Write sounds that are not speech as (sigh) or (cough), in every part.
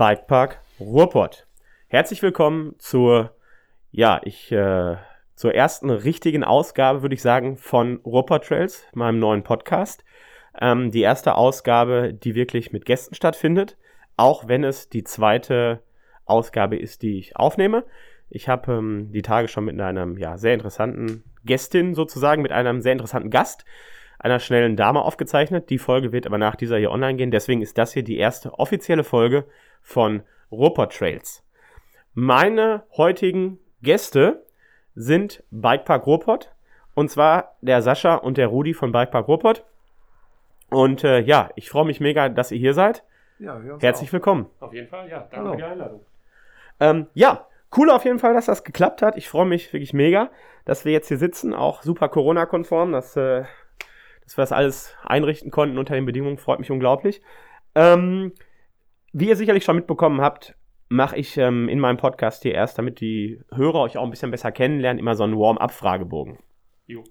Bikepark Ruhrpott. Herzlich willkommen zur, ja, ich, äh, zur ersten richtigen Ausgabe, würde ich sagen, von Ruhrpott Trails, meinem neuen Podcast. Ähm, die erste Ausgabe, die wirklich mit Gästen stattfindet, auch wenn es die zweite Ausgabe ist, die ich aufnehme. Ich habe ähm, die Tage schon mit einer ja, sehr interessanten Gästin sozusagen, mit einem sehr interessanten Gast, einer schnellen Dame aufgezeichnet. Die Folge wird aber nach dieser hier online gehen. Deswegen ist das hier die erste offizielle Folge von Ruhrpott Trails. Meine heutigen Gäste sind Bikepark Ruhrpott. Und zwar der Sascha und der Rudi von Bikepark Ruhrpott. Und äh, ja, ich freue mich mega, dass ihr hier seid. Ja, Herzlich auch. willkommen. Auf jeden Fall, ja. Danke Hallo. für die Einladung. Ähm, ja, cool auf jeden Fall, dass das geklappt hat. Ich freue mich wirklich mega, dass wir jetzt hier sitzen, auch super Corona-konform, dass, äh, dass wir das alles einrichten konnten unter den Bedingungen. Freut mich unglaublich. Ähm, wie ihr sicherlich schon mitbekommen habt, mache ich ähm, in meinem Podcast hier erst, damit die Hörer euch auch ein bisschen besser kennenlernen, immer so einen Warm-up-Fragebogen.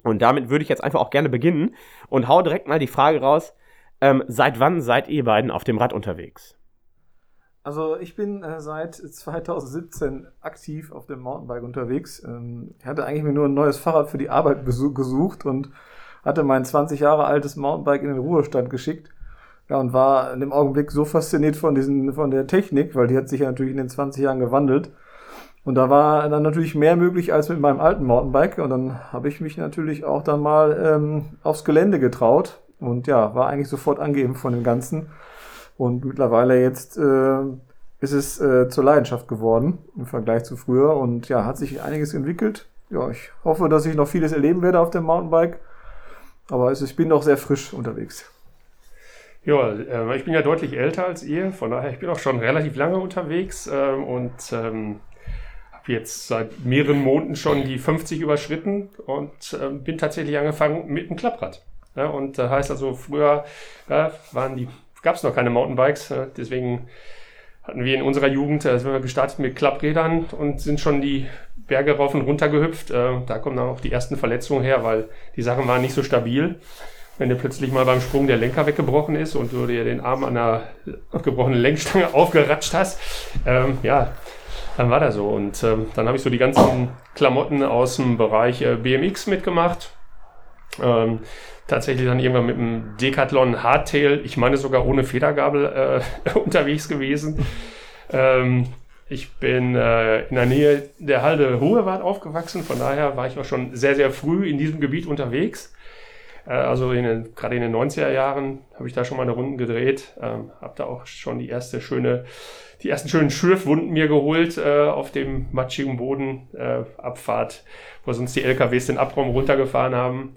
Und damit würde ich jetzt einfach auch gerne beginnen und hau direkt mal die Frage raus, ähm, seit wann seid ihr beiden auf dem Rad unterwegs? Also ich bin äh, seit 2017 aktiv auf dem Mountainbike unterwegs. Ähm, ich hatte eigentlich mir nur ein neues Fahrrad für die Arbeit gesucht und hatte mein 20 Jahre altes Mountainbike in den Ruhestand geschickt. Ja, und war in dem Augenblick so fasziniert von diesen, von der Technik, weil die hat sich ja natürlich in den 20 Jahren gewandelt. Und da war dann natürlich mehr möglich als mit meinem alten Mountainbike. Und dann habe ich mich natürlich auch dann mal ähm, aufs Gelände getraut. Und ja, war eigentlich sofort angeben von dem Ganzen. Und mittlerweile jetzt äh, ist es äh, zur Leidenschaft geworden im Vergleich zu früher. Und ja, hat sich einiges entwickelt. Ja, ich hoffe, dass ich noch vieles erleben werde auf dem Mountainbike. Aber es, ich bin noch sehr frisch unterwegs. Ja, äh, ich bin ja deutlich älter als ihr, von daher ich bin auch schon relativ lange unterwegs äh, und ähm, habe jetzt seit mehreren Monaten schon die 50 überschritten und äh, bin tatsächlich angefangen mit einem Klapprad. Ja, und das heißt also, früher ja, gab es noch keine Mountainbikes, deswegen hatten wir in unserer Jugend, äh, sind wir gestartet mit Klapprädern und sind schon die Berge rauf und runter gehüpft. Äh, da kommen dann auch die ersten Verletzungen her, weil die Sachen waren nicht so stabil wenn dir plötzlich mal beim Sprung der Lenker weggebrochen ist und du dir den Arm an einer abgebrochenen Lenkstange (laughs) aufgeratscht hast, ähm, ja, dann war das so. Und ähm, dann habe ich so die ganzen Klamotten aus dem Bereich äh, BMX mitgemacht. Ähm, tatsächlich dann irgendwann mit dem Decathlon Hardtail, ich meine sogar ohne Federgabel äh, (laughs) unterwegs gewesen. Ähm, ich bin äh, in der Nähe der Halde Hohewart aufgewachsen, von daher war ich auch schon sehr, sehr früh in diesem Gebiet unterwegs. Äh, also in gerade in den 90er Jahren habe ich da schon mal eine Runde gedreht, ähm, habe da auch schon die erste schöne, die ersten schönen Schürfwunden mir geholt äh, auf dem matschigen Boden, äh, Abfahrt, wo sonst die LKWs den Abraum runtergefahren haben.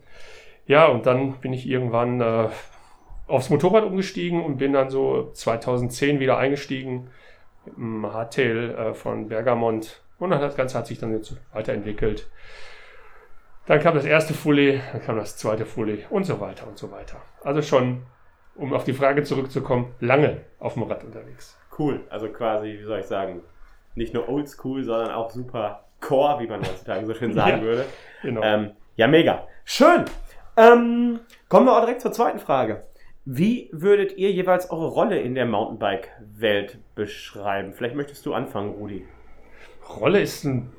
Ja, und dann bin ich irgendwann äh, aufs Motorrad umgestiegen und bin dann so 2010 wieder eingestiegen im Hardtail äh, von Bergamont. Und dann das Ganze hat sich dann jetzt weiterentwickelt. Dann kam das erste Fully, dann kam das zweite Fully und so weiter und so weiter. Also schon, um auf die Frage zurückzukommen, lange auf dem Rad unterwegs. Cool, also quasi, wie soll ich sagen, nicht nur oldschool, sondern auch super core, wie man heutzutage so schön sagen ja, würde. Genau. Ähm, ja, mega. Schön. Ähm, kommen wir auch direkt zur zweiten Frage. Wie würdet ihr jeweils eure Rolle in der Mountainbike-Welt beschreiben? Vielleicht möchtest du anfangen, Rudi. Rolle ist ein.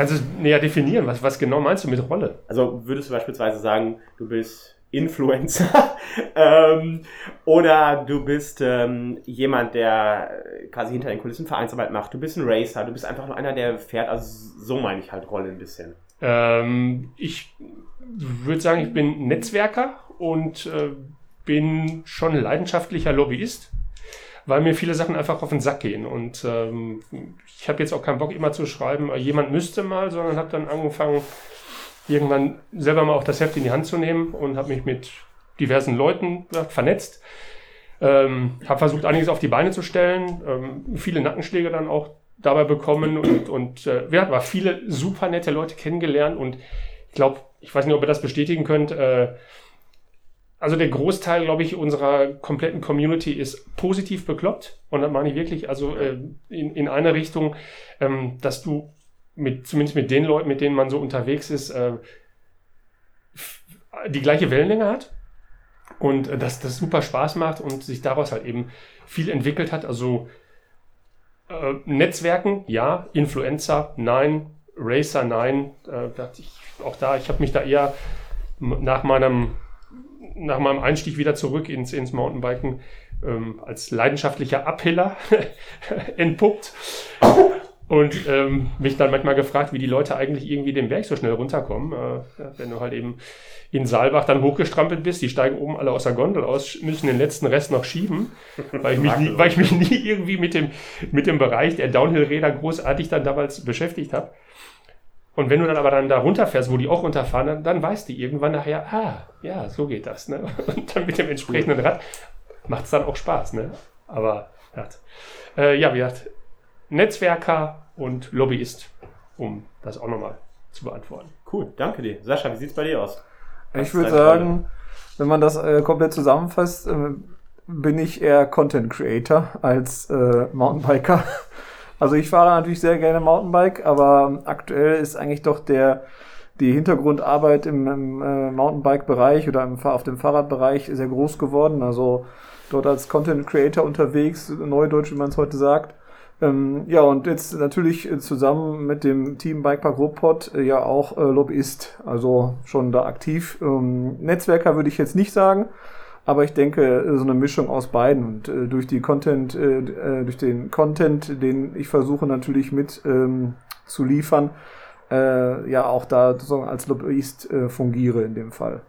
Kannst du es näher definieren? Was, was genau meinst du mit Rolle? Also würdest du beispielsweise sagen, du bist Influencer (laughs) ähm, oder du bist ähm, jemand, der quasi hinter den Kulissen Vereinsarbeit macht. Du bist ein Racer, du bist einfach nur einer, der fährt. Also so meine ich halt Rolle ein bisschen. Ähm, ich würde sagen, ich bin Netzwerker und äh, bin schon leidenschaftlicher Lobbyist weil mir viele Sachen einfach auf den Sack gehen. Und ähm, ich habe jetzt auch keinen Bock, immer zu schreiben, äh, jemand müsste mal, sondern habe dann angefangen, irgendwann selber mal auch das Heft in die Hand zu nehmen und habe mich mit diversen Leuten vernetzt. Ähm, habe versucht, einiges auf die Beine zu stellen, ähm, viele Nackenschläge dann auch dabei bekommen und, und äh, wir haben aber viele super nette Leute kennengelernt und ich glaube, ich weiß nicht, ob ihr das bestätigen könnt, äh, also der Großteil, glaube ich, unserer kompletten Community ist positiv bekloppt. Und das meine ich wirklich, also äh, in, in eine Richtung, ähm, dass du mit, zumindest mit den Leuten, mit denen man so unterwegs ist, äh, die gleiche Wellenlänge hat. Und äh, dass das super Spaß macht und sich daraus halt eben viel entwickelt hat. Also äh, Netzwerken, ja. Influencer, nein. Racer, nein. Äh, ich, auch da, ich habe mich da eher nach meinem, nach meinem Einstieg wieder zurück ins, ins Mountainbiken ähm, als leidenschaftlicher Abhiller (laughs) entpuppt und ähm, mich dann manchmal gefragt, wie die Leute eigentlich irgendwie den Berg so schnell runterkommen. Äh, wenn du halt eben in Saalbach dann hochgestrampelt bist, die steigen oben alle aus der Gondel aus, müssen den letzten Rest noch schieben, weil ich mich nie, weil ich mich nie irgendwie mit dem, mit dem Bereich der Downhill-Räder großartig dann damals beschäftigt habe. Und wenn du dann aber dann da runterfährst, wo die auch runterfahren, dann, dann weißt du irgendwann nachher, ah, ja, so geht das. Ne? (laughs) Und dann mit dem entsprechenden Rad macht es dann auch Spaß. Ne? Aber ja, äh, ja wie gesagt, Netzwerker und Lobbyist, um das auch nochmal zu beantworten. Cool, danke dir. Sascha, wie sieht es bei dir aus? Was ich würde sagen, Rolle? wenn man das äh, komplett zusammenfasst, äh, bin ich eher Content Creator als äh, Mountainbiker. (laughs) Also ich fahre natürlich sehr gerne Mountainbike, aber aktuell ist eigentlich doch der die Hintergrundarbeit im, im äh, Mountainbike-Bereich oder im, auf dem Fahrradbereich sehr groß geworden. Also dort als Content Creator unterwegs, Neudeutsch, wie man es heute sagt. Ähm, ja, und jetzt natürlich zusammen mit dem Team Bikepark Ruhrpott äh, ja auch äh, Lobbyist, also schon da aktiv. Ähm, Netzwerker würde ich jetzt nicht sagen, aber ich denke, so eine Mischung aus beiden und äh, durch die Content, äh, äh durch den Content, den ich versuche natürlich mit ähm, zu liefern, äh, ja auch da als Lobbyist äh, fungiere in dem Fall.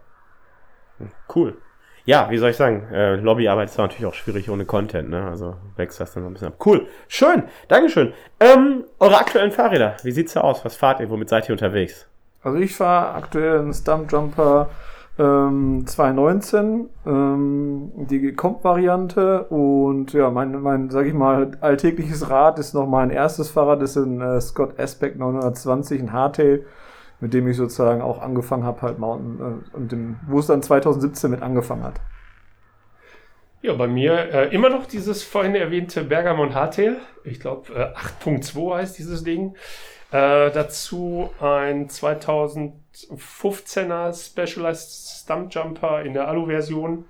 Cool ja, wie soll ich sagen, äh, Lobbyarbeit ist natürlich auch schwierig ohne Content, ne? Also wächst das dann so ein bisschen ab. Cool, schön, Dankeschön. Ähm, eure aktuellen Fahrräder, wie sieht's da aus? Was fahrt ihr? Womit seid ihr unterwegs? Also ich fahre aktuell einen Stumpjumper ähm, 2019, ähm, die Comp-Variante und ja, mein, mein, sag ich mal, alltägliches Rad ist noch mein erstes Fahrrad, ist ein äh, Scott Aspect 920, ein Hardtail mit dem ich sozusagen auch angefangen habe, halt Mountain, äh, und dem, wo es dann 2017 mit angefangen hat. Ja, bei mir äh, immer noch dieses vorhin erwähnte Bergamon Hardtail. Ich glaube, äh, 8.2 heißt dieses Ding. Äh, dazu ein 2015er Specialized Stump Jumper in der Alu-Version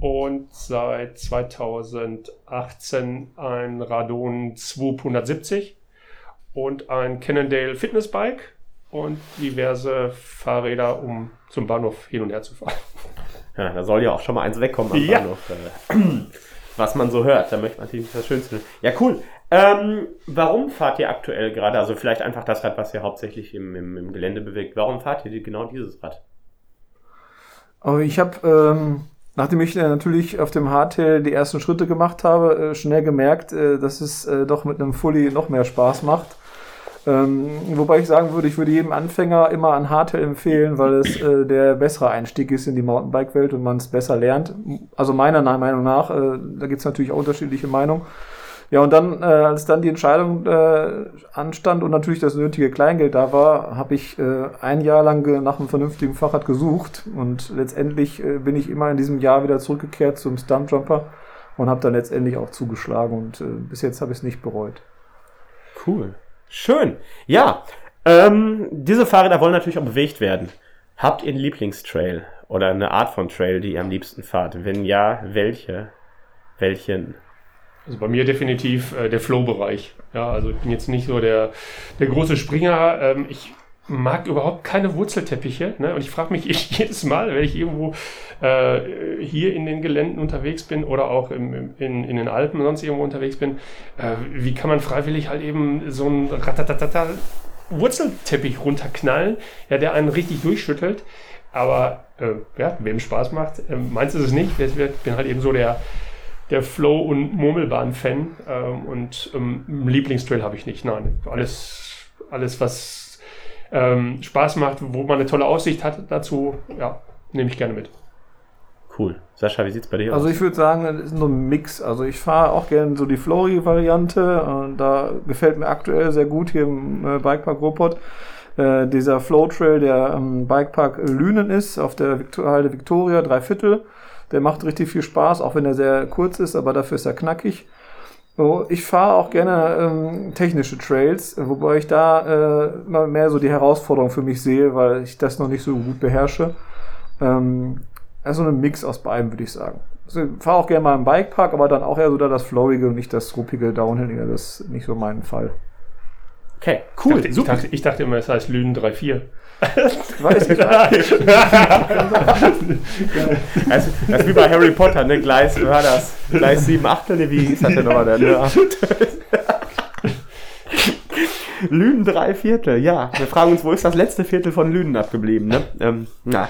und seit 2018 ein Radon 270 und ein Cannondale Fitness Bike und diverse Fahrräder, um zum Bahnhof hin und her zu fahren. Ja, da soll ja auch schon mal eins wegkommen am ja. Bahnhof. Äh, was man so hört, da möchte man natürlich das Schönste. Ja, cool. Ähm, warum fahrt ihr aktuell gerade, also vielleicht einfach das Rad, was ihr hauptsächlich im, im, im Gelände bewegt, warum fahrt ihr genau dieses Rad? Aber ich habe, ähm, nachdem ich äh, natürlich auf dem Hardtail die ersten Schritte gemacht habe, äh, schnell gemerkt, äh, dass es äh, doch mit einem Fully noch mehr Spaß macht. Ähm, wobei ich sagen würde, ich würde jedem Anfänger immer an Hardtail empfehlen, weil es äh, der bessere Einstieg ist in die Mountainbike-Welt und man es besser lernt. Also meiner Meinung nach, da gibt es natürlich auch unterschiedliche Meinungen. Ja, und dann, äh, als dann die Entscheidung äh, anstand und natürlich das nötige Kleingeld da war, habe ich äh, ein Jahr lang nach einem vernünftigen Fahrrad gesucht und letztendlich äh, bin ich immer in diesem Jahr wieder zurückgekehrt zum Stuntjumper und habe dann letztendlich auch zugeschlagen und äh, bis jetzt habe ich es nicht bereut. Cool. Schön. Ja, ähm, diese Fahrräder wollen natürlich auch bewegt werden. Habt ihr einen Lieblingstrail oder eine Art von Trail, die ihr am liebsten fahrt? Wenn ja, welche? Welchen? Also bei mir definitiv äh, der Flow-Bereich. Ja, also ich bin jetzt nicht so der, der große Springer. Ähm, ich mag überhaupt keine Wurzelteppiche. Ne? Und ich frage mich (laughs) jedes Mal, wenn ich irgendwo äh, hier in den Geländen unterwegs bin oder auch im, in, in den Alpen sonst irgendwo unterwegs bin, äh, wie kann man freiwillig halt eben so ein Ratatatata Wurzelteppich runterknallen, ja, der einen richtig durchschüttelt. Aber äh, ja, wem Spaß macht, äh, meins ist es nicht. Ich bin halt eben so der, der Flow- und Murmelbahn-Fan ähm, und ähm, Lieblingstrail habe ich nicht. Nein, alles, alles was ähm, Spaß macht, wo man eine tolle Aussicht hat dazu, ja, nehme ich gerne mit. Cool. Sascha, wie sieht es bei dir also aus? Also ich würde sagen, das ist nur ein Mix. Also ich fahre auch gerne so die Flory-Variante. Da gefällt mir aktuell sehr gut hier im äh, Bikepark Ruhrpott. Äh, dieser Flow Trail, der am Bikepark Lünen ist, auf der Halde Victoria, drei Viertel. Der macht richtig viel Spaß, auch wenn er sehr kurz ist, aber dafür ist er knackig. So, ich fahre auch gerne ähm, technische Trails, wobei ich da äh, immer mehr so die Herausforderung für mich sehe, weil ich das noch nicht so gut beherrsche. Ähm, Also eine Mix aus beiden, würde ich sagen. Also ich fahre auch gerne mal im Bikepark, aber dann auch eher so da das Flowige und nicht das ruppige Downhillige. Das ist nicht so mein Fall. Okay, cool. Ich dachte, ich dachte, ich dachte immer, es heißt Lünen 3-4. Weiß ich nicht. (laughs) das, das ist wie bei Harry Potter, ne? Gleis, war das? Gleis 7 Achtel, wie ist das denn nochmal? Ne? Lünen drei Viertel, ja. Wir fragen uns, wo ist das letzte Viertel von Lünen abgeblieben, ne? Ähm, na.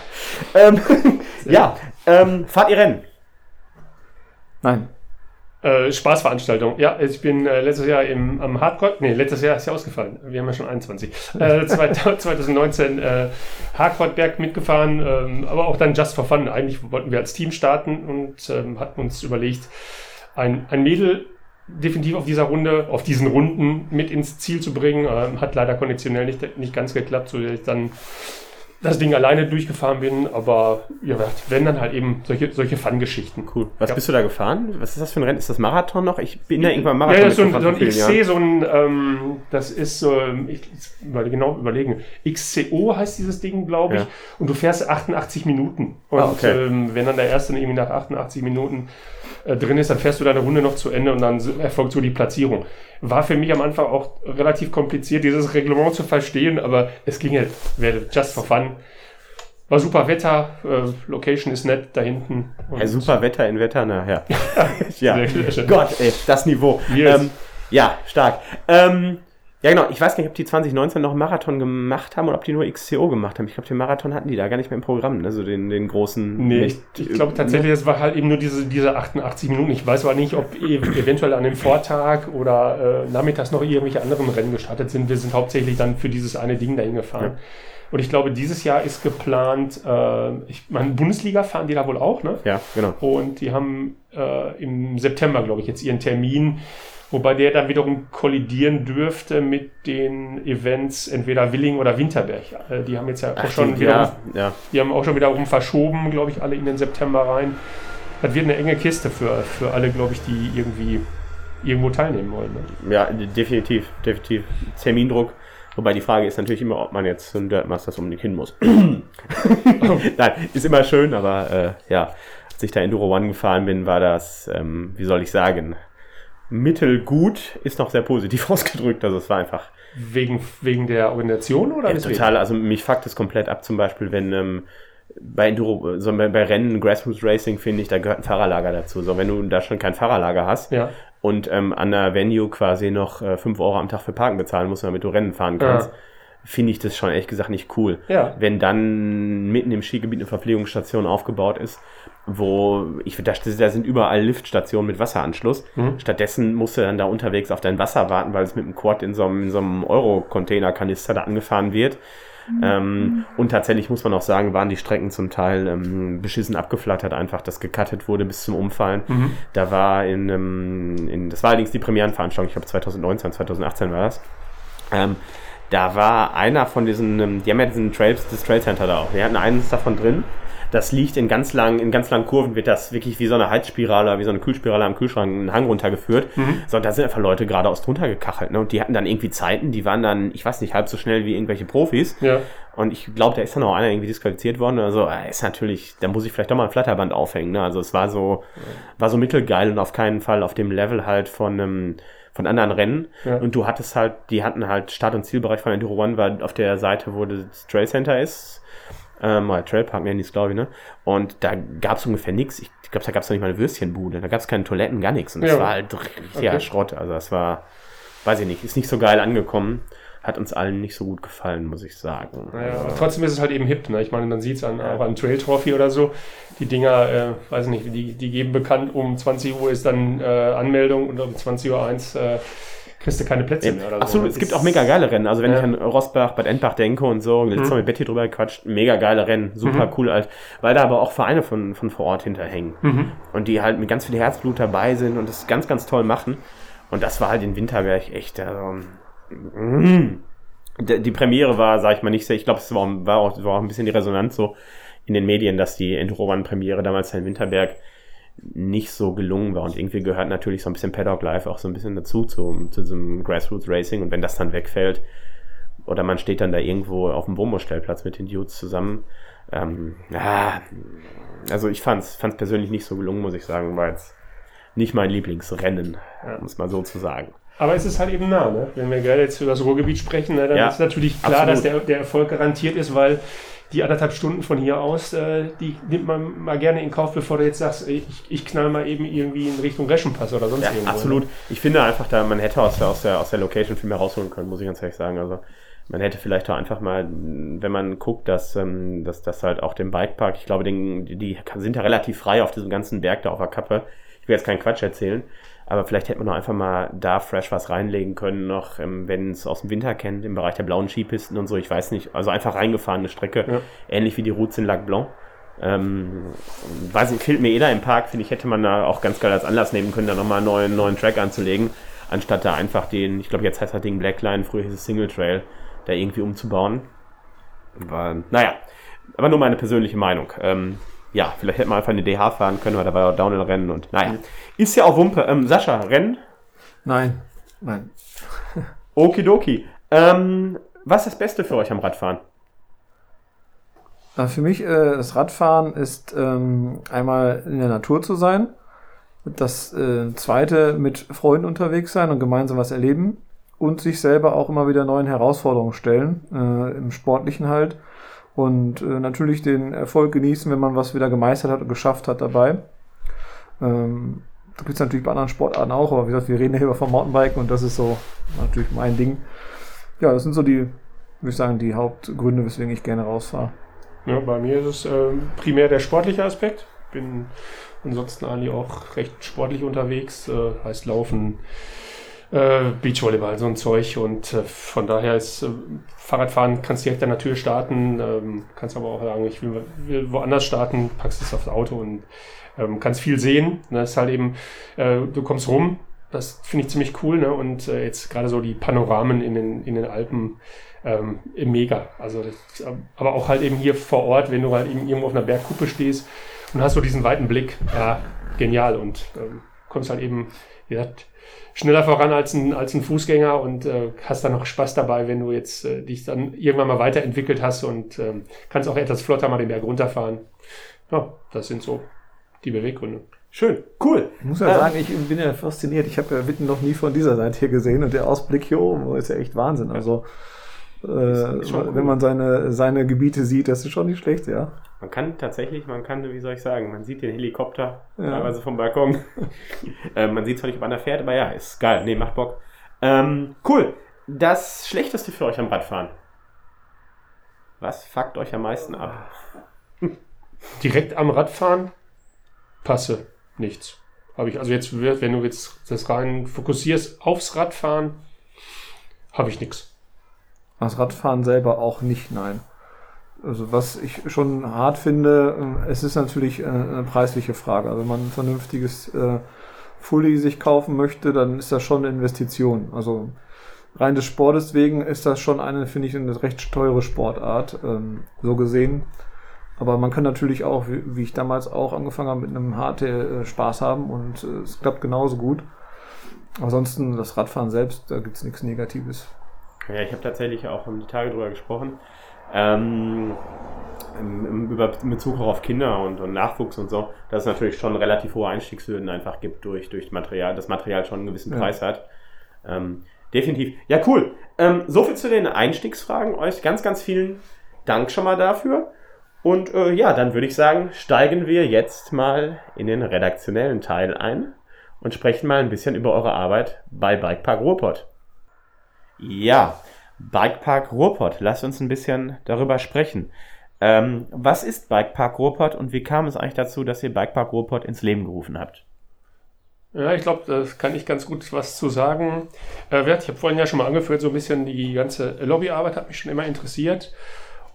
Ähm, (laughs) ja, ähm, fahrt ihr Rennen? Nein. Äh, Spaßveranstaltung. Ja, ich bin äh, letztes Jahr im, am Hardcore, nee, letztes Jahr ist ja ausgefallen. Wir haben ja schon 21. Äh, (laughs) 2019 äh, Hardcore-Berg mitgefahren, ähm, aber auch dann just for fun. Eigentlich wollten wir als Team starten und ähm, hatten uns überlegt, ein, ein Mädel definitiv auf dieser Runde, auf diesen Runden mit ins Ziel zu bringen. Ähm, hat leider konditionell nicht, nicht ganz geklappt, so dass ich dann das Ding alleine durchgefahren bin, aber ja, wenn dann halt eben solche, solche Fun-Geschichten. Cool. Was ja. bist du da gefahren? Was ist das für ein Rennen? Ist das Marathon noch? Ich bin ja irgendwann Marathon. Ja, das ist so ein, so ein XC, so ein, ähm, das ist so, ich, ich genau überlegen. XCO heißt dieses Ding, glaube ich. Ja. Und du fährst 88 Minuten. Und ah, okay. ähm, wenn dann der erste irgendwie nach 88 Minuten äh, drin ist, dann fährst du deine Runde noch zu Ende und dann erfolgt so die Platzierung. War für mich am Anfang auch relativ kompliziert, dieses Reglement zu verstehen, aber es ging halt, just for fun. War super Wetter, äh, Location ist nett da hinten. Ja, super Wetter in Wetter, nachher. ja, (laughs) ja. Gott, ey, das Niveau. Yes. Ähm, ja, stark. Ähm, ja, genau. Ich weiß gar nicht, ob die 2019 noch einen Marathon gemacht haben oder ob die nur XCO gemacht haben. Ich glaube, den Marathon hatten die da gar nicht mehr im Programm, also den, den großen. Nee, ich, ich glaube tatsächlich, es war halt eben nur diese, diese 88 Minuten. Ich weiß aber nicht, ob e-, eventuell an dem Vortag oder äh, nachmittags noch irgendwelche anderen Rennen gestartet sind. Wir sind hauptsächlich dann für dieses eine Ding dahin gefahren. Ja. Und ich glaube, dieses Jahr ist geplant, äh, ich meine, Bundesliga fahren die da wohl auch, ne? Ja, genau. Und die haben äh, im September, glaube ich, jetzt ihren Termin wobei der dann wiederum kollidieren dürfte mit den Events entweder Willing oder Winterberg. Äh, die haben jetzt ja Ach, auch schon die, wiederum, ja, ja. die haben auch schon wiederum verschoben, glaube ich, alle in den September rein. Das wird eine enge Kiste für, für alle, glaube ich, die irgendwie irgendwo teilnehmen wollen. Ne? Ja, definitiv, definitiv. Termindruck. Wobei die Frage ist natürlich immer, ob man jetzt zum Dirt Masters um unbedingt hin muss. (laughs) Nein, ist immer schön, aber äh, ja, als ich da Enduro One gefahren bin, war das, ähm, wie soll ich sagen, mittelgut ist noch sehr positiv (laughs) ausgedrückt. Also es war einfach. Wegen, wegen der Organisation oder? Ja, total. Also mich fuckt es komplett ab, zum Beispiel, wenn ähm, bei Enduro, so bei, bei Rennen, Grassroots Racing, finde ich, da gehört ein Fahrerlager dazu. So, wenn du da schon kein Fahrerlager hast ja. und ähm, an der Venue quasi noch äh, 5 Euro am Tag für Parken bezahlen musst, damit du Rennen fahren kannst. Ja finde ich das schon ehrlich gesagt nicht cool. Ja. Wenn dann mitten im Skigebiet eine Verpflegungsstation aufgebaut ist, wo ich dachte, da sind überall Liftstationen mit Wasseranschluss. Mhm. Stattdessen musst du dann da unterwegs auf dein Wasser warten, weil es mit dem Quad in so einem, in so einem Euro-Container-Kanister da angefahren wird. Mhm. Ähm, und tatsächlich muss man auch sagen, waren die Strecken zum Teil ähm, beschissen abgeflattert, einfach, dass gecuttet wurde bis zum Umfallen. Mhm. Da war in, ähm, in, das war allerdings die Premierenveranstaltung, ich glaube 2019, 2018 war das. Da war einer von diesen, ähm, die haben ja diesen Trails, das Trail Center da auch. Die hatten eines davon drin. Das liegt in ganz langen, in ganz langen Kurven, wird das wirklich wie so eine Heizspirale, wie so eine Kühlspirale am Kühlschrank einen Hang runtergeführt. Mhm. So, da sind einfach Leute geradeaus drunter gekachelt. Ne? Und die hatten dann irgendwie Zeiten, die waren dann, ich weiß nicht, halb so schnell wie irgendwelche Profis. Ja. Und ich glaube, da ist dann auch einer irgendwie disqualifiziert worden. Also äh, ist natürlich, da muss ich vielleicht doch mal ein Flatterband aufhängen. Ne? Also es war so, war so mittelgeil und auf keinen Fall auf dem Level halt von einem ähm, von anderen Rennen. Ja. Und du hattest halt, die hatten halt Start- und Zielbereich von Enduro One, weil auf der Seite, wo das Trail Center ist, ähm, oder Trailpark nennen die es, glaube ich, ne? Und da gab es ungefähr nichts. Ich glaube, da gab es noch nicht mal eine Würstchenbude. Da gab es keine Toiletten, gar nichts. Und das ja. war halt richtiger okay. Schrott. Also das war, weiß ich nicht, ist nicht so geil angekommen hat uns allen nicht so gut gefallen, muss ich sagen. Naja, aber trotzdem ist es halt eben hip. Ne? Ich meine, man sieht es an, auch an Trail Trophy oder so. Die Dinger, äh, weiß nicht, die, die geben bekannt, um 20 Uhr ist dann äh, Anmeldung und um 20 Uhr 1 äh, kriegst du keine Plätze mehr. Oder Absolut, so. es gibt auch mega geile Rennen. Also wenn ja. ich an Rosbach, Bad Endbach denke und so, letztes mhm. Mal mit Betty drüber gequatscht, mega geile Rennen, super mhm. cool, halt, weil da aber auch Vereine von, von vor Ort hinterhängen. Mhm. Und die halt mit ganz viel Herzblut dabei sind und das ganz, ganz toll machen. Und das war halt in Winterberg echt, also, die Premiere war, sag ich mal, nicht sehr, ich glaube, es war, war, auch, war auch ein bisschen die Resonanz so in den Medien, dass die Enduro Premiere damals in Winterberg nicht so gelungen war. Und irgendwie gehört natürlich so ein bisschen Paddock Life auch so ein bisschen dazu zu, zu diesem Grassroots Racing. Und wenn das dann wegfällt oder man steht dann da irgendwo auf dem Wohnmobilstellplatz mit den Dudes zusammen, ähm, ja, also ich fand es persönlich nicht so gelungen, muss ich sagen, war jetzt nicht mein Lieblingsrennen, um es mal so zu sagen. Aber es ist halt eben nah, ne? wenn wir gerade jetzt über das Ruhrgebiet sprechen, ne, dann ja, ist natürlich klar, absolut. dass der, der Erfolg garantiert ist, weil die anderthalb Stunden von hier aus, äh, die nimmt man mal gerne in Kauf, bevor du jetzt sagst, ich, ich knall mal eben irgendwie in Richtung Reschenpass oder sonst ja, irgendwo. Absolut. Ich finde einfach, da man hätte aus der, aus der, aus der Location viel mehr rausholen können, muss ich ganz ehrlich sagen. Also man hätte vielleicht auch einfach mal, wenn man guckt, dass, ähm, dass das halt auch den Bikepark, ich glaube, den, die sind ja relativ frei auf diesem ganzen Berg da auf der Kappe. Ich will jetzt keinen Quatsch erzählen. Aber vielleicht hätte man noch einfach mal da fresh was reinlegen können, noch, ähm, wenn es aus dem Winter kennt, im Bereich der blauen Skipisten und so, ich weiß nicht. Also einfach reingefahrene Strecke, ja. ähnlich wie die Routes in Lac Blanc. Ähm, weiß nicht, fehlt mir eh da im Park, finde ich, hätte man da auch ganz geil als Anlass nehmen können, da nochmal einen neuen, neuen Track anzulegen, anstatt da einfach den, ich glaube, jetzt heißt das Ding Blackline, früher hieß es Single Trail, da irgendwie umzubauen. Aber, naja, aber nur meine persönliche Meinung. Ähm, ja, vielleicht hätten wir einfach eine DH fahren können, weil da war ja Downhill-Rennen und naja. Ist ja auch Wumpe. Ähm, Sascha, Rennen? Nein, nein. Okidoki. Ähm, was ist das Beste für euch am Radfahren? Für mich, äh, das Radfahren ist ähm, einmal in der Natur zu sein. Das äh, zweite, mit Freunden unterwegs sein und gemeinsam was erleben. Und sich selber auch immer wieder neuen Herausforderungen stellen, äh, im Sportlichen halt und äh, natürlich den Erfolg genießen, wenn man was wieder gemeistert hat und geschafft hat dabei. Ähm, da gibt es natürlich bei anderen Sportarten auch, aber wie gesagt, wir reden hier vom Mountainbiken und das ist so natürlich mein Ding. Ja, das sind so die, würde ich sagen, die Hauptgründe, weswegen ich gerne rausfahre. Ja, bei mir ist es äh, primär der sportliche Aspekt. Bin ansonsten eigentlich auch recht sportlich unterwegs, äh, heißt Laufen, äh, Beachvolleyball, so ein Zeug. Und äh, von daher ist äh, Fahrradfahren, kannst direkt an der Tür starten, ähm, kannst aber auch sagen, ich will, will woanders starten, packst es aufs Auto und ähm, kannst viel sehen. Das ist halt eben, äh, du kommst rum, das finde ich ziemlich cool. Ne? Und äh, jetzt gerade so die Panoramen in den, in den Alpen, ähm, mega. Also das, aber auch halt eben hier vor Ort, wenn du halt eben irgendwo auf einer Bergkuppe stehst und hast so diesen weiten Blick, ja, genial. Und ähm, kommst halt eben, wie gesagt, schneller voran als ein, als ein Fußgänger und äh, hast dann noch Spaß dabei, wenn du jetzt äh, dich dann irgendwann mal weiterentwickelt hast und ähm, kannst auch etwas flotter mal den Berg runterfahren. Ja, das sind so die Beweggründe. Schön, cool. Ich muss ja ähm, sagen, ich bin ja fasziniert. Ich habe ja Witten noch nie von dieser Seite hier gesehen und der Ausblick hier oben ist ja echt Wahnsinn. Also äh, wenn man seine, seine Gebiete sieht, das ist schon nicht schlecht, ja. Man kann tatsächlich, man kann, wie soll ich sagen, man sieht den Helikopter ja. teilweise vom Balkon. (laughs) äh, man sieht zwar nicht, ob einer fährt, aber ja, ist geil. Nee, macht Bock. Ähm, cool. Das Schlechteste für euch am Radfahren? Was fuckt euch am meisten ab? (laughs) Direkt am Radfahren? Passe. Nichts. Habe ich, also jetzt, wenn du jetzt das rein fokussierst aufs Radfahren, habe ich nichts. Das Radfahren selber auch nicht, nein. Also was ich schon hart finde, äh, es ist natürlich äh, eine preisliche Frage. Also wenn man ein vernünftiges äh, Fully sich kaufen möchte, dann ist das schon eine Investition. Also rein des Sportes wegen ist das schon eine, finde ich, eine recht teure Sportart, ähm, so gesehen. Aber man kann natürlich auch, wie, wie ich damals auch angefangen habe, mit einem HT äh, Spaß haben und äh, es klappt genauso gut. Ansonsten das Radfahren selbst, da gibt es nichts Negatives. Ja, ich habe tatsächlich auch die Tage drüber gesprochen. Ähm, im, über, in Bezug auch auf Kinder und, und, Nachwuchs und so, dass es natürlich schon relativ hohe Einstiegshürden einfach gibt durch, durch Material, das Material schon einen gewissen ja. Preis hat. Ähm, definitiv. Ja, cool. Ähm, Soviel zu den Einstiegsfragen. Euch ganz, ganz vielen Dank schon mal dafür. Und äh, ja, dann würde ich sagen, steigen wir jetzt mal in den redaktionellen Teil ein und sprechen mal ein bisschen über eure Arbeit bei Bikepark Ruhrpott. Ja, Bikepark Ruhrpott. Lass uns ein bisschen darüber sprechen. Ähm, was ist Bikepark Ruhrpott und wie kam es eigentlich dazu, dass ihr Bikepark Ruhrpott ins Leben gerufen habt? Ja, ich glaube, das kann ich ganz gut was zu sagen. Äh, ich habe vorhin ja schon mal angeführt, so ein bisschen die ganze Lobbyarbeit hat mich schon immer interessiert.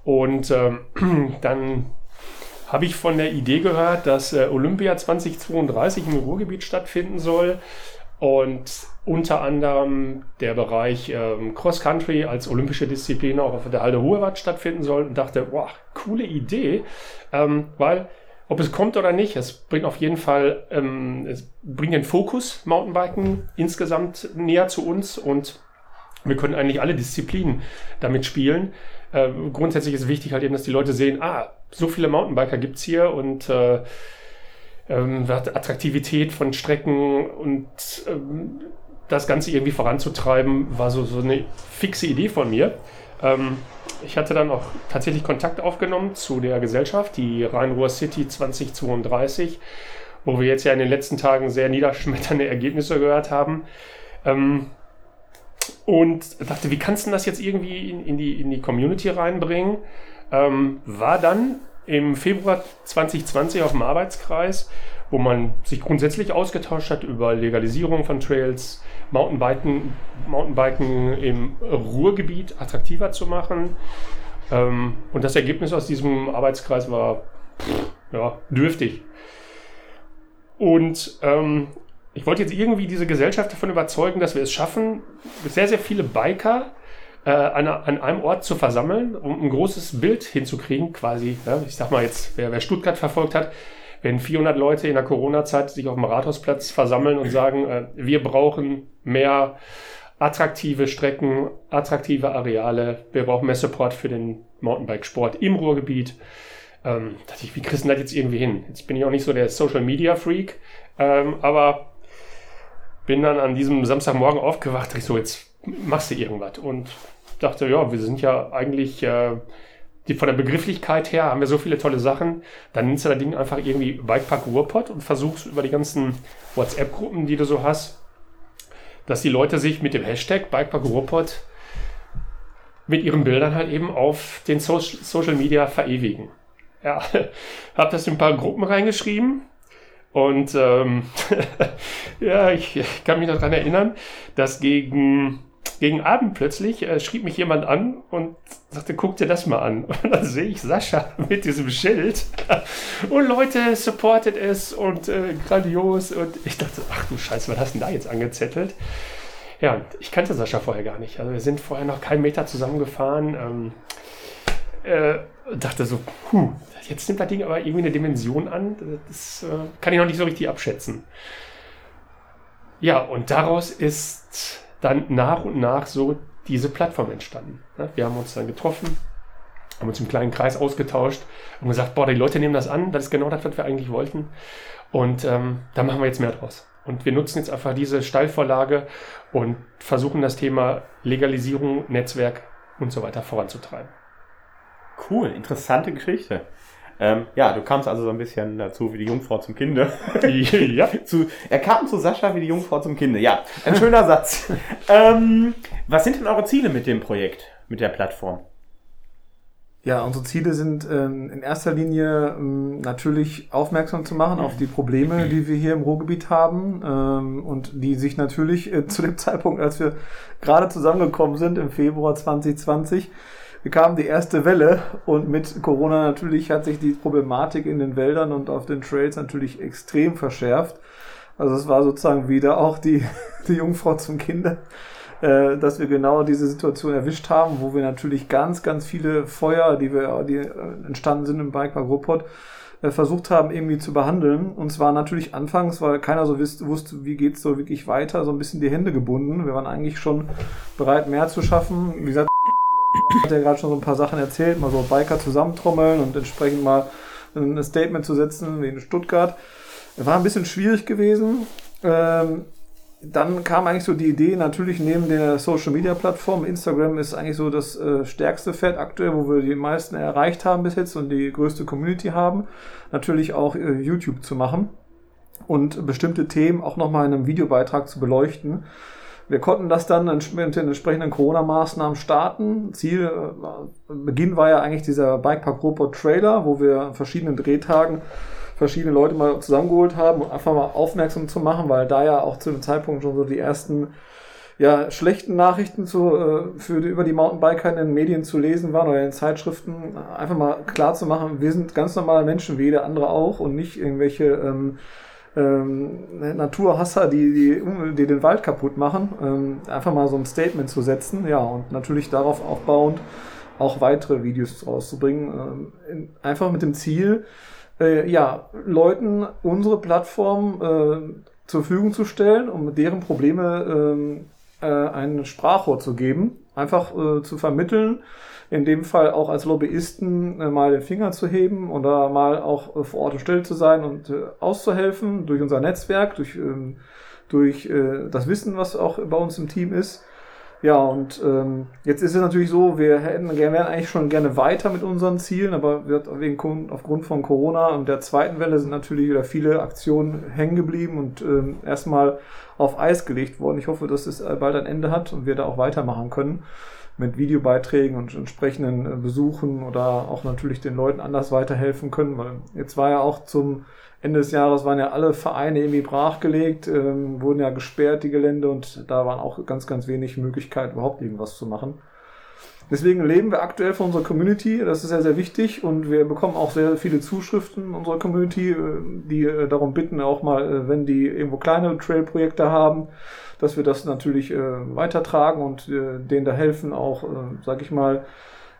Und ähm, (clears throat) dann habe ich von der Idee gehört, dass äh, Olympia 2032 im Ruhrgebiet stattfinden soll. Und unter anderem der Bereich ähm, Cross Country als olympische Disziplin auch auf der Halde Hohewatt stattfinden soll. Und dachte, wow, coole Idee, ähm, weil ob es kommt oder nicht, es bringt auf jeden Fall, ähm, es bringt den Fokus Mountainbiken insgesamt näher zu uns. Und wir können eigentlich alle Disziplinen damit spielen. äh, grundsätzlich ist wichtig halt eben, dass die Leute sehen, ah, so viele Mountainbiker gibt's hier und äh, ähm, Attraktivität von Strecken und ähm, das Ganze irgendwie voranzutreiben, war so, so eine fixe Idee von mir. Ähm, ich hatte dann auch tatsächlich Kontakt aufgenommen zu der Gesellschaft, die Rhein-Ruhr City 2032, wo wir jetzt ja in den letzten Tagen sehr niederschmetternde Ergebnisse gehört haben. Ähm, und dachte, wie kannst du das jetzt irgendwie in, in, die, in die Community reinbringen? Ähm, war dann im Februar 2020 auf dem Arbeitskreis, wo man sich grundsätzlich ausgetauscht hat über Legalisierung von Trails, Mountainbiken, Mountainbiken im Ruhrgebiet attraktiver zu machen. Ähm, und das Ergebnis aus diesem Arbeitskreis war pff, ja, dürftig. Und ähm, ich wollte jetzt irgendwie diese Gesellschaft davon überzeugen, dass wir es schaffen, sehr, sehr viele Biker äh, an, an, einem Ort zu versammeln, um ein großes Bild hinzukriegen, quasi. Ja, ich sag mal jetzt, wer, wer Stuttgart verfolgt hat, wenn 400 Leute in der Corona-Zeit sich auf dem Rathausplatz versammeln und sagen, äh, wir brauchen mehr attraktive Strecken, attraktive Areale, wir brauchen mehr Support für den Mountainbike-Sport im Ruhrgebiet. Ähm, dachte ich, wie kriegst du das jetzt irgendwie hin? Jetzt bin ich auch nicht so der Social-Media-Freak, ähm, aber bin dann an diesem Samstagmorgen aufgewacht, ich so, jetzt machst du irgendwas. Und dachte, ja, wir sind ja eigentlich, äh, die, von der Begrifflichkeit her haben wir so viele tolle Sachen. Dann nimmst du das Ding einfach irgendwie Bikepark Ruhrpott und versuchst über die ganzen WhatsApp-Gruppen, die du so hast, dass die Leute sich mit dem Hashtag Bikepark Ruhrpott mit ihren Bildern halt eben auf den so Social Media verewigen. Ja, (laughs) habe das in ein paar Gruppen reingeschrieben und ähm, (laughs) ja, ich, ich, kann mich noch daran erinnern, dass gegen, gegen Abend plötzlich äh, schrieb mich jemand an und sagte, guck dir das mal an. (laughs) Und dann sehe ich Sascha mit diesem Schild. (laughs) Und Leute, supportet es und äh, grandios. Und ich dachte, ach du Scheiße, was hast du denn da jetzt angezettelt? Ja, ich kannte Sascha vorher gar nicht. Also wir sind vorher noch keinen Meter zusammengefahren. Ähm, äh, dachte so, puh, jetzt nimmt das Ding aber irgendwie eine Dimension an, das äh, kann ich noch nicht so richtig abschätzen. Ja, und daraus ist dann nach und nach so diese Plattform entstanden. Wir haben uns dann getroffen, haben uns im kleinen Kreis ausgetauscht und gesagt, boah, die Leute nehmen das an, das ist genau das, was wir eigentlich wollten. Und ähm, da machen wir jetzt mehr draus. Und wir nutzen jetzt einfach diese Steilvorlage und versuchen das Thema Legalisierung, Netzwerk und so weiter voranzutreiben. Cool, interessante Geschichte. Ähm, ja, du kamst also so ein bisschen dazu wie die Jungfrau zum Kinde. (laughs) ja. zu, er kam zu Sascha wie die Jungfrau zum Kinde. Ja, ein schöner Satz. (laughs) Ähm, was sind denn eure Ziele mit dem Projekt, mit der Plattform? Ja, unsere Ziele sind ähm, in erster Linie ähm, natürlich aufmerksam zu machen auf die Probleme, die wir hier im Ruhrgebiet haben ähm, und die sich natürlich äh, zu dem (laughs) Zeitpunkt, als wir gerade zusammengekommen sind im Februar 2020, kamen die erste Welle und mit Corona natürlich hat sich die Problematik in den Wäldern und auf den Trails natürlich extrem verschärft. Also es war sozusagen wieder auch die, (laughs) die Jungfrau zum Kinder, äh, dass wir genau diese Situation erwischt haben, wo wir natürlich ganz, ganz viele Feuer, die wir, die entstanden sind im Bikepark Ruhrpott, äh, versucht haben irgendwie zu behandeln. Und zwar natürlich anfangs, weil keiner so wusste, wusste wie geht's so wirklich weiter, so ein bisschen die Hände gebunden. Wir waren eigentlich schon bereit, mehr zu schaffen. Wie gesagt, hat ja gerade schon so ein paar Sachen erzählt, mal so Biker zusammentrommeln und entsprechend mal ein Statement zu setzen, wie in Stuttgart. War ein bisschen schwierig gewesen. Ähm, dann kam eigentlich so die Idee, natürlich neben der Social Media Plattform, Instagram ist eigentlich so das äh, stärkste Feld aktuell, wo wir die meisten erreicht haben bis jetzt und die größte Community haben, natürlich auch äh, YouTube zu machen und bestimmte Themen auch nochmal in einem Videobeitrag zu beleuchten. Wir konnten das dann mit den entsprechenden Corona-Maßnahmen starten. Ziel, äh, Beginn war ja eigentlich dieser Bikepark Robot Trailer, wo wir an verschiedenen Drehtagen verschiedene Leute mal zusammengeholt haben, um einfach mal aufmerksam zu machen, weil da ja auch zu dem Zeitpunkt schon so die ersten ja, schlechten Nachrichten zu, äh, für die, über die Mountainbiker in den Medien zu lesen waren oder in Zeitschriften, einfach mal klar zu machen, wir sind ganz normale Menschen, wie jeder andere auch und nicht irgendwelche ähm, ähm, Naturhasser, die, die, die den Wald kaputt machen, ähm, einfach mal so ein Statement zu setzen, ja, und natürlich darauf aufbauend auch weitere Videos rauszubringen, ähm, einfach mit dem Ziel, äh, ja, Leuten unsere Plattform äh, zur Verfügung zu stellen, um deren Probleme ähm, äh, ein Sprachrohr zu geben einfach äh, zu vermitteln, in dem Fall auch als Lobbyisten äh, mal den Finger zu heben oder mal auch äh, vor Ort und Stelle zu sein und äh, auszuhelfen durch unser Netzwerk, durch, ähm, durch das Wissen, was auch bei uns im Team ist. Ja, und ähm, jetzt ist es natürlich so, wir hätten wir wären eigentlich schon gerne weiter mit unseren Zielen, aber wird wegen, aufgrund von Corona und der zweiten Welle sind natürlich wieder viele Aktionen hängen geblieben und ähm, erstmal auf Eis gelegt worden. Ich hoffe, dass es bald ein Ende hat und wir da auch weitermachen können mit Videobeiträgen und entsprechenden äh, Besuchen oder auch natürlich den Leuten anders weiterhelfen können, weil jetzt war ja auch zum Ende des Jahres waren ja alle Vereine irgendwie brachgelegt, ähm, wurden ja gesperrt, die Gelände, und da waren auch ganz, ganz wenig Möglichkeiten, überhaupt irgendwas zu machen. Deswegen leben wir aktuell von unserer Community, das ist sehr, sehr wichtig und wir bekommen auch sehr viele Zuschriften unserer Community, äh, die äh, darum bitten, auch mal, wenn die irgendwo kleine Trail-Projekte haben, dass wir das natürlich äh, weitertragen und äh, denen da helfen, auch, äh, sag ich mal,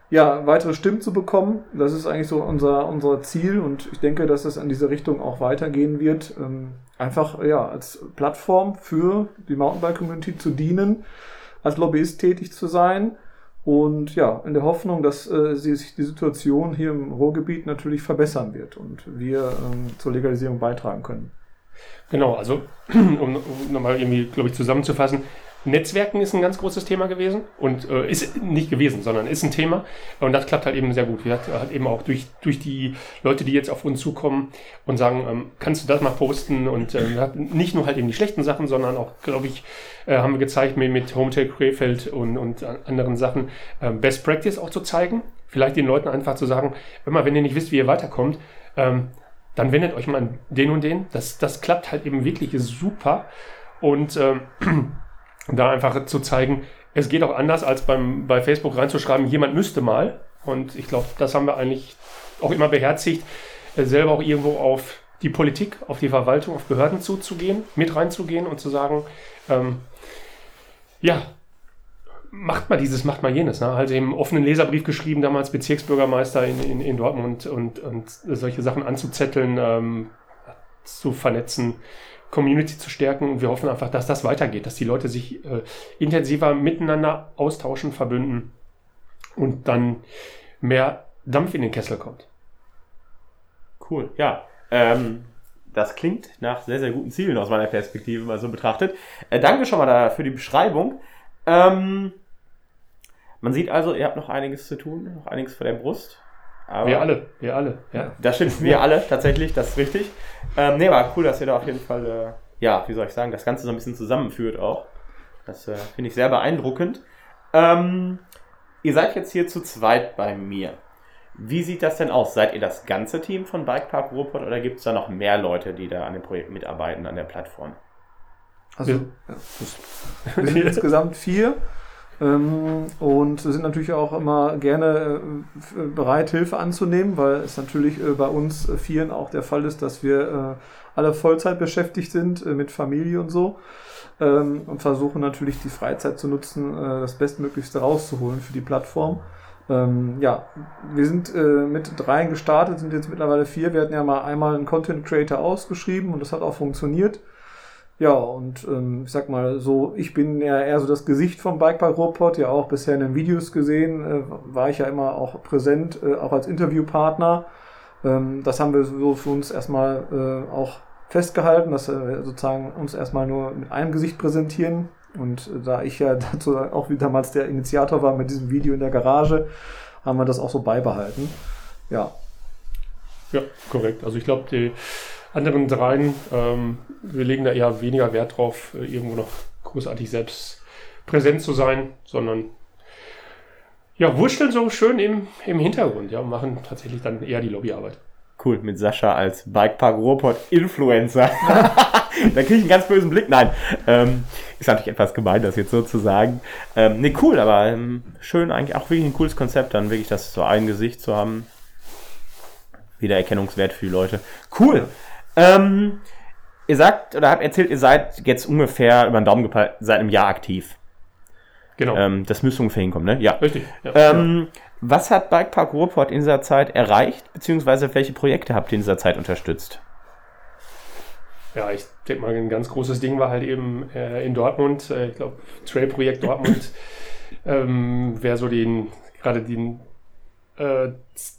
ja, weitere Stimmen zu bekommen. Das ist eigentlich so unser, unser Ziel und ich denke, dass es in diese Richtung auch weitergehen wird. Ähm, einfach ja, als Plattform für die Mountainbike-Community zu dienen, als Lobbyist tätig zu sein und ja, in der Hoffnung, dass äh, sich die Situation hier im Ruhrgebiet natürlich verbessern wird und wir ähm, zur Legalisierung beitragen können. Genau, also um, (clears throat) um nochmal irgendwie, glaube ich, zusammenzufassen, Netzwerken ist ein ganz großes Thema gewesen und äh, ist nicht gewesen, sondern ist ein Thema und das klappt halt eben sehr gut. Wir hat, hat eben auch durch, durch die Leute, die jetzt auf uns zukommen und sagen, ähm, kannst du das mal posten und äh, nicht nur halt eben die schlechten Sachen, sondern auch, glaube ich, äh, haben wir gezeigt mit, mit Hometail Krefeld und, und anderen Sachen äh, Best Practice auch zu zeigen. Vielleicht den Leuten einfach zu sagen, immer wenn ihr nicht wisst, wie ihr weiterkommt, ähm, dann wendet euch mal den und den. Das, das klappt halt eben wirklich super und ähm, (clears throat) da einfach zu zeigen, es geht auch anders, als beim, bei Facebook reinzuschreiben, jemand müsste mal. Und ich glaube, das haben wir eigentlich auch immer beherzigt, äh, selber auch irgendwo auf die Politik, auf die Verwaltung, auf Behörden zuzugehen, mit reinzugehen und zu sagen, ähm, ja, macht mal dieses, macht mal jenes. Ne? Also im offenen Leserbrief geschrieben, damals Bezirksbürgermeister in, in, in Dortmund und, und solche Sachen anzuzetteln, ähm, zu vernetzen. Community zu stärken. Und wir hoffen einfach, dass das weitergeht, dass die Leute sich äh, intensiver miteinander austauschen, verbünden und dann mehr Dampf in den Kessel kommt. Cool, ja. Ähm, das klingt nach sehr, sehr guten Zielen aus meiner Perspektive mal so betrachtet. Äh, danke schon mal da für die Beschreibung. Ähm, man sieht also, ihr habt noch einiges zu tun, noch einiges vor der Brust. Aber wir alle, wir alle, ja. Das stimmt, wir alle tatsächlich, das ist richtig. Ähm, nee, war cool, dass ihr da auf jeden Fall, äh, ja, wie soll ich sagen, das Ganze so ein bisschen zusammenführt auch. Das äh, finde ich sehr beeindruckend. Ähm, ihr seid jetzt hier zu zweit bei mir. Wie sieht das denn aus? Seid ihr das ganze Team von Bikepark Ruhrpott oder gibt es da noch mehr Leute, die da an dem Projekt mitarbeiten, an der Plattform? Also, ja. wir sind insgesamt vier. Ähm, und sind natürlich auch immer gerne äh, bereit, Hilfe anzunehmen, weil es natürlich äh, bei uns äh, vielen auch der Fall ist, dass wir alle Vollzeit beschäftigt sind mit Familie und so ähm, und versuchen natürlich die Freizeit zu nutzen, das Bestmöglichste rauszuholen für die Plattform. Ähm, ja, wir sind mit dreien gestartet, sind jetzt mittlerweile vier. Wir hatten ja mal einmal einen Content Creator ausgeschrieben und das hat auch funktioniert. Ja, und ähm, ich sag mal so, ich bin ja eher so das Gesicht vom Bikepark Robot, ja auch bisher in den Videos gesehen, äh, war ich ja immer auch präsent, äh, auch als Interviewpartner. Ähm, das haben wir so für uns erstmal äh, auch festgehalten, dass wir sozusagen uns erstmal nur mit einem Gesicht präsentieren. Und äh, da ich ja (laughs) dazu auch wie damals der Initiator war mit diesem Video in der Garage, haben wir das auch so beibehalten. Ja. Ja, korrekt. Also ich glaube, die anderen dreien, ähm, wir legen da eher weniger Wert drauf, äh, irgendwo noch großartig selbst präsent zu sein, sondern ja, wursteln so schön im, im Hintergrund, ja, und machen tatsächlich dann eher die Lobbyarbeit. Cool, mit Sascha als Bikepark Ruhrpott Influencer. (laughs) da kriege ich einen ganz bösen Blick. Nein, ähm, ist natürlich etwas gemein, das jetzt so zu sagen. Ähm, ne, cool, aber ähm, schön, eigentlich auch wirklich ein cooles Konzept, dann wirklich das so ein Gesicht zu haben. Wiedererkennungswert für die Leute. Cool. Ähm, ihr sagt oder habt erzählt, ihr seid jetzt ungefähr über den Daumen gepeilt, seit einem Jahr aktiv. Genau. Ähm, das müsste ungefähr hinkommen, ne? Ja. Richtig. Ja. Ähm, was hat Bikepark Ruhrport in dieser Zeit erreicht, beziehungsweise welche Projekte habt ihr in dieser Zeit unterstützt? Ja, ich denke mal, ein ganz großes Ding war halt eben äh, in Dortmund, äh, ich glaube, Trail-Projekt Dortmund (laughs) ähm, wer so den, gerade den, äh,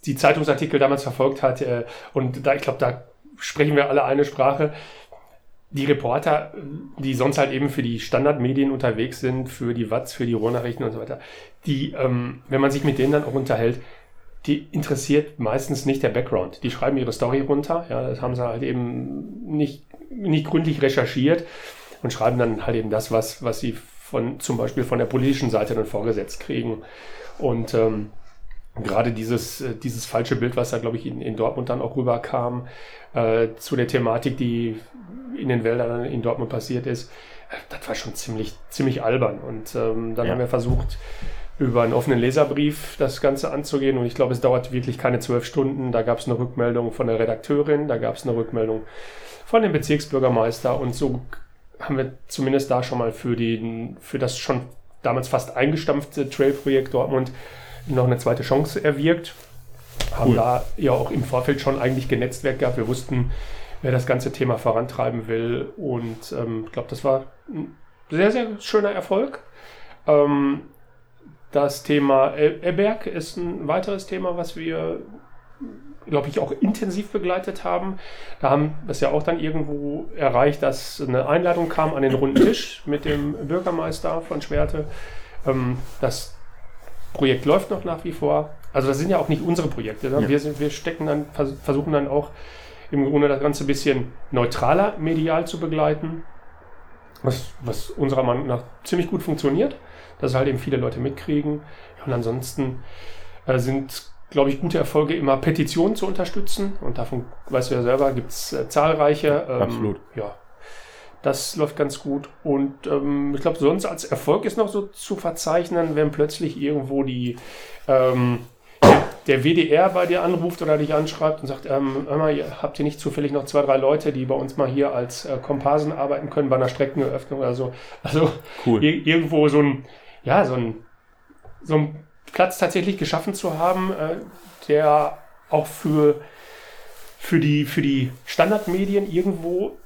die Zeitungsartikel damals verfolgt hat, äh, und da, ich glaube, da sprechen wir alle eine Sprache. Die Reporter, die sonst halt eben für die Standardmedien unterwegs sind, für die Watz, für die Rohrnachrichten und so weiter, die, ähm, wenn man sich mit denen dann auch unterhält, die interessiert meistens nicht der Background. Die schreiben ihre Story runter, ja, das haben sie halt eben nicht, nicht gründlich recherchiert und schreiben dann halt eben das, was, was sie von, zum Beispiel von der politischen Seite dann vorgesetzt kriegen. Und ähm, gerade dieses, äh, dieses falsche Bild, was da, glaube ich, in, in Dortmund dann auch rüberkam, äh, zu der Thematik, die in den Wäldern in Dortmund passiert ist, äh, das war schon ziemlich, ziemlich albern. Und ähm, dann ja. haben wir versucht, über einen offenen Leserbrief das Ganze anzugehen. Und ich glaube, es dauert wirklich keine zwölf Stunden. Da gab es eine Rückmeldung von der Redakteurin, da gab es eine Rückmeldung von dem Bezirksbürgermeister. Und so haben wir zumindest da schon mal für, den, für das schon damals fast eingestampfte Trail-Projekt Dortmund noch eine zweite Chance erwirkt. Haben da ja auch im Vorfeld schon eigentlich genetzwerk gehabt. Wir wussten, wer das ganze Thema vorantreiben will. Und ähm, ich glaube, das war ein sehr, sehr schöner Erfolg. Ähm, das Thema Eberg ist ein weiteres Thema, was wir, glaube ich, auch intensiv begleitet haben. Da haben wir es ja auch dann irgendwo erreicht, dass eine Einladung kam an den runden Tisch mit dem Bürgermeister von Schwerte. Ähm, das Projekt läuft noch nach wie vor. Also das sind ja auch nicht unsere Projekte. Ne? Ja. Wir, sind, wir stecken dann, versuchen dann auch im Grunde das Ganze ein bisschen neutraler medial zu begleiten, was, was unserer Meinung nach ziemlich gut funktioniert dass halt eben viele Leute mitkriegen. Und ansonsten äh, sind, glaube ich, gute Erfolge immer Petitionen zu unterstützen. Und davon, weißt du ja selber, gibt es äh, zahlreiche. Ähm, Absolut. Ja, das läuft ganz gut. Und ähm, ich glaube, sonst als Erfolg ist noch so zu verzeichnen, wenn plötzlich irgendwo die ähm, der WDR bei dir anruft oder dich anschreibt und sagt, ähm, mal, habt ihr nicht zufällig noch zwei, drei Leute, die bei uns mal hier als äh, Komparsen arbeiten können bei einer Streckeneröffnung oder so. Also cool. irgendwo so ein, ja, so ein, so ein Platz tatsächlich geschaffen zu haben, äh, der auch für, für, die, für die Standardmedien irgendwo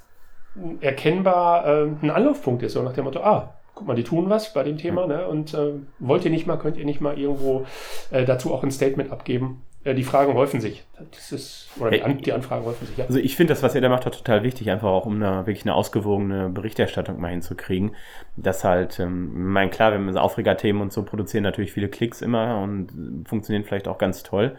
erkennbar äh, ein Anlaufpunkt ist, so nach dem Motto, ah, guck mal, die tun was bei dem Thema, ne? Und äh, wollt ihr nicht mal, könnt ihr nicht mal irgendwo äh, dazu auch ein Statement abgeben? Äh, die Fragen häufen sich. Das ist, oder die, An die Anfragen häufen sich, ja. Also ich finde das, was ihr da macht, total wichtig, einfach auch um eine, wirklich eine ausgewogene Berichterstattung mal hinzukriegen. Das halt, ähm, ich meine, klar, wenn wir Aufregerthemen und so produzieren, natürlich viele Klicks immer und funktionieren vielleicht auch ganz toll.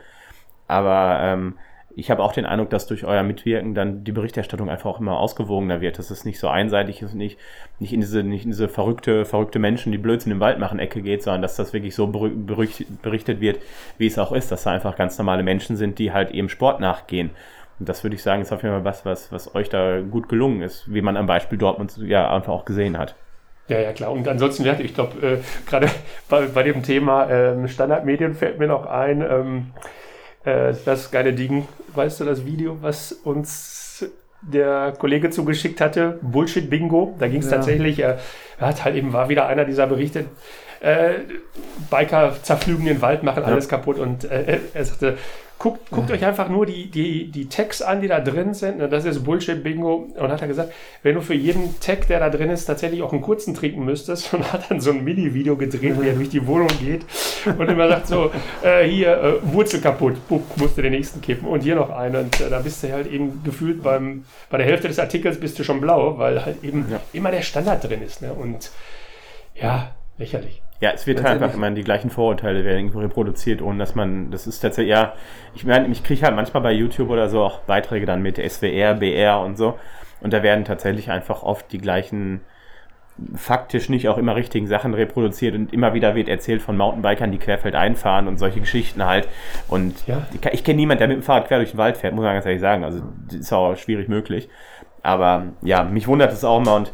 Aber ähm, ich habe auch den Eindruck, dass durch euer Mitwirken dann die Berichterstattung einfach auch immer ausgewogener wird, dass es nicht so einseitig ist, nicht, nicht in diese, nicht in diese verrückte, verrückte Menschen, die Blödsinn im Wald machen, Ecke geht, sondern dass das wirklich so berichtet wird, wie es auch ist, dass da einfach ganz normale Menschen sind, die halt eben Sport nachgehen. Und das würde ich sagen, ist auf jeden Fall was, was, was euch da gut gelungen ist, wie man am Beispiel Dortmund ja einfach auch gesehen hat. Ja, ja, klar. Und ansonsten, ich glaube, äh, (laughs) gerade bei, bei dem Thema äh, Standardmedien fällt mir noch ein, ähm, äh, das geile Ding, weißt du, das Video, was uns der Kollege zugeschickt hatte, Bullshit Bingo. Da ging es ja. tatsächlich, äh, er hat halt eben, war wieder einer dieser Berichte, äh, Biker zerflügen den Wald, machen alles ja. kaputt und äh, er sagte, Guckt, guckt euch einfach nur die, die, die Tags an, die da drin sind. Das ist Bullshit-Bingo. Und hat er gesagt, wenn du für jeden Tag, der da drin ist, tatsächlich auch einen kurzen trinken müsstest. (laughs) Und hat dann so ein Mini-Video gedreht, wie er durch die Wohnung geht. Und immer sagt so, äh, hier, äh, Wurzel kaputt, Pup, musst du den nächsten kippen. Und hier noch einen. Und äh, da bist du halt eben gefühlt beim, bei der Hälfte des Artikels bist du schon blau, weil halt eben ja. immer der Standard drin ist. Ne? Und ja, lächerlich. Ja, es wird halt einfach immer die gleichen Vorurteile werden reproduziert, ohne dass man, das ist tatsächlich, ja, ich meine, ich kriege halt manchmal bei YouTube oder so auch Beiträge dann mit SWR, BR und so. Und da werden tatsächlich einfach oft die gleichen, faktisch nicht auch immer richtigen Sachen reproduziert und immer wieder wird erzählt von Mountainbikern, die querfeld einfahren und solche Geschichten halt. Und ja. ich, ich kenne niemanden, der mit dem Fahrrad quer durch den Wald fährt, muss man ganz ehrlich sagen. Also, das ist auch schwierig möglich. Aber ja, mich wundert es auch immer und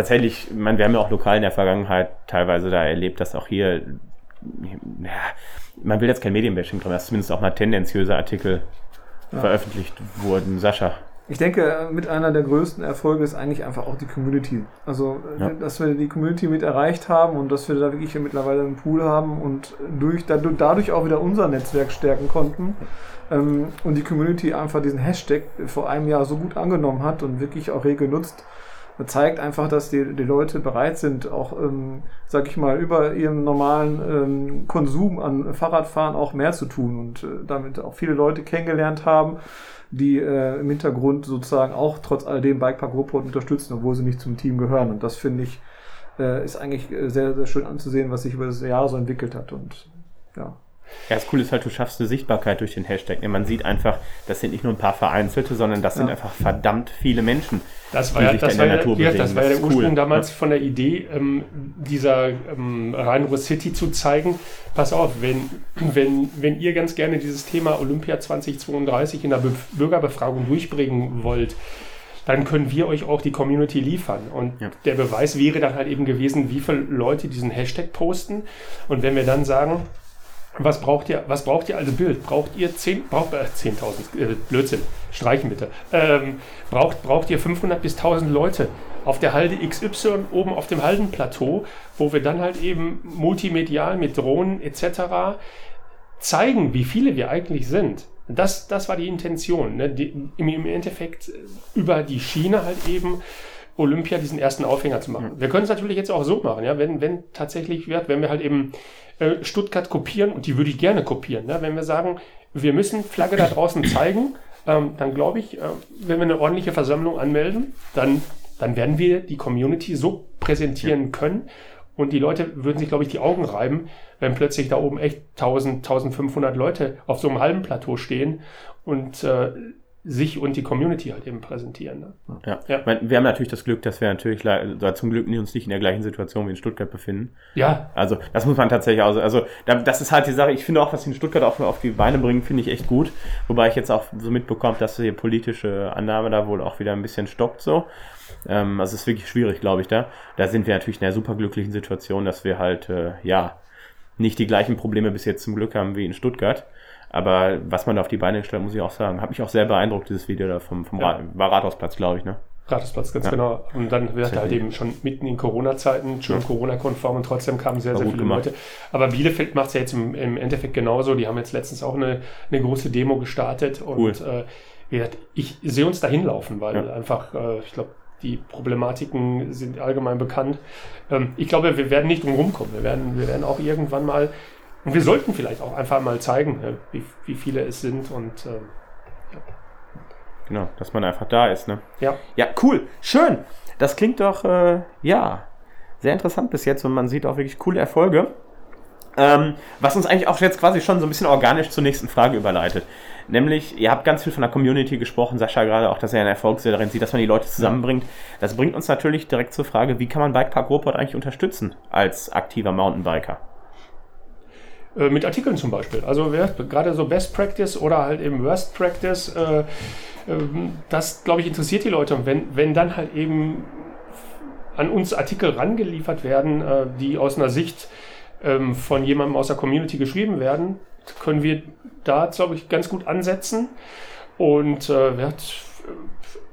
tatsächlich, ich meine, wir haben ja auch lokal in der Vergangenheit teilweise da erlebt, dass auch hier, ja, man will jetzt kein Medienbashing drin, dass zumindest auch mal tendenziöse Artikel ja. veröffentlicht wurden. Sascha. Ich denke, mit einer der größten Erfolge ist eigentlich einfach auch die Community. Also, ja. dass wir die Community mit erreicht haben und dass wir da wirklich mittlerweile einen Pool haben und durch, dadurch auch wieder unser Netzwerk stärken konnten. Ähm, und die Community einfach diesen Hashtag vor einem Jahr so gut angenommen hat und wirklich auch rege nutzt zeigt einfach, dass die, die Leute bereit sind, auch, ähm, sag ich mal, über ihren normalen ähm, Konsum an Fahrradfahren auch mehr zu tun und äh, damit auch viele Leute kennengelernt haben, die äh, im Hintergrund sozusagen auch trotz alledem Bikepark Ruhrpott unterstützen, obwohl sie nicht zum Team gehören. Und das finde ich, äh, ist eigentlich äh, sehr, sehr schön anzusehen, was sich über das Jahr so entwickelt hat. Und ja. Ja, das Coole ist halt, du schaffst eine Sichtbarkeit durch den Hashtag. Man sieht einfach, das sind nicht nur ein paar Vereinzelte, sondern das sind ja. einfach verdammt viele Menschen. Das war ja, das war ja, Natur ja, das war ja der Ursprung cool. damals von der Idee, ähm, dieser ähm, Rhein-Ruhr City zu zeigen. Pass auf, wenn, wenn, wenn ihr ganz gerne dieses Thema Olympia 2032 in der Be Bürgerbefragung durchbringen wollt, dann können wir euch auch die Community liefern. Und ja. der Beweis wäre dann halt eben gewesen, wie viele Leute diesen Hashtag posten. Und wenn wir dann sagen, was braucht ihr, was braucht ihr als Bild? Braucht ihr 10, braucht, äh, 10.000, äh, Blödsinn, streichen bitte. Ähm, braucht, braucht ihr 500 bis 1000 Leute auf der Halde XY oben auf dem Haldenplateau, wo wir dann halt eben multimedial mit Drohnen etc. zeigen, wie viele wir eigentlich sind. Das, das war die Intention. Ne? Die, im, Im Endeffekt über die Schiene halt eben Olympia diesen ersten Aufhänger zu machen. Wir können es natürlich jetzt auch so machen, ja, wenn, wenn tatsächlich wird, wenn wir halt eben äh, Stuttgart kopieren, und die würde ich gerne kopieren, ne? wenn wir sagen, wir müssen Flagge da draußen zeigen, ähm, dann glaube ich, äh, wenn wir eine ordentliche Versammlung anmelden, dann, dann werden wir die Community so präsentieren können und die Leute würden sich, glaube ich, die Augen reiben, wenn plötzlich da oben echt 1000, 1500 Leute auf so einem halben Plateau stehen und äh, sich und die Community halt eben präsentieren. Ne? Ja. ja. wir haben natürlich das Glück, dass wir natürlich zum Glück uns nicht in der gleichen Situation wie in Stuttgart befinden. Ja. Also das muss man tatsächlich auch. Also das ist halt die Sache. Ich finde auch, was sie in Stuttgart auf, auf die Beine bringen, finde ich echt gut. Wobei ich jetzt auch so mitbekomme, dass die politische Annahme da wohl auch wieder ein bisschen stoppt so. Ähm, also es ist wirklich schwierig, glaube ich, da. Da sind wir natürlich in einer super glücklichen Situation, dass wir halt, äh, ja, nicht die gleichen Probleme bis jetzt zum Glück haben wie in Stuttgart. Aber was man da auf die Beine gestellt, muss ich auch sagen, hat mich auch sehr beeindruckt, dieses Video da vom, vom ja. war Rathausplatz, glaube ich, ne? Rathausplatz, ganz ja. genau. Und dann wird halt eben schon mitten in Corona-Zeiten, schon ja. Corona-konform und trotzdem kamen sehr, sehr viele gemacht. Leute. Aber Bielefeld macht es ja jetzt im, im, Endeffekt genauso. Die haben jetzt letztens auch eine, eine große Demo gestartet und cool. äh, ich sehe uns dahin laufen, weil ja. einfach, äh, ich glaube, die Problematiken sind allgemein bekannt. Ähm, ich glaube, wir werden nicht drum rumkommen. Wir werden, wir werden auch irgendwann mal und wir sollten vielleicht auch einfach mal zeigen, äh, wie, wie viele es sind und äh, ja. Genau, dass man einfach da ist, ne? Ja. Ja, cool. Schön. Das klingt doch, äh, ja, sehr interessant bis jetzt und man sieht auch wirklich coole Erfolge. Ähm, was uns eigentlich auch jetzt quasi schon so ein bisschen organisch zur nächsten Frage überleitet. Nämlich, ihr habt ganz viel von der Community gesprochen, Sascha gerade auch, dass er einen Erfolg darin sieht, dass man die Leute zusammenbringt. Das bringt uns natürlich direkt zur Frage, wie kann man Bikepark Ruhrpott eigentlich unterstützen als aktiver Mountainbiker? Äh, mit Artikeln zum Beispiel. Also gerade so Best Practice oder halt eben Worst Practice, äh, ähm, das glaube ich interessiert die Leute. Und wenn, wenn dann halt eben an uns Artikel rangeliefert werden, äh, die aus einer Sicht ähm, von jemandem aus der Community geschrieben werden, können wir da, glaube ich, ganz gut ansetzen und äh, wird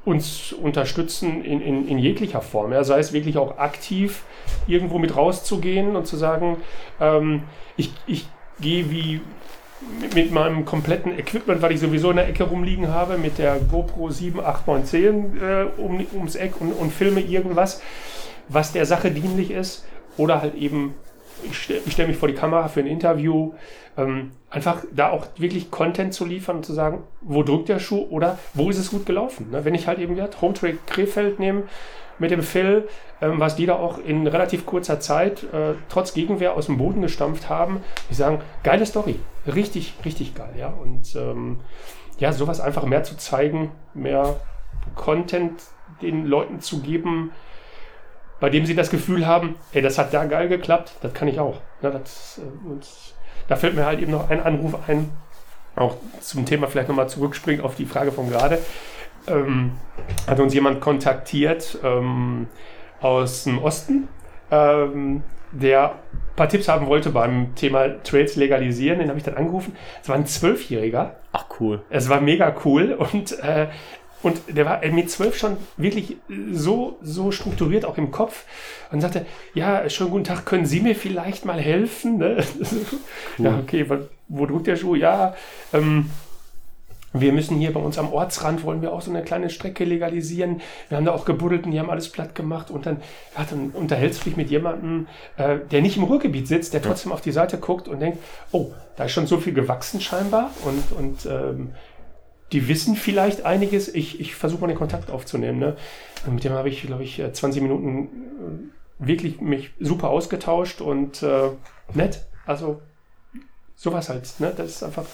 uns unterstützen in, in, in jeglicher Form. Ja, sei es wirklich auch aktiv irgendwo mit rauszugehen und zu sagen, ähm, ich, ich gehe wie mit meinem kompletten Equipment, weil ich sowieso in der Ecke rumliegen habe, mit der GoPro 7, 8, 9, 10 äh, um, ums Eck und, und filme irgendwas, was der Sache dienlich ist. Oder halt eben, ich stelle stell mich vor die Kamera für ein Interview, ähm, einfach da auch wirklich Content zu liefern und zu sagen, wo drückt der Schuh oder wo ist es gut gelaufen. Ne? Wenn ich halt eben ja, Home Track Krefeld nehme, mit dem Phil, ähm, was die da auch in relativ kurzer Zeit äh, trotz Gegenwehr aus dem Boden gestampft haben. Ich sagen, geile Story, richtig, richtig geil, ja. Und ähm, ja, sowas einfach mehr zu zeigen, mehr Content den Leuten zu geben, bei dem sie das Gefühl haben, ey, das hat da geil geklappt, das kann ich auch. Ja, das, äh, und da fällt mir halt eben noch ein Anruf ein, auch zum Thema vielleicht nochmal zurückspringen auf die Frage von gerade ähm, hat uns jemand kontaktiert ähm, aus dem Osten, ähm, der ein paar Tipps haben wollte beim Thema Trails legalisieren. Den habe ich dann angerufen. Es war ein Zwölfjähriger. Ach cool. Es war mega cool und äh, und der war mit zwölf schon wirklich so, so strukturiert auch im Kopf und sagte, ja, schönen guten Tag, können Sie mir vielleicht mal helfen? Ne? (laughs) Cool. Ja, okay, wo, wo drückt der Schuh? Ja, ähm, Wir müssen hier bei uns am Ortsrand, wollen wir auch so eine kleine Strecke legalisieren. Wir haben da auch gebuddelt und die haben alles platt gemacht. Und dann, ja, dann unterhältst du dich mit jemandem, äh, der nicht im Ruhrgebiet sitzt, der trotzdem auf die Seite guckt und denkt, oh, da ist schon so viel gewachsen scheinbar. Und, und ähm, die wissen vielleicht einiges. Ich, ich versuche mal den Kontakt aufzunehmen. Ne? Und mit dem habe ich, glaube ich, 20 Minuten äh, wirklich mich super ausgetauscht und äh, nett. Also sowas halt. Ne? Das ist einfach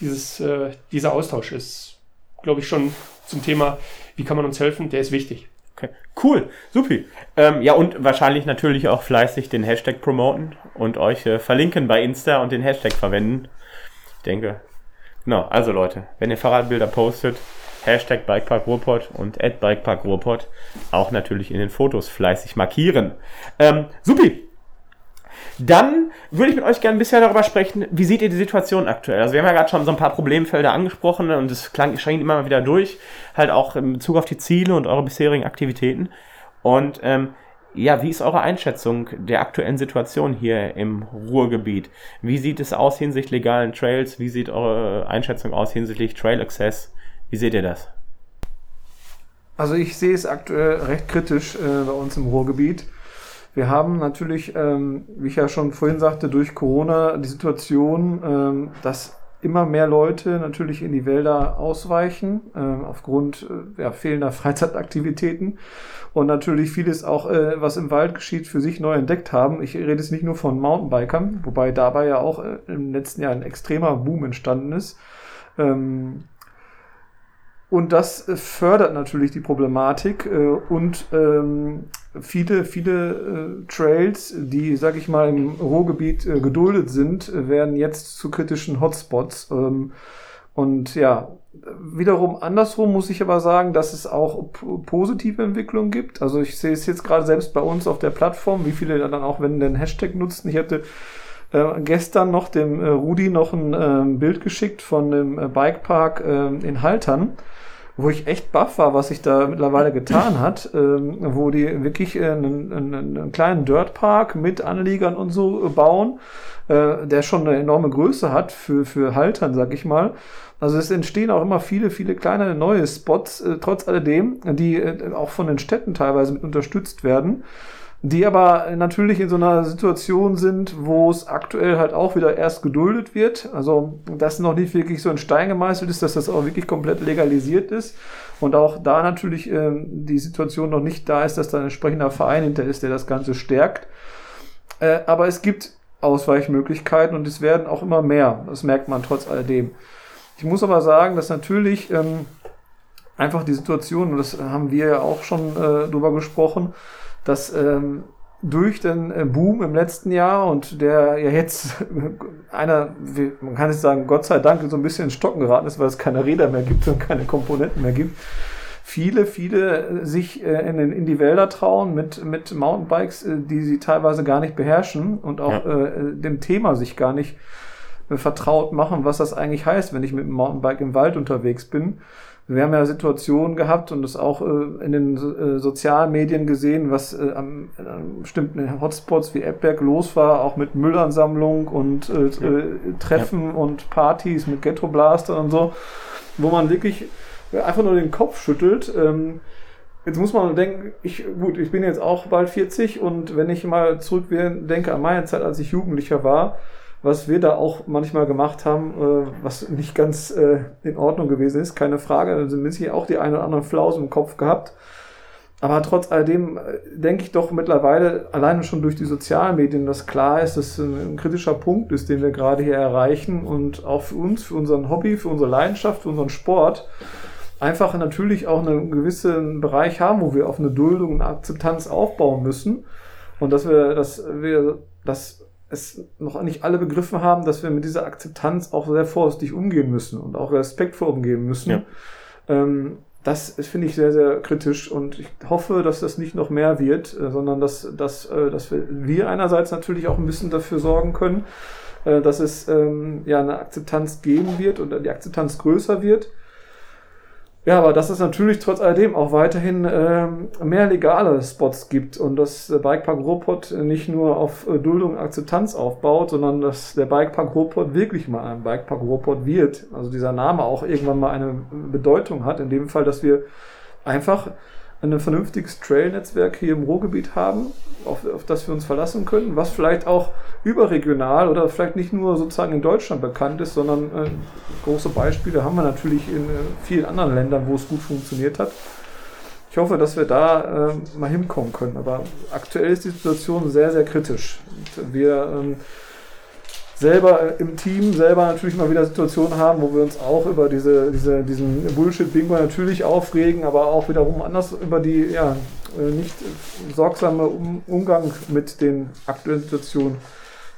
dieses, äh, dieser Austausch ist, glaube ich, schon zum Thema, wie kann man uns helfen, der ist wichtig. Okay. Cool, supi. Ähm, ja, und wahrscheinlich natürlich auch fleißig den Hashtag promoten und euch äh, verlinken bei Insta und den Hashtag verwenden. Ich denke, genau, also Leute, wenn ihr Fahrradbilder postet, Hashtag Bikepark Ruhrpott und at Bikepark Ruhrpott auch natürlich in den Fotos fleißig markieren. Ähm, supi, dann würde ich mit euch gerne ein bisschen darüber sprechen, wie seht ihr die Situation aktuell? Also wir haben ja gerade schon so ein paar Problemfelder angesprochen und es klang, scheint immer mal wieder durch, halt auch in Bezug auf die Ziele und eure bisherigen Aktivitäten. Und ähm, ja, wie ist eure Einschätzung der aktuellen Situation hier im Ruhrgebiet? Wie sieht es aus hinsichtlich legalen Trails? Wie sieht eure Einschätzung aus hinsichtlich Trail Access? Wie seht ihr das? Also ich sehe es aktuell recht kritisch äh, bei uns im Ruhrgebiet. Wir haben natürlich, ähm, wie ich ja schon vorhin sagte, durch Corona die Situation, ähm, dass immer mehr Leute natürlich in die Wälder ausweichen, äh, aufgrund äh, ja, fehlender (laughs) Freizeitaktivitäten und natürlich vieles auch, äh, was im Wald geschieht, für sich neu entdeckt haben. Ich rede jetzt nicht nur von Mountainbikern, wobei dabei ja auch äh, im letzten Jahr ein extremer Boom entstanden ist. Ähm, und das äh, fördert natürlich die Problematik äh, und ähm, viele, viele äh, Trails, die, sag ich mal, im Ruhrgebiet äh, geduldet sind, werden jetzt zu kritischen Hotspots. Ähm, und ja, wiederum andersrum muss ich aber sagen, dass es auch positive Entwicklungen gibt. Also ich sehe es jetzt gerade selbst bei uns auf der Plattform, wie viele dann auch, wenn den Hashtag nutzen. Ich hatte äh, gestern noch dem äh, Rudi noch ein äh, Bild geschickt von dem äh, Bikepark äh, in Haltern wo ich echt baff war, was sich da mittlerweile getan hat, ähm, wo die wirklich äh, einen, einen, einen kleinen Dirtpark mit Anliegern und so äh, bauen, äh, der schon eine enorme Größe hat für, für Haltern, sag ich mal. Also es entstehen auch immer viele, viele kleine neue Spots, äh, trotz alledem, die äh, auch von den Städten teilweise mit unterstützt werden die aber natürlich in so einer Situation sind, wo es aktuell halt auch wieder erst geduldet wird. Also das noch nicht wirklich so in Stein gemeißelt ist, dass das auch wirklich komplett legalisiert ist. Und auch da natürlich äh, die Situation noch nicht da ist, dass da ein entsprechender Verein hinter ist, der das Ganze stärkt. Äh, aber es gibt Ausweichmöglichkeiten und es werden auch immer mehr. Das merkt man trotz alledem. Ich muss aber sagen, dass natürlich ähm, einfach die Situation, und das haben wir ja auch schon äh, drüber gesprochen, dass ähm, durch den äh, Boom im letzten Jahr und der ja jetzt (laughs) einer, man kann nicht sagen, Gott sei Dank so ein bisschen in Stocken geraten ist, weil es keine Räder mehr gibt und keine Komponenten mehr gibt. Viele, viele sich äh, in, in die Wälder trauen mit, mit Mountainbikes, äh, die sie teilweise gar nicht beherrschen und auch ja. äh, dem Thema sich gar nicht vertraut machen, was das eigentlich heißt, wenn ich mit dem Mountainbike im Wald unterwegs bin. Wir haben ja Situationen gehabt und das auch äh, in den äh, sozialen Medien gesehen, was äh, am, an bestimmten Hotspots wie Eppberg los war, auch mit Müllansammlung und äh, ja. Treffen ja. und Partys mit Ghetto Blaster und so, wo man wirklich einfach nur den Kopf schüttelt. Ähm, Jetzt muss man denken, ich, gut, ich bin jetzt auch bald 40 und wenn ich mal zurückdenke an meine Zeit, als ich Jugendlicher war, was wir da auch manchmal gemacht haben, äh, was nicht ganz äh, in Ordnung gewesen ist, keine Frage. Da sind sicher auch die eine oder andere Flause im Kopf gehabt. Aber trotz alledem äh, denke ich doch mittlerweile, alleine schon durch die sozialen Medien, dass klar ist, dass ein, ein kritischer Punkt ist, den wir gerade hier erreichen und auch für uns, für unseren Hobby, für unsere Leidenschaft, für unseren Sport, einfach natürlich auch einen gewissen Bereich haben, wo wir auf eine Duldung und Akzeptanz aufbauen müssen. Und dass wir, dass wir das es noch nicht alle begriffen haben, dass wir mit dieser Akzeptanz auch sehr vorsichtig umgehen müssen und auch respektvoll umgehen müssen. Ja. Ähm, das finde ich sehr, sehr kritisch und ich hoffe, dass das nicht noch mehr wird, äh, sondern dass, dass, äh, dass wir, wir einerseits natürlich auch ein bisschen dafür sorgen können, äh, dass es ähm, ja eine Akzeptanz geben wird und die Akzeptanz größer wird. Ja, aber dass es natürlich trotz alledem auch weiterhin ähm, mehr legale Spots gibt und dass der Bikepark Ruhrpott nicht nur auf äh, Duldung und Akzeptanz aufbaut, sondern dass der Bikepark Ruhrpott wirklich mal ein Bikepark Ruhrpott wird. Also dieser Name auch irgendwann mal eine Bedeutung hat. In dem Fall, dass wir einfach ein vernünftiges Trail-Netzwerk hier im Ruhrgebiet haben, auf, auf das wir uns verlassen können, was vielleicht auch überregional oder vielleicht nicht nur sozusagen in Deutschland bekannt ist, sondern äh, große Beispiele haben wir natürlich in äh, vielen anderen Ländern, wo es gut funktioniert hat. Ich hoffe, dass wir da äh, mal hinkommen können. Aber aktuell ist die Situation sehr, sehr kritisch. Wir ähm, selber im Team selber natürlich mal wieder Situationen haben, wo wir uns auch über diese, diese, diesen Bullshit-Bingo natürlich aufregen, aber auch wiederum anders über die ja, äh, nicht sorgsame um Umgang mit den aktuellen Situationen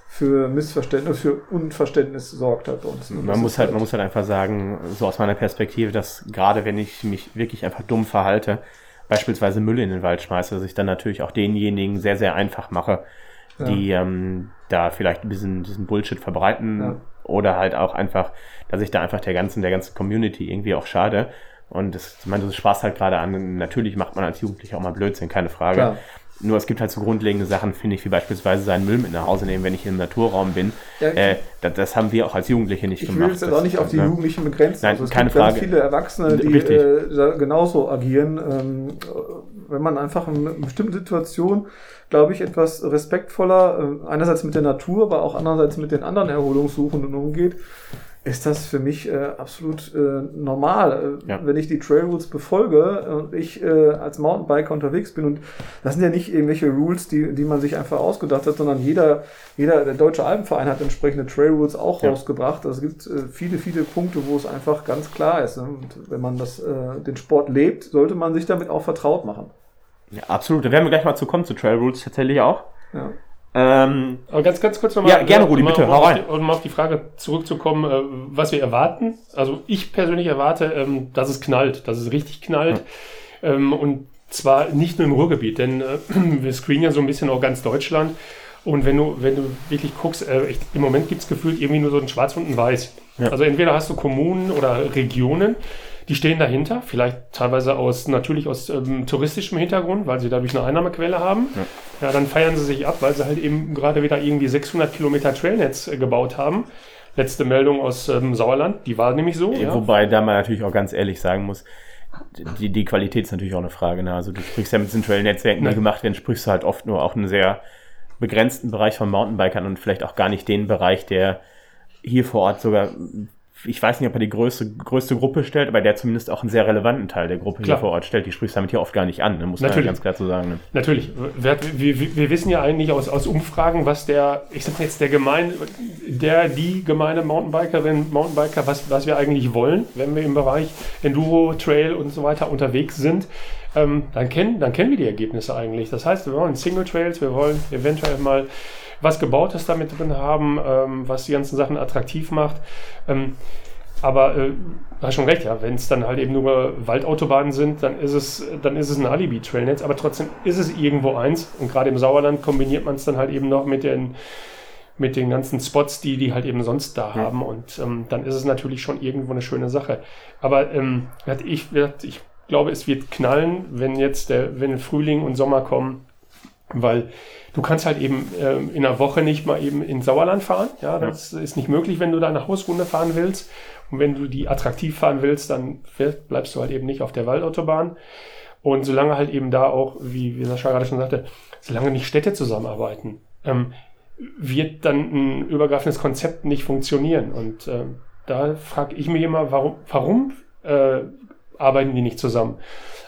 für Missverständnis, für Unverständnis sorgt hat bei uns. Man muss halt, man muss halt einfach sagen, so aus meiner Perspektive, dass gerade wenn ich mich wirklich einfach dumm verhalte, beispielsweise Müll in den Wald schmeiße, dass ich dann natürlich auch denjenigen sehr, sehr einfach mache, die ja. ähm, da vielleicht ein bisschen diesen Bullshit verbreiten ja. oder halt auch einfach, dass ich da einfach der ganzen, der ganzen Community irgendwie auch schade. Und das, ich meine, das Spaß halt gerade an. Natürlich macht man als Jugendlicher auch mal Blödsinn, keine Frage. Klar. Nur es gibt halt so grundlegende Sachen, finde ich, wie beispielsweise seinen Müll mit nach Hause nehmen, wenn ich im Naturraum bin. Ja, äh, das, das, haben wir auch als Jugendliche nicht ich gemacht. Ich will es auch nicht auf die ne? Jugendlichen begrenzen. Nein, also es keine gibt Frage. ganz viele Erwachsene, die äh, genauso agieren. Ähm, wenn man einfach in bestimmten Situation glaube ich, etwas respektvoller, äh, einerseits mit der Natur, aber auch andererseits mit den anderen Erholungssuchenden umgeht, ist das für mich äh, absolut äh, normal. Äh, ja. Wenn ich die Trail Rules befolge und ich äh, als Mountainbiker unterwegs bin und das sind ja nicht irgendwelche Rules, die, die man sich einfach ausgedacht hat, sondern jeder, jeder, der Deutsche Alpenverein hat entsprechende Trail Rules auch ja. rausgebracht. Also es gibt äh, viele, viele Punkte, wo es einfach ganz klar ist. Ne? Und wenn man das, äh, den Sport lebt, sollte man sich damit auch vertraut machen. Ja, absolut. Da werden wir gleich mal zu kommen, zu Trail Rules tatsächlich auch. Ja. Ähm, Aber ganz, ganz kurz nochmal. Ja, gerne, Rudi, bitte, hau rein. Um mal auf die Frage zurückzukommen, äh, was wir erwarten. Also ich persönlich erwarte, ähm, dass es knallt, dass es richtig knallt. Ja. Ähm, und zwar nicht nur im Ruhrgebiet, denn äh, (clears throat) wir screenen ja so ein bisschen auch ganz Deutschland. Und wenn du, wenn du wirklich guckst, äh, ich, im Moment gibt es gefühlt irgendwie nur so ein Schwarz und ein Weiß. Ja. Also entweder hast du Kommunen oder Regionen, die stehen dahinter, vielleicht teilweise aus natürlich aus ähm, touristischem Hintergrund, weil sie dadurch eine Einnahmequelle haben. Ja. ja. dann feiern sie sich ab, weil sie halt eben gerade wieder irgendwie 600 Kilometer Trailnetz äh, gebaut haben. Letzte Meldung aus ähm, Sauerland, die war nämlich so. Ja. Wobei da man natürlich auch ganz ehrlich sagen muss, die, die Qualität ist natürlich auch eine Frage. Ne? Also du sprichst ja mit diesen Trailnetzwerken, die gemacht werden, sprichst du halt oft nur auch einen sehr begrenzten Bereich von Mountainbikern und vielleicht auch gar nicht den Bereich, der hier vor Ort sogar ich weiß nicht, ob er die größte, größte Gruppe stellt, aber der zumindest auch einen sehr relevanten Teil der Gruppe klar. hier vor Ort stellt. Die sprichst damit hier oft gar nicht an, ne? muss man ganz klar zu sagen. Ne? Natürlich. Wir, wir, wir, wissen ja eigentlich aus, aus Umfragen, was der, ich sag jetzt der gemein, der, die gemeine Mountainbikerin, Mountainbiker, was, was wir eigentlich wollen, wenn wir im Bereich Enduro, Trail und so weiter unterwegs sind. Ähm, dann, kennen, dann kennen wir die Ergebnisse eigentlich. Das heißt, wir wollen Single Trails, wir wollen eventuell mal was Gebautes damit drin haben, ähm, was die ganzen Sachen attraktiv macht. Ähm, aber äh, du hast schon recht, ja, wenn es dann halt eben nur Waldautobahnen sind, dann ist es, dann ist es ein Alibi-Trailnetz, aber trotzdem ist es irgendwo eins. Und gerade im Sauerland kombiniert man es dann halt eben noch mit den, mit den ganzen Spots, die die halt eben sonst da ja. haben. Und ähm, dann ist es natürlich schon irgendwo eine schöne Sache. Aber ähm, ich, ich glaube, es wird knallen, wenn jetzt der, wenn Frühling und Sommer kommen, weil du kannst halt eben äh, in einer Woche nicht mal eben in Sauerland fahren. Ja, das ja. ist nicht möglich, wenn du da eine Hausrunde fahren willst. Und wenn du die attraktiv fahren willst, dann bleibst du halt eben nicht auf der Waldautobahn. Und solange halt eben da auch, wie, wie Sascha gerade schon sagte, solange nicht Städte zusammenarbeiten, ähm, wird dann ein übergreifendes Konzept nicht funktionieren. Und äh, da frage ich mich immer, warum, warum äh, arbeiten die nicht zusammen?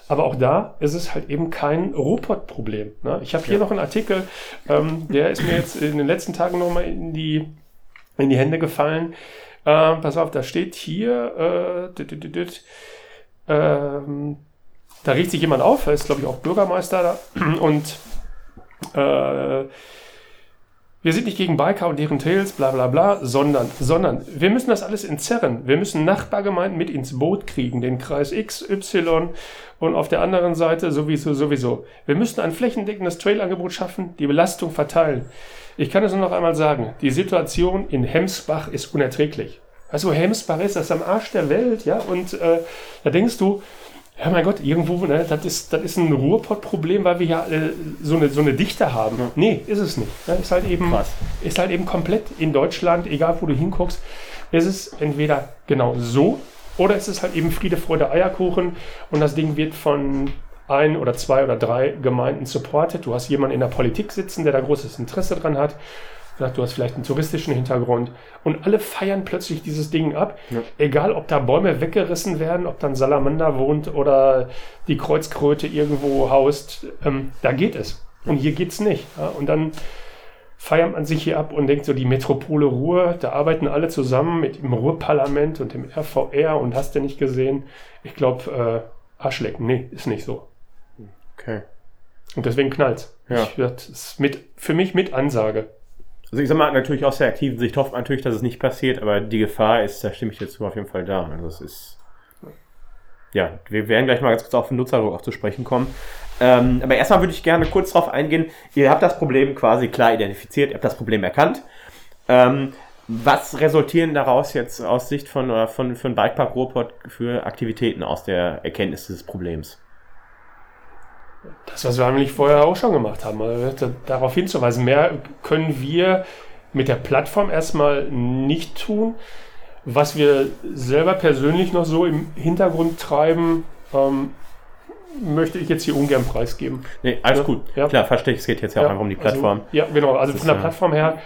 Aber auch da ist es halt eben kein Robot-Problem. Ne? Ich habe hier ja. noch einen Artikel, ähm, der ist mir jetzt in den letzten Tagen nochmal in die, in die Hände gefallen. Äh, pass auf, da steht hier, äh, ähm, da riecht sich jemand auf, er ist glaube ich auch Bürgermeister da und äh, wir sind nicht gegen Biker und deren Tails, bla bla bla, sondern, sondern wir müssen das alles entzerren. Wir müssen Nachbargemeinden mit ins Boot kriegen, den Kreis X, Y und auf der anderen Seite sowieso, sowieso. Wir müssen ein flächendeckendes Trailangebot schaffen, die Belastung verteilen. Ich kann es nur noch einmal sagen, die Situation in Hemsbach ist unerträglich. Also Helms-Barres, das ist am Arsch der Welt, ja. Und äh, da denkst du, ja mein Gott, irgendwo, ne, das ist, das ist ein Ruhrpott-Problem, weil wir ja äh, so, eine, so eine Dichte haben. Ja. Nee, ist es nicht. Ja, ist, halt eben, ist halt eben komplett in Deutschland, egal wo du hinguckst, ist es entweder genau so oder ist es halt eben Friede, Freude, Eierkuchen und das Ding wird von ein oder zwei oder drei Gemeinden supportet. Du hast jemanden in der Politik sitzen, der da großes Interesse dran hat du hast vielleicht einen touristischen Hintergrund und alle feiern plötzlich dieses Ding ab. Ja. Egal, ob da Bäume weggerissen werden, ob dann Salamander wohnt oder die Kreuzkröte irgendwo haust, ähm, da geht es. Und hier geht es nicht. Ja? Und dann feiert man sich hier ab und denkt so, die Metropole Ruhr, da arbeiten alle zusammen mit dem Ruhrparlament und dem RVR und hast du nicht gesehen. Ich glaube, äh, Arschlecken, nee, ist nicht so. Okay. Und deswegen knallt's. Ja. Ich, das ist mit, für mich mit Ansage. Also ich sag mal, natürlich aus der aktiven Sicht hofft man natürlich, dass es nicht passiert, aber die Gefahr ist, da stimme ich jetzt auf jeden Fall da. Also es ist. Ja, wir werden gleich mal ganz kurz auf den Nutzerdruck auch zu sprechen kommen. Ähm, aber erstmal würde ich gerne kurz darauf eingehen. Ihr habt das Problem quasi klar identifiziert, ihr habt das Problem erkannt. Ähm, was resultieren daraus jetzt aus Sicht von, von, von Bikepark Ruhrpott für Aktivitäten aus der Erkenntnis des Problems? Das, was wir eigentlich vorher auch schon gemacht haben, also darauf hinzuweisen. Mehr können wir mit der Plattform erstmal nicht tun. Was wir selber persönlich noch so im Hintergrund treiben, ähm, möchte ich jetzt hier ungern preisgeben. Nee, alles ja, gut. Ja. Klar, verstehe ich. Es geht jetzt ja, ja auch einfach um die also, Plattform. Also, ja, genau. Also von der Plattform her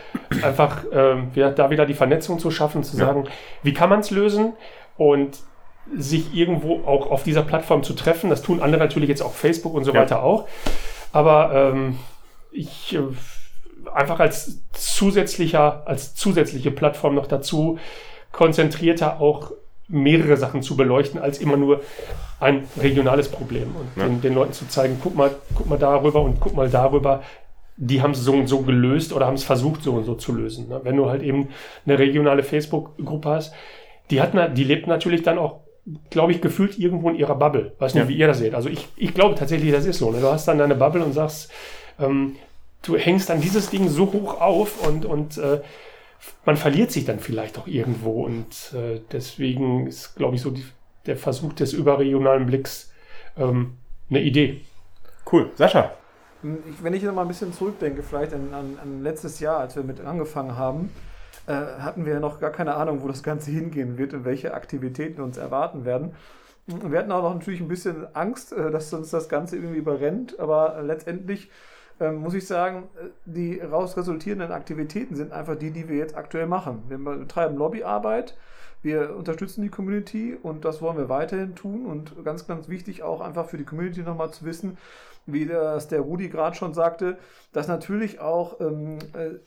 einfach äh, da wieder die Vernetzung zu schaffen, zu sagen, wie kann man es lösen? Und sich irgendwo auch auf dieser Plattform zu treffen. Das tun andere natürlich jetzt auch Facebook und so ja. weiter auch. Aber ähm, ich äh, einfach als zusätzlicher, als zusätzliche Plattform noch dazu konzentrierter auch mehrere Sachen zu beleuchten, als immer nur ein regionales Problem und ja. den, den, Leuten zu zeigen, guck mal, guck mal darüber und guck mal darüber. Die haben es so und so gelöst oder haben es versucht, so und so zu lösen. Ne? Wenn du halt eben eine regionale Facebook-Gruppe hast, die hat, die lebt natürlich dann auch glaube ich, gefühlt irgendwo in ihrer Bubble. Weiß nicht, ja. wie ihr das seht. Also ich, ich glaube tatsächlich, das ist so. Ne? Du hast dann deine Bubble und sagst, ähm, du hängst dann dieses Ding so hoch auf und, und äh, man verliert sich dann vielleicht auch irgendwo. Und äh, deswegen ist, glaube ich, so die, der Versuch des überregionalen Blicks ähm, eine Idee. Cool. Sascha. Wenn ich noch mal ein bisschen zurückdenke, vielleicht an, an, an letztes Jahr, als wir mit angefangen haben, äh, hatten wir noch gar keine Ahnung, wo das Ganze hingehen wird und welche Aktivitäten uns erwarten werden. Wir hatten auch noch natürlich ein bisschen Angst, äh, dass uns das Ganze irgendwie überrennt, aber letztendlich ähm, muss ich sagen, äh, die daraus resultierenden Aktivitäten sind einfach die, die wir jetzt aktuell machen. Wir betreiben Lobbyarbeit, wir unterstützen die Community und das wollen wir weiterhin tun und ganz, ganz wichtig auch einfach für die Community nochmal zu wissen, wie das der Rudi gerade schon sagte, dass natürlich auch ähm,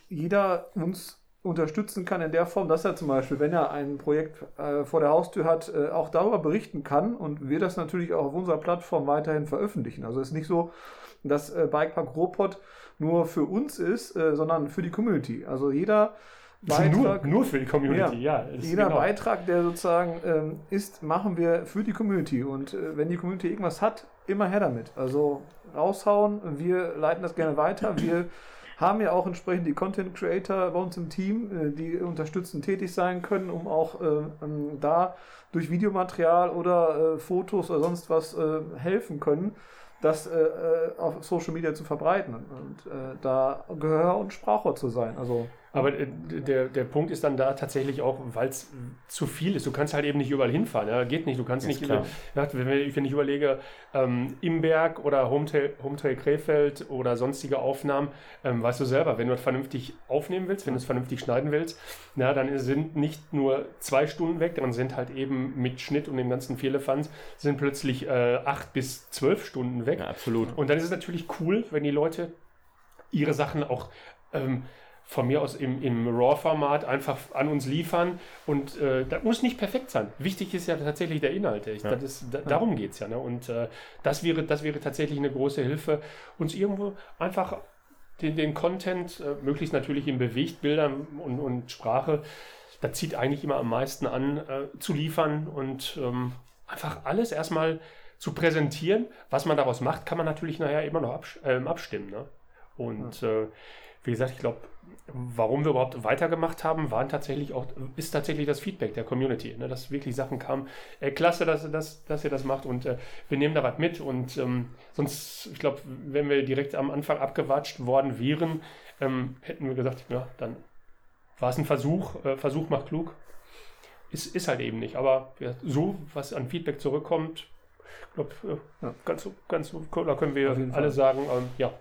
jeder uns unterstützen kann in der Form, dass er zum Beispiel, wenn er ein Projekt äh, vor der Haustür hat, äh, auch darüber berichten kann und wir das natürlich auch auf unserer Plattform weiterhin veröffentlichen. Also es ist nicht so, dass äh, Bikepark Robot nur für uns ist, äh, sondern für die Community. Also jeder Beitrag, nur, nur für die Community, ja. ja jeder genau. Beitrag, der sozusagen ähm, ist, machen wir für die Community. Und äh, wenn die Community irgendwas hat, immer her damit. Also raushauen, wir leiten das gerne weiter. Wir haben ja auch entsprechend die Content Creator bei uns im Team, äh, die unterstützend tätig sein können, um auch äh, ähm, da durch Videomaterial oder äh, Fotos oder sonst was äh, helfen können, das äh, äh, auf Social Media zu verbreiten und da Gehör und Sprachrohr zu sein. Also aber äh, der, der Punkt ist dann da tatsächlich auch, weil es zu viel ist. Du kannst halt eben nicht überall hinfahren. Ja? Geht nicht. Du kannst nicht. Klar. Wenn, wenn ich überlege, ähm, Imberg oder Hometrail, Hometrail Krefeld oder sonstige Aufnahmen, ähm, weißt du selber, wenn du es vernünftig aufnehmen willst, wenn du es vernünftig schneiden willst, na, dann sind nicht nur zwei Stunden weg, dann sind halt eben mit Schnitt und dem ganzen Vierlefanz sind plötzlich äh, acht bis zwölf Stunden weg. Ja, absolut. Und dann ist es natürlich cool, wenn die Leute ihre Sachen auch ähm, von mir aus im, im RAW-Format einfach an uns liefern. Und äh, das muss nicht perfekt sein. Wichtig ist ja tatsächlich der Inhalt. Ich, ja. ist, da, darum geht es ja. Ne? Und äh, das, wäre, das wäre tatsächlich eine große Hilfe, uns irgendwo einfach den, den Content, äh, möglichst natürlich in Bewegtbildern und, und Sprache, da zieht eigentlich immer am meisten an, äh, zu liefern und ähm, einfach alles erstmal zu präsentieren. Was man daraus macht, kann man natürlich nachher immer noch abs ähm, abstimmen. Ne? Und ja. Wie gesagt, ich glaube, warum wir überhaupt weitergemacht haben, waren tatsächlich auch, ist tatsächlich das Feedback der Community, ne, dass wirklich Sachen kamen, äh, klasse, dass, dass, dass ihr das macht und äh, wir nehmen da was mit und ähm, sonst, ich glaube, wenn wir direkt am Anfang abgewatscht worden wären, ähm, hätten wir gesagt, ja, dann war es ein Versuch, äh, Versuch macht klug. Ist, ist halt eben nicht, aber ja, so, was an Feedback zurückkommt, ich glaube, äh, ja. ganz, ganz, da können wir alle Fall. sagen, ähm, ja,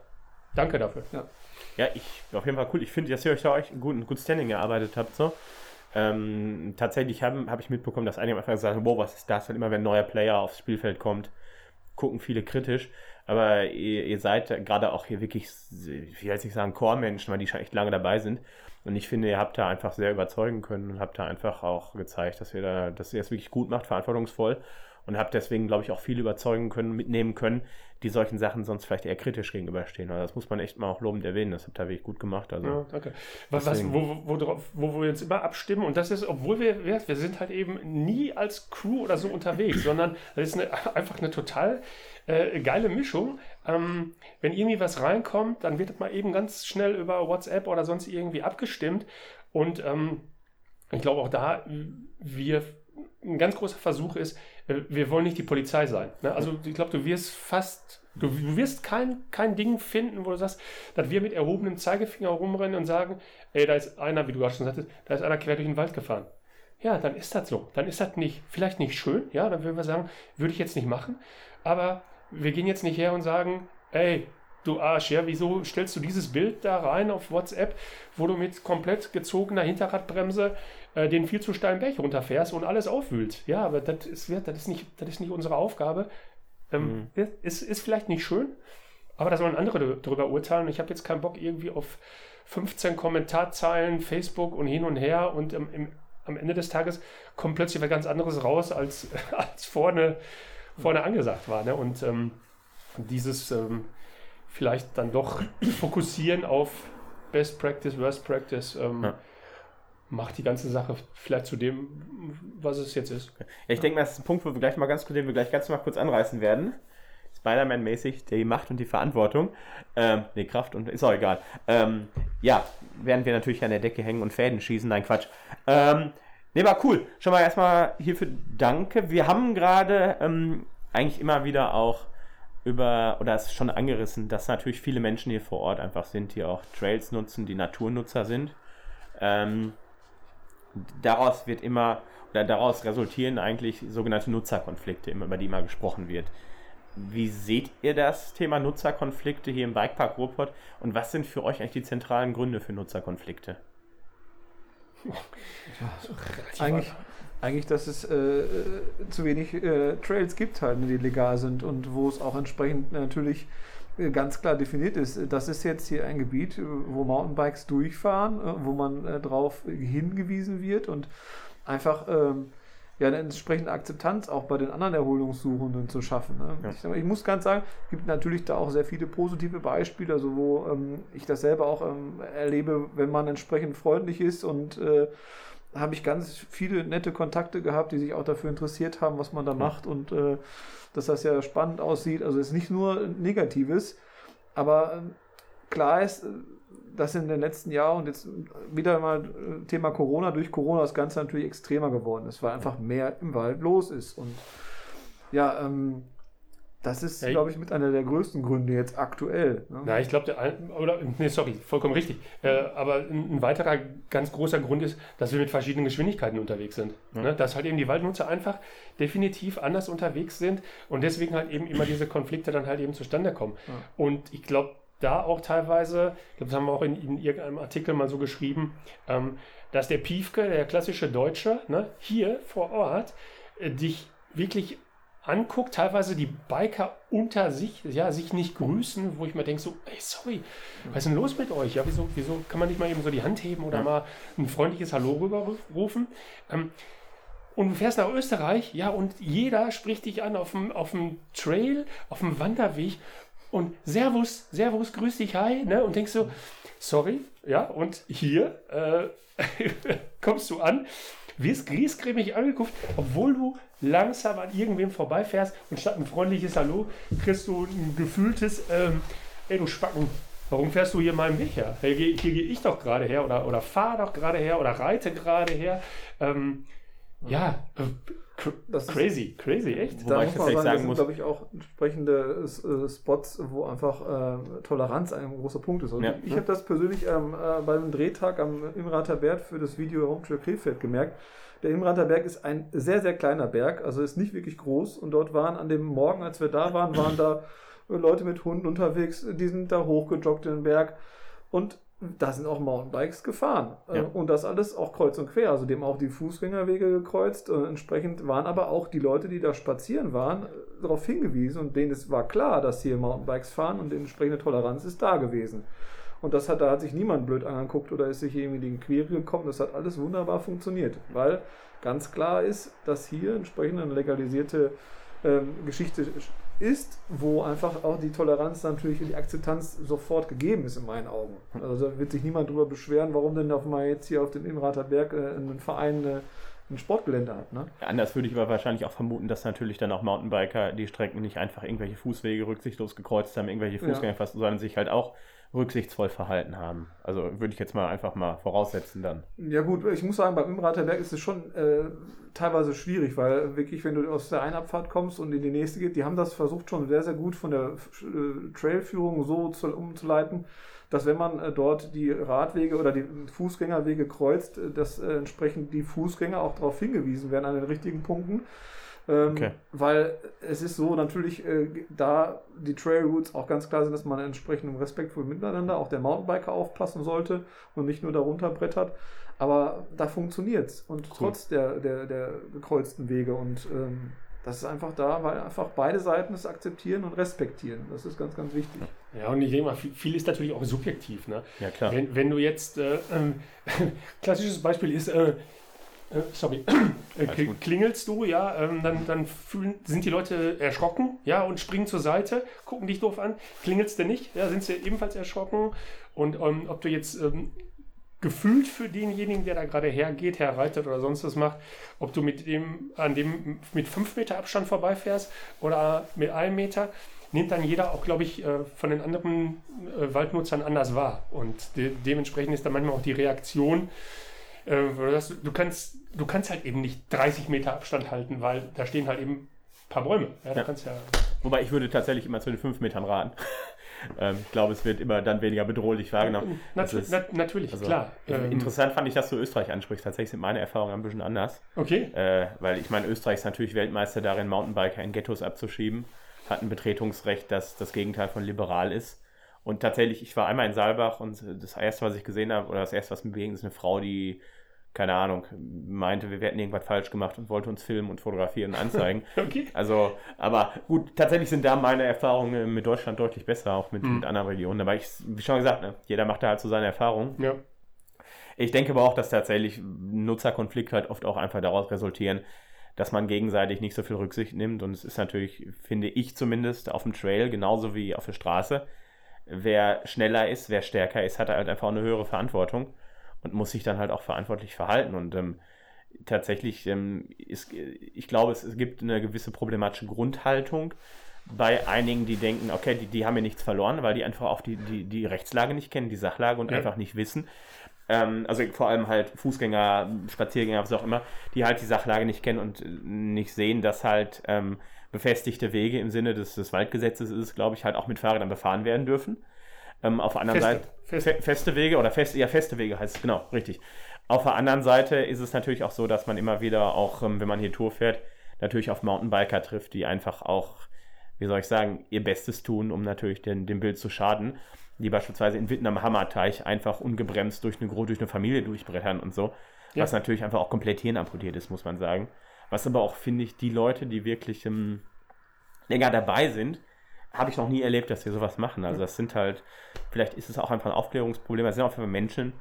danke dafür. Ja. Ja, ich, auf jeden Fall cool. Ich finde, dass ihr euch da euch ein gut, ein gut Standing erarbeitet habt, so. Ähm, tatsächlich habe hab ich mitbekommen, dass einige am Anfang gesagt haben, wow, was ist das? Und immer wenn ein neuer Player aufs Spielfeld kommt, gucken viele kritisch. Aber ihr, ihr seid gerade auch hier wirklich, wie soll ich sagen, Core-Menschen, weil die schon echt lange dabei sind. Und ich finde, ihr habt da einfach sehr überzeugen können und habt da einfach auch gezeigt, dass ihr da, dass ihr es wirklich gut macht, verantwortungsvoll und habe deswegen, glaube ich, auch viel überzeugen können, mitnehmen können, die solchen Sachen sonst vielleicht eher kritisch gegenüberstehen. Also das muss man echt mal auch lobend erwähnen. Das habt ihr wirklich gut gemacht. Also ja, danke. Was, was, wo, wo, wo, wo wir jetzt immer abstimmen und das ist, obwohl wir, wir sind halt eben nie als Crew oder so unterwegs, sondern das ist eine, einfach eine total äh, geile Mischung. Ähm, wenn irgendwie was reinkommt, dann wird mal eben ganz schnell über WhatsApp oder sonst irgendwie abgestimmt und ähm, ich glaube auch da, wir ein ganz großer Versuch ist, wir wollen nicht die Polizei sein. Ne? Also ich glaube, du wirst fast, du, du, wirst kein, kein Ding finden, wo du sagst, dass wir mit erhobenem Zeigefinger rumrennen und sagen, ey, da ist einer, wie du gerade schon sagtest, da ist einer quer durch den Wald gefahren. Ja, dann ist das so. Dann ist das nicht, vielleicht nicht schön, ja, dann würden wir sagen, würde ich jetzt nicht machen. Aber wir gehen jetzt nicht her und sagen, ey, du Arsch, ja, wieso stellst du dieses Bild da rein auf WhatsApp, wo du mit komplett gezogener Hinterradbremse äh, den viel zu steilen Berg runterfährst und alles aufwühlst? Ja, aber das ist, das ist, nicht, das ist nicht unsere Aufgabe. Ähm, mhm. ist, ist vielleicht nicht schön, aber da sollen andere darüber urteilen. Ich habe jetzt keinen Bock irgendwie auf 15 Kommentarzeilen, Facebook und hin und her und ähm, im, am Ende des Tages kommt plötzlich was ganz anderes raus, als, (laughs) als vorne, vorne angesagt war. Ne? Und ähm, dieses ähm, vielleicht dann doch fokussieren auf Best Practice, Worst Practice. Ähm, ja. Macht die ganze Sache vielleicht zu dem, was es jetzt ist. Ja, ich denke, das ist ein Punkt, wo wir gleich mal ganz, den wir gleich ganz mal kurz anreißen werden. Spider-Man-mäßig, die Macht und die Verantwortung. Ähm, nee, Kraft und ist auch egal. Ähm, ja, werden wir natürlich an der Decke hängen und Fäden schießen. Nein, Quatsch. Ähm, nee, war cool. Schon mal erstmal hierfür danke. Wir haben gerade ähm, eigentlich immer wieder auch über, oder es ist schon angerissen, dass natürlich viele Menschen hier vor Ort einfach sind, die auch Trails nutzen, die Naturnutzer sind. Ähm, daraus wird immer, oder daraus resultieren eigentlich sogenannte Nutzerkonflikte, über die immer gesprochen wird. Wie seht ihr das Thema Nutzerkonflikte hier im Bikepark Ruhrpott und was sind für euch eigentlich die zentralen Gründe für Nutzerkonflikte? (laughs) Eigentlich, eigentlich, dass es äh, äh, zu wenig äh, Trails gibt, halt, ne, die legal sind und wo es auch entsprechend natürlich ganz klar definiert ist. Das ist jetzt hier ein Gebiet, wo Mountainbikes durchfahren, äh, wo man äh, drauf hingewiesen wird und einfach ähm, ja, eine entsprechende Akzeptanz auch bei den anderen Erholungssuchenden zu schaffen. Ne? Ja. Ich, ich, muss ganz sagen, es gibt natürlich da auch sehr viele positive Beispiele, also wo ähm, ich das selber auch ähm, erlebe, wenn man entsprechend freundlich ist und äh, habe ich ganz viele nette Kontakte gehabt, die sich auch dafür interessiert haben, was man da macht und äh, dass das ja spannend aussieht. Also es ist nicht nur Negatives, aber äh, klar ist, äh, dass in den letzten Jahren und jetzt wieder mal äh, Thema Corona, durch Corona das Ganze natürlich extremer geworden ist, weil einfach mehr im Wald los ist. Und ja, ähm, das ist, ja, glaube ich, mit einer der größten Gründe jetzt aktuell. Ne? Na, ich glaube, der oder nee, sorry, vollkommen richtig. Äh, aber ein, ein, weiterer ganz großer Grund ist, dass wir mit verschiedenen Geschwindigkeiten unterwegs sind. Ja. Ne? Dass halt eben die Waldnutzer einfach definitiv anders unterwegs sind und deswegen halt eben immer diese Konflikte dann halt eben zustande kommen. Ja. Und ich glaube, da auch teilweise, ich glaube, das haben wir auch in, in irgendeinem Artikel mal so geschrieben, ähm, dass der Piefke, der klassische Deutsche, ne, hier vor Ort äh, dich wirklich anguckt, teilweise die Biker unter sich, ja, sich nicht grüßen, wo ich mir denke so, ey, sorry, was ist denn los mit euch? Ja, wieso, wieso kann man nicht mal eben so die Hand heben oder ja. mal ein freundliches Hallo rüberrufen? Ähm, und du fährst nach Österreich, ja, und jeder spricht dich an auf dem, auf dem Trail, auf dem Wanderweg und Servus, Servus, grüß dich, hi, ne? Und denkst so, sorry, ja, und hier äh, (laughs) kommst du an wirst griesgrämig angeguckt, obwohl du langsam an irgendwem vorbeifährst und statt ein freundliches Hallo kriegst du ein gefühltes, ähm, ey du Spacken, warum fährst du hier meinen Weg her? Hier, hier gehe ich doch gerade her oder, oder fahre doch gerade her oder reite gerade her. Ähm, ja, äh, das crazy, crazy, echt. Da muss man sagen, sagen das glaube ich, auch entsprechende äh, Spots, wo einfach äh, Toleranz ein großer Punkt ist. Und ja. ich habe das persönlich ähm, äh, beim Drehtag am Imrater Berg für das Video Homeschool Krefeld gemerkt. Der Imrater Berg ist ein sehr, sehr kleiner Berg, also ist nicht wirklich groß. Und dort waren an dem Morgen, als wir da waren, waren da Leute mit Hunden unterwegs, die sind da hochgejoggt in den Berg. Und da sind auch Mountainbikes gefahren. Äh, ja. Und das alles auch kreuz und quer. Also dem auch die Fußgängerwege gekreuzt. Und entsprechend waren aber auch die Leute, die da spazieren waren, darauf hingewiesen. Und denen es war klar, dass hier Mountainbikes fahren und die entsprechende Toleranz ist da gewesen. Und das hat, da hat sich niemand blöd angeguckt oder ist sich irgendwie in die Quere gekommen. Das hat alles wunderbar funktioniert. Weil ganz klar ist, dass hier entsprechend eine legalisierte ähm, Geschichte ist, wo einfach auch die Toleranz natürlich und die Akzeptanz sofort gegeben ist in meinen Augen. Also da wird sich niemand drüber beschweren, warum denn auf mal jetzt hier auf dem Innenrater Berg äh, ein Verein äh, ein Sportgelände hat. Ne? Ja, anders würde ich aber wahrscheinlich auch vermuten, dass natürlich dann auch Mountainbiker die Strecken nicht einfach irgendwelche Fußwege rücksichtslos gekreuzt haben, irgendwelche Fußgänger ja. fast, sondern sich halt auch rücksichtsvoll verhalten haben. Also würde ich jetzt mal einfach mal voraussetzen dann. Ja gut, ich muss sagen, beim Imrater Berg ist es schon äh, teilweise schwierig, weil wirklich, wenn du aus der Einabfahrt kommst und in die nächste geht, die haben das versucht schon sehr, sehr gut von der äh, Trailführung so zu, umzuleiten, dass wenn man äh, dort die Radwege oder die Fußgängerwege kreuzt, äh, dass äh, entsprechend die Fußgänger auch darauf hingewiesen werden an den richtigen Punkten. Ähm, okay. Weil es ist so natürlich, äh, da die Trail Routes auch ganz klar sind, dass man entsprechend respektvoll miteinander auch der Mountainbiker aufpassen sollte und nicht nur darunter brettert. Aber da funktioniert's und cool. trotz der, der, der gekreuzten Wege und ähm, das ist einfach da, weil einfach beide Seiten es akzeptieren und respektieren. Das ist ganz, ganz wichtig. Ja, und ich denke mal, viel ist natürlich auch subjektiv. Ne? Ja, klar. Wenn, wenn du jetzt, äh, äh, (laughs) klassisches Beispiel ist, äh, äh, sorry, (clears throat) äh, klingelst du, ja, ähm, dann, dann fühlen, sind die Leute erschrocken, ja, und springen zur Seite, gucken dich doof an. Klingelst du nicht, ja, sind sie ebenfalls erschrocken. Und ähm, ob du jetzt ähm, gefühlt für denjenigen, der da gerade hergeht, herreitet oder sonst was macht, ob du mit dem, an dem mit fünf Meter Abstand vorbeifährst oder mit einem Meter, nimmt dann jeder auch, glaube ich, äh, von den anderen äh, Waldnutzern anders wahr. Und de dementsprechend ist dann manchmal auch die Reaktion, du kannst, du kannst halt eben nicht 30 Meter Abstand halten, weil da stehen halt eben ein paar Bäume. Ja, ja. Ja Wobei ich würde tatsächlich immer zu den 5 Metern raten. (laughs) ähm, ich glaube, es wird immer dann weniger bedrohlich wahrgenommen. Nat ist, nat natürlich, also, klar. Ähm, interessant fand ich, dass du Österreich ansprichst. Tatsächlich sind meine Erfahrungen ein bisschen anders. Okay. Äh, weil ich meine, Österreich ist natürlich Weltmeister darin, Mountainbiker in Ghettos abzuschieben. Hat ein Betretungsrecht, das das Gegenteil von liberal ist. Und tatsächlich, ich war einmal in Saalbach und das erste, was ich gesehen habe, oder das erste, was mir begegnet, ist eine Frau, die keine Ahnung, meinte, wir hätten irgendwas falsch gemacht und wollte uns filmen und fotografieren und anzeigen. (laughs) okay. Also, aber gut, tatsächlich sind da meine Erfahrungen mit Deutschland deutlich besser, auch mit, mhm. mit anderen Regionen. Aber ich, wie schon gesagt, ne, jeder macht da halt so seine Erfahrungen. Ja. Ich denke aber auch, dass tatsächlich Nutzerkonflikte halt oft auch einfach daraus resultieren, dass man gegenseitig nicht so viel Rücksicht nimmt. Und es ist natürlich, finde ich zumindest, auf dem Trail genauso wie auf der Straße. Wer schneller ist, wer stärker ist, hat halt einfach eine höhere Verantwortung und muss sich dann halt auch verantwortlich verhalten. Und ähm, tatsächlich ähm, ist, ich glaube, es, es gibt eine gewisse problematische Grundhaltung bei einigen, die denken, okay, die, die haben ja nichts verloren, weil die einfach auch die, die, die Rechtslage nicht kennen, die Sachlage und ja. einfach nicht wissen. Ähm, also vor allem halt Fußgänger, Spaziergänger, was auch immer, die halt die Sachlage nicht kennen und nicht sehen, dass halt ähm, befestigte Wege im Sinne des, des Waldgesetzes ist, glaube ich, halt auch mit Fahrrädern befahren werden dürfen. Ähm, auf der anderen feste, Seite feste. Fe feste Wege oder feste, ja, feste Wege heißt es, genau, richtig. Auf der anderen Seite ist es natürlich auch so, dass man immer wieder auch, ähm, wenn man hier Tour fährt, natürlich auf Mountainbiker trifft, die einfach auch, wie soll ich sagen, ihr Bestes tun, um natürlich den, dem Bild zu schaden. Die beispielsweise in Witten am Hammerteich einfach ungebremst durch eine, durch eine Familie durchbrettern und so. Ja. Was natürlich einfach auch komplett hirnamputiert ist, muss man sagen. Was aber auch, finde ich, die Leute, die wirklich ähm, länger dabei sind, habe ich noch nie erlebt, dass wir sowas machen. Also das sind halt, vielleicht ist es auch einfach ein Aufklärungsproblem, es sind auch Menschen,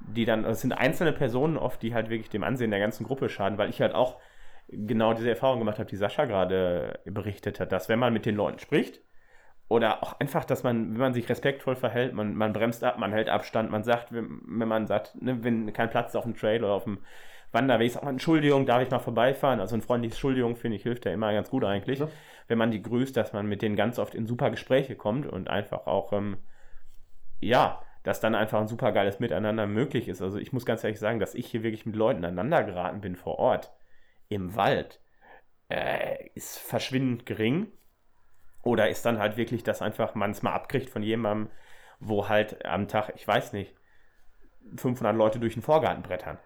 die dann, es sind einzelne Personen oft, die halt wirklich dem Ansehen der ganzen Gruppe schaden, weil ich halt auch genau diese Erfahrung gemacht habe, die Sascha gerade berichtet hat, dass wenn man mit den Leuten spricht, oder auch einfach, dass man, wenn man sich respektvoll verhält, man, man bremst ab, man hält Abstand, man sagt, wenn, wenn man sagt, ne, wenn kein Platz ist auf dem Trail oder auf dem Wanderweg ist, auch Entschuldigung, darf ich mal vorbeifahren? Also ein freundliches Entschuldigung, finde ich, hilft ja immer ganz gut eigentlich. Ja. Wenn man die grüßt, dass man mit denen ganz oft in super Gespräche kommt und einfach auch, ähm, ja, dass dann einfach ein super geiles Miteinander möglich ist. Also ich muss ganz ehrlich sagen, dass ich hier wirklich mit Leuten aneinander geraten bin vor Ort, im Wald, äh, ist verschwindend gering. Oder ist dann halt wirklich, dass einfach man es mal abkriegt von jemandem, wo halt am Tag, ich weiß nicht, 500 Leute durch den Vorgarten brettern.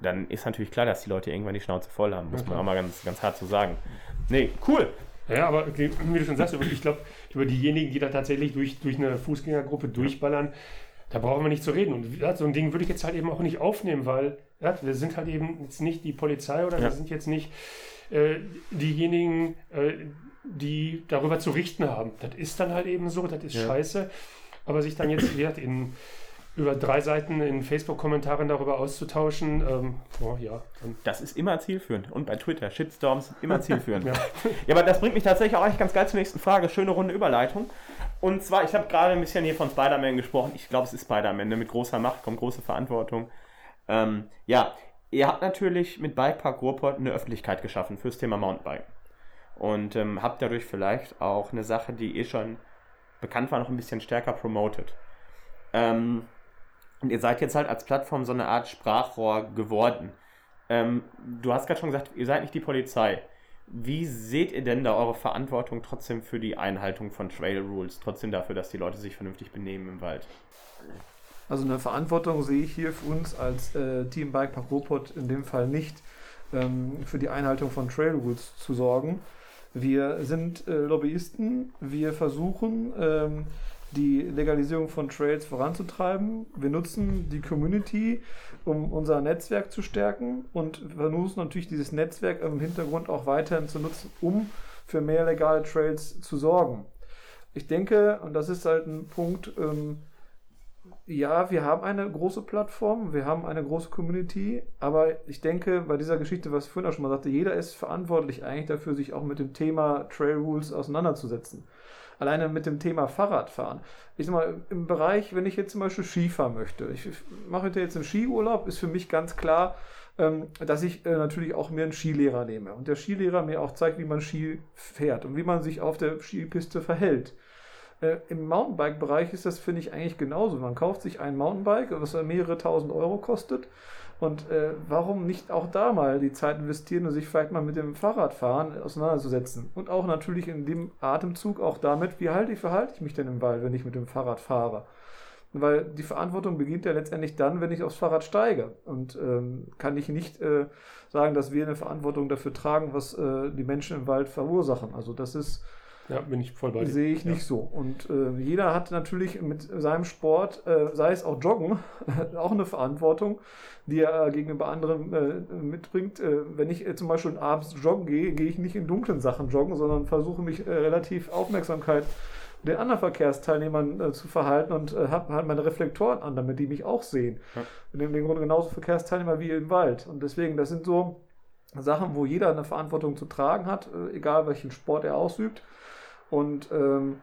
Dann ist natürlich klar, dass die Leute irgendwann die Schnauze voll haben, muss man auch mal ganz, ganz hart so sagen. Nee, cool. Ja, aber wie du schon sagst, ich glaube, über diejenigen, die da tatsächlich durch, durch eine Fußgängergruppe durchballern, da brauchen wir nicht zu reden. Und ja, so ein Ding würde ich jetzt halt eben auch nicht aufnehmen, weil ja, wir sind halt eben jetzt nicht die Polizei oder ja. wir sind jetzt nicht äh, diejenigen, äh, die darüber zu richten haben. Das ist dann halt eben so, das ist scheiße. Aber sich dann jetzt, wie gesagt, in über drei Seiten in Facebook-Kommentaren darüber auszutauschen, ähm, oh, ja. Das ist immer zielführend. Und bei Twitter, Shitstorms, immer (laughs) zielführend. ja. ja, aber das bringt mich tatsächlich auch eigentlich ganz geil zur nächsten Frage. Schöne runde Überleitung. Und zwar, ich habe gerade ein bisschen hier von Spider-Man gesprochen. Ich glaube, es ist Spider-Man. Ne? Mit großer Macht kommt große Verantwortung. Ähm, ja, ihr habt natürlich mit Bikepark Ruhrport eine Öffentlichkeit geschaffen fürs Thema Mountainbike. Und ähm, habt dadurch vielleicht auch eine Sache, die eh schon bekannt war, noch ein bisschen stärker promoted. Ähm, und ihr seid jetzt halt als Plattform so eine Art Sprachrohr geworden. Ähm, du hast gerade schon gesagt, ihr seid nicht die Polizei. Wie seht ihr denn da eure Verantwortung trotzdem für die Einhaltung von Trail Rules, trotzdem dafür, dass die Leute sich vernünftig benehmen im Wald? Also eine Verantwortung sehe ich hier für uns als äh, Team Bike Park Robot in dem Fall nicht, ähm, für die Einhaltung von Trail Rules zu sorgen. Wir sind äh, Lobbyisten, wir versuchen ähm, die Legalisierung von Trails voranzutreiben. Wir nutzen die Community, um unser Netzwerk zu stärken und versuchen natürlich dieses Netzwerk im Hintergrund auch weiterhin zu nutzen, um für mehr legale Trails zu sorgen. Ich denke, und das ist halt ein Punkt, ähm, ja, wir haben eine große Plattform, wir haben eine große Community, aber ich denke, bei dieser Geschichte, was ich vorhin auch schon mal sagte, jeder ist verantwortlich eigentlich dafür, sich auch mit dem Thema Trail Rules auseinanderzusetzen. Alleine mit dem Thema Fahrradfahren. Ich sag mal, im Bereich, wenn ich jetzt zum Beispiel Skifahren möchte, ich mache jetzt einen Skiurlaub, ist für mich ganz klar, ähm, dass ich äh, natürlich auch mir einen Skilehrer nehme und der Skilehrer mir auch zeigt, wie man Ski fährt und wie man sich auf der Skipiste verhält. Äh, Im Mountainbike-Bereich ist das, finde ich, eigentlich genauso. Man kauft sich ein Mountainbike, was mehrere tausend Euro kostet. Und äh, warum nicht auch da mal die Zeit investieren und sich vielleicht mal mit dem Fahrradfahren auseinanderzusetzen? Und auch natürlich in dem Atemzug auch damit, wie halte ich, verhalte ich mich denn im Wald, wenn ich mit dem Fahrrad fahre? Weil die Verantwortung beginnt ja letztendlich dann, wenn ich aufs Fahrrad steige. Und ähm, kann ich nicht äh, sagen, dass wir eine Verantwortung dafür tragen, was äh, die Menschen im Wald verursachen. Also das ist ja, bin ich voll bei dir. Sehe ich ja. nicht so. Und äh, jeder hat natürlich mit seinem Sport, äh, sei es auch Joggen, (laughs) auch eine Verantwortung, die er äh, gegenüber anderen äh, mitbringt. Äh, wenn ich äh, zum Beispiel abends joggen gehe, gehe ich nicht in dunklen Sachen joggen, sondern versuche mich relativ Aufmerksamkeit den anderen Verkehrsteilnehmern äh, zu verhalten und äh, habe halt meine Reflektoren an, damit die mich auch sehen. Ja. Bin im Grunde genauso Verkehrsteilnehmer wie im Wald. Und deswegen, das sind so Sachen, wo jeder eine Verantwortung zu tragen hat, äh, egal welchen Sport er ausübt. Und ähm,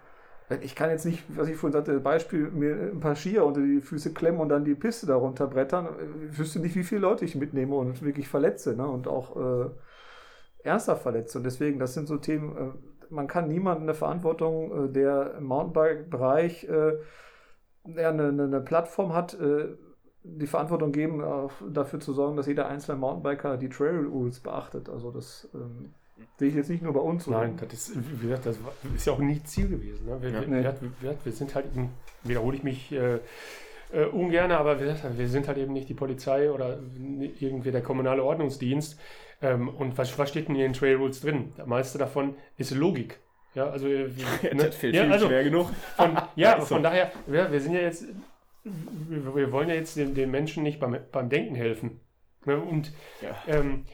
ich kann jetzt nicht, was ich vorhin sagte, Beispiel, mir ein paar Skier unter die Füße klemmen und dann die Piste darunter brettern. Ich wüsste nicht, wie viele Leute ich mitnehme und wirklich verletze ne? und auch äh, ernster verletze. Und deswegen, das sind so Themen, äh, man kann niemanden eine Verantwortung, äh, der im Mountainbike-Bereich äh, eine, eine Plattform hat, äh, die Verantwortung geben, dafür zu sorgen, dass jeder einzelne Mountainbiker die Trail Rules beachtet. Also das ähm, Sehe ich jetzt nicht nur bei uns. Nein, das ist, wie gesagt, das ist ja auch nie Ziel gewesen. Ne? Wir, ja, wir, wir, wir, sind halt, wiederhole ich mich äh, äh, ungern, aber wir, sind halt eben nicht die Polizei oder irgendwie der kommunale Ordnungsdienst. Ähm, und was, was steht denn in den Trail Rules drin? Der meiste davon ist Logik. Ja, also, äh, (laughs) ne? das fehlt ja, also, schwer genug. Von, ja, (laughs) von daher, wir, wir sind ja jetzt, wir, wir wollen ja jetzt den, den Menschen nicht beim, beim Denken helfen. Ne? Und ja. ähm,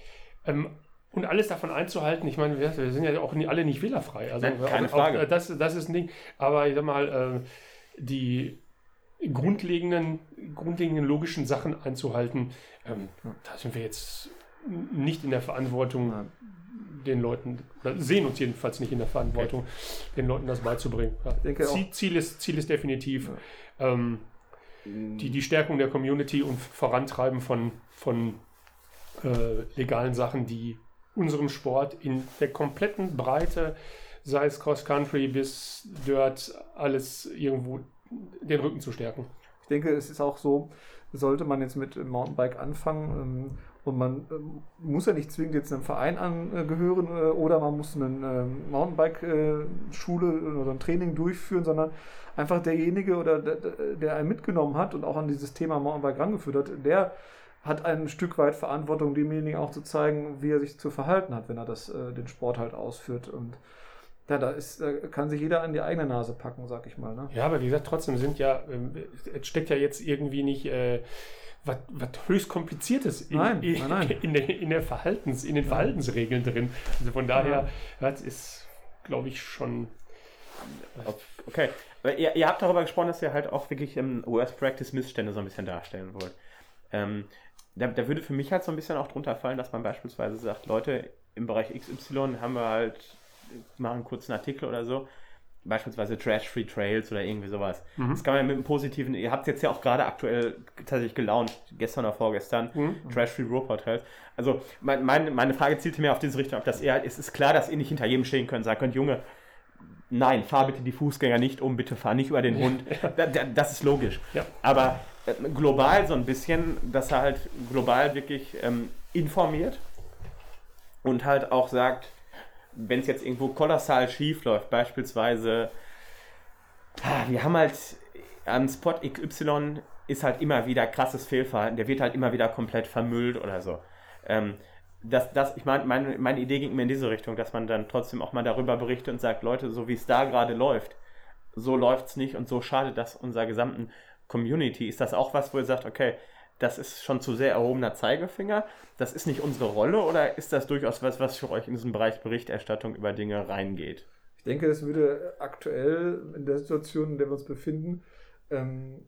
ähm, und alles davon einzuhalten, ich meine, wir, wir sind ja auch nie, alle nicht fehlerfrei. Also Nein, keine auch, Frage. Auch, das, das ist ein Ding. Aber ich sag mal, äh, die grundlegenden, grundlegenden logischen Sachen einzuhalten, ähm, da sind wir jetzt nicht in der Verantwortung, ja. den Leuten, sehen uns jedenfalls nicht in der Verantwortung, okay. den Leuten das beizubringen. Ja. Ziel, Ziel, ist, Ziel ist definitiv ja. ähm, die, die Stärkung der Community und Vorantreiben von, von äh, legalen Sachen, die unserem Sport in der kompletten Breite, sei es Cross Country bis Dirt, alles irgendwo den Rücken zu stärken. Ich denke, es ist auch so, sollte man jetzt mit Mountainbike anfangen ähm, und man ähm, muss ja nicht zwingend jetzt einem Verein angehören äh, oder man muss eine ähm, Mountainbike-Schule oder ein Training durchführen, sondern einfach derjenige oder der, der einen mitgenommen hat und auch an dieses Thema Mountainbike rangeführt hat, der hat ein Stück weit Verantwortung, demjenigen auch zu zeigen, wie er sich zu verhalten hat, wenn er das, äh, den Sport halt ausführt. Und ja, da ist, da kann sich jeder an die eigene Nase packen, sag ich mal. Ne? Ja, aber wie gesagt, trotzdem sind ja, ähm, es steckt ja jetzt irgendwie nicht äh, was, was höchst kompliziertes in, Nein, in, nein, nein. (laughs) in, der, in der Verhaltens, in den Verhaltensregeln drin. Also von daher, das ist, glaube ich, schon. Okay, aber ihr, ihr habt darüber gesprochen, dass ihr halt auch wirklich im Worst Practice Missstände so ein bisschen darstellen wollt. Ähm, da, da würde für mich halt so ein bisschen auch drunter fallen, dass man beispielsweise sagt, Leute, im Bereich XY haben wir halt, machen einen Artikel oder so, beispielsweise Trash-Free Trails oder irgendwie sowas. Das kann man ja mit einem positiven, ihr habt jetzt ja auch gerade aktuell tatsächlich gelaunt, gestern oder vorgestern, Trash-Free Robot Trails. Also mein, mein, meine Frage zielte mehr auf diese Richtung, ob das eher, es ist klar, dass ihr nicht hinter jedem stehen könnt, sagen könnt, Junge, nein, fahr bitte die Fußgänger nicht um, bitte fahr nicht über den Hund. (laughs) Da, da, das ist logisch. Ja. Aber äh, global so ein bisschen, dass er halt global wirklich ähm, informiert und halt auch sagt, wenn es jetzt irgendwo kolossal schief läuft, beispielsweise, ah, wir haben halt am Spot XY ist halt immer wieder krasses Fehlverhalten, der wird halt immer wieder komplett vermüllt oder so. Ähm, das, das, ich meine, meine, meine Idee ging mir in diese Richtung, dass man dann trotzdem auch mal darüber berichtet und sagt, Leute, so wie es da gerade läuft, so läuft's nicht und so schadet das unserer gesamten Community. Ist das auch was, wo ihr sagt, okay, das ist schon zu sehr erhobener Zeigefinger, das ist nicht unsere Rolle oder ist das durchaus was, was für euch in diesem Bereich Berichterstattung über Dinge reingeht? Ich denke, es würde aktuell in der Situation, in der wir uns befinden, ähm,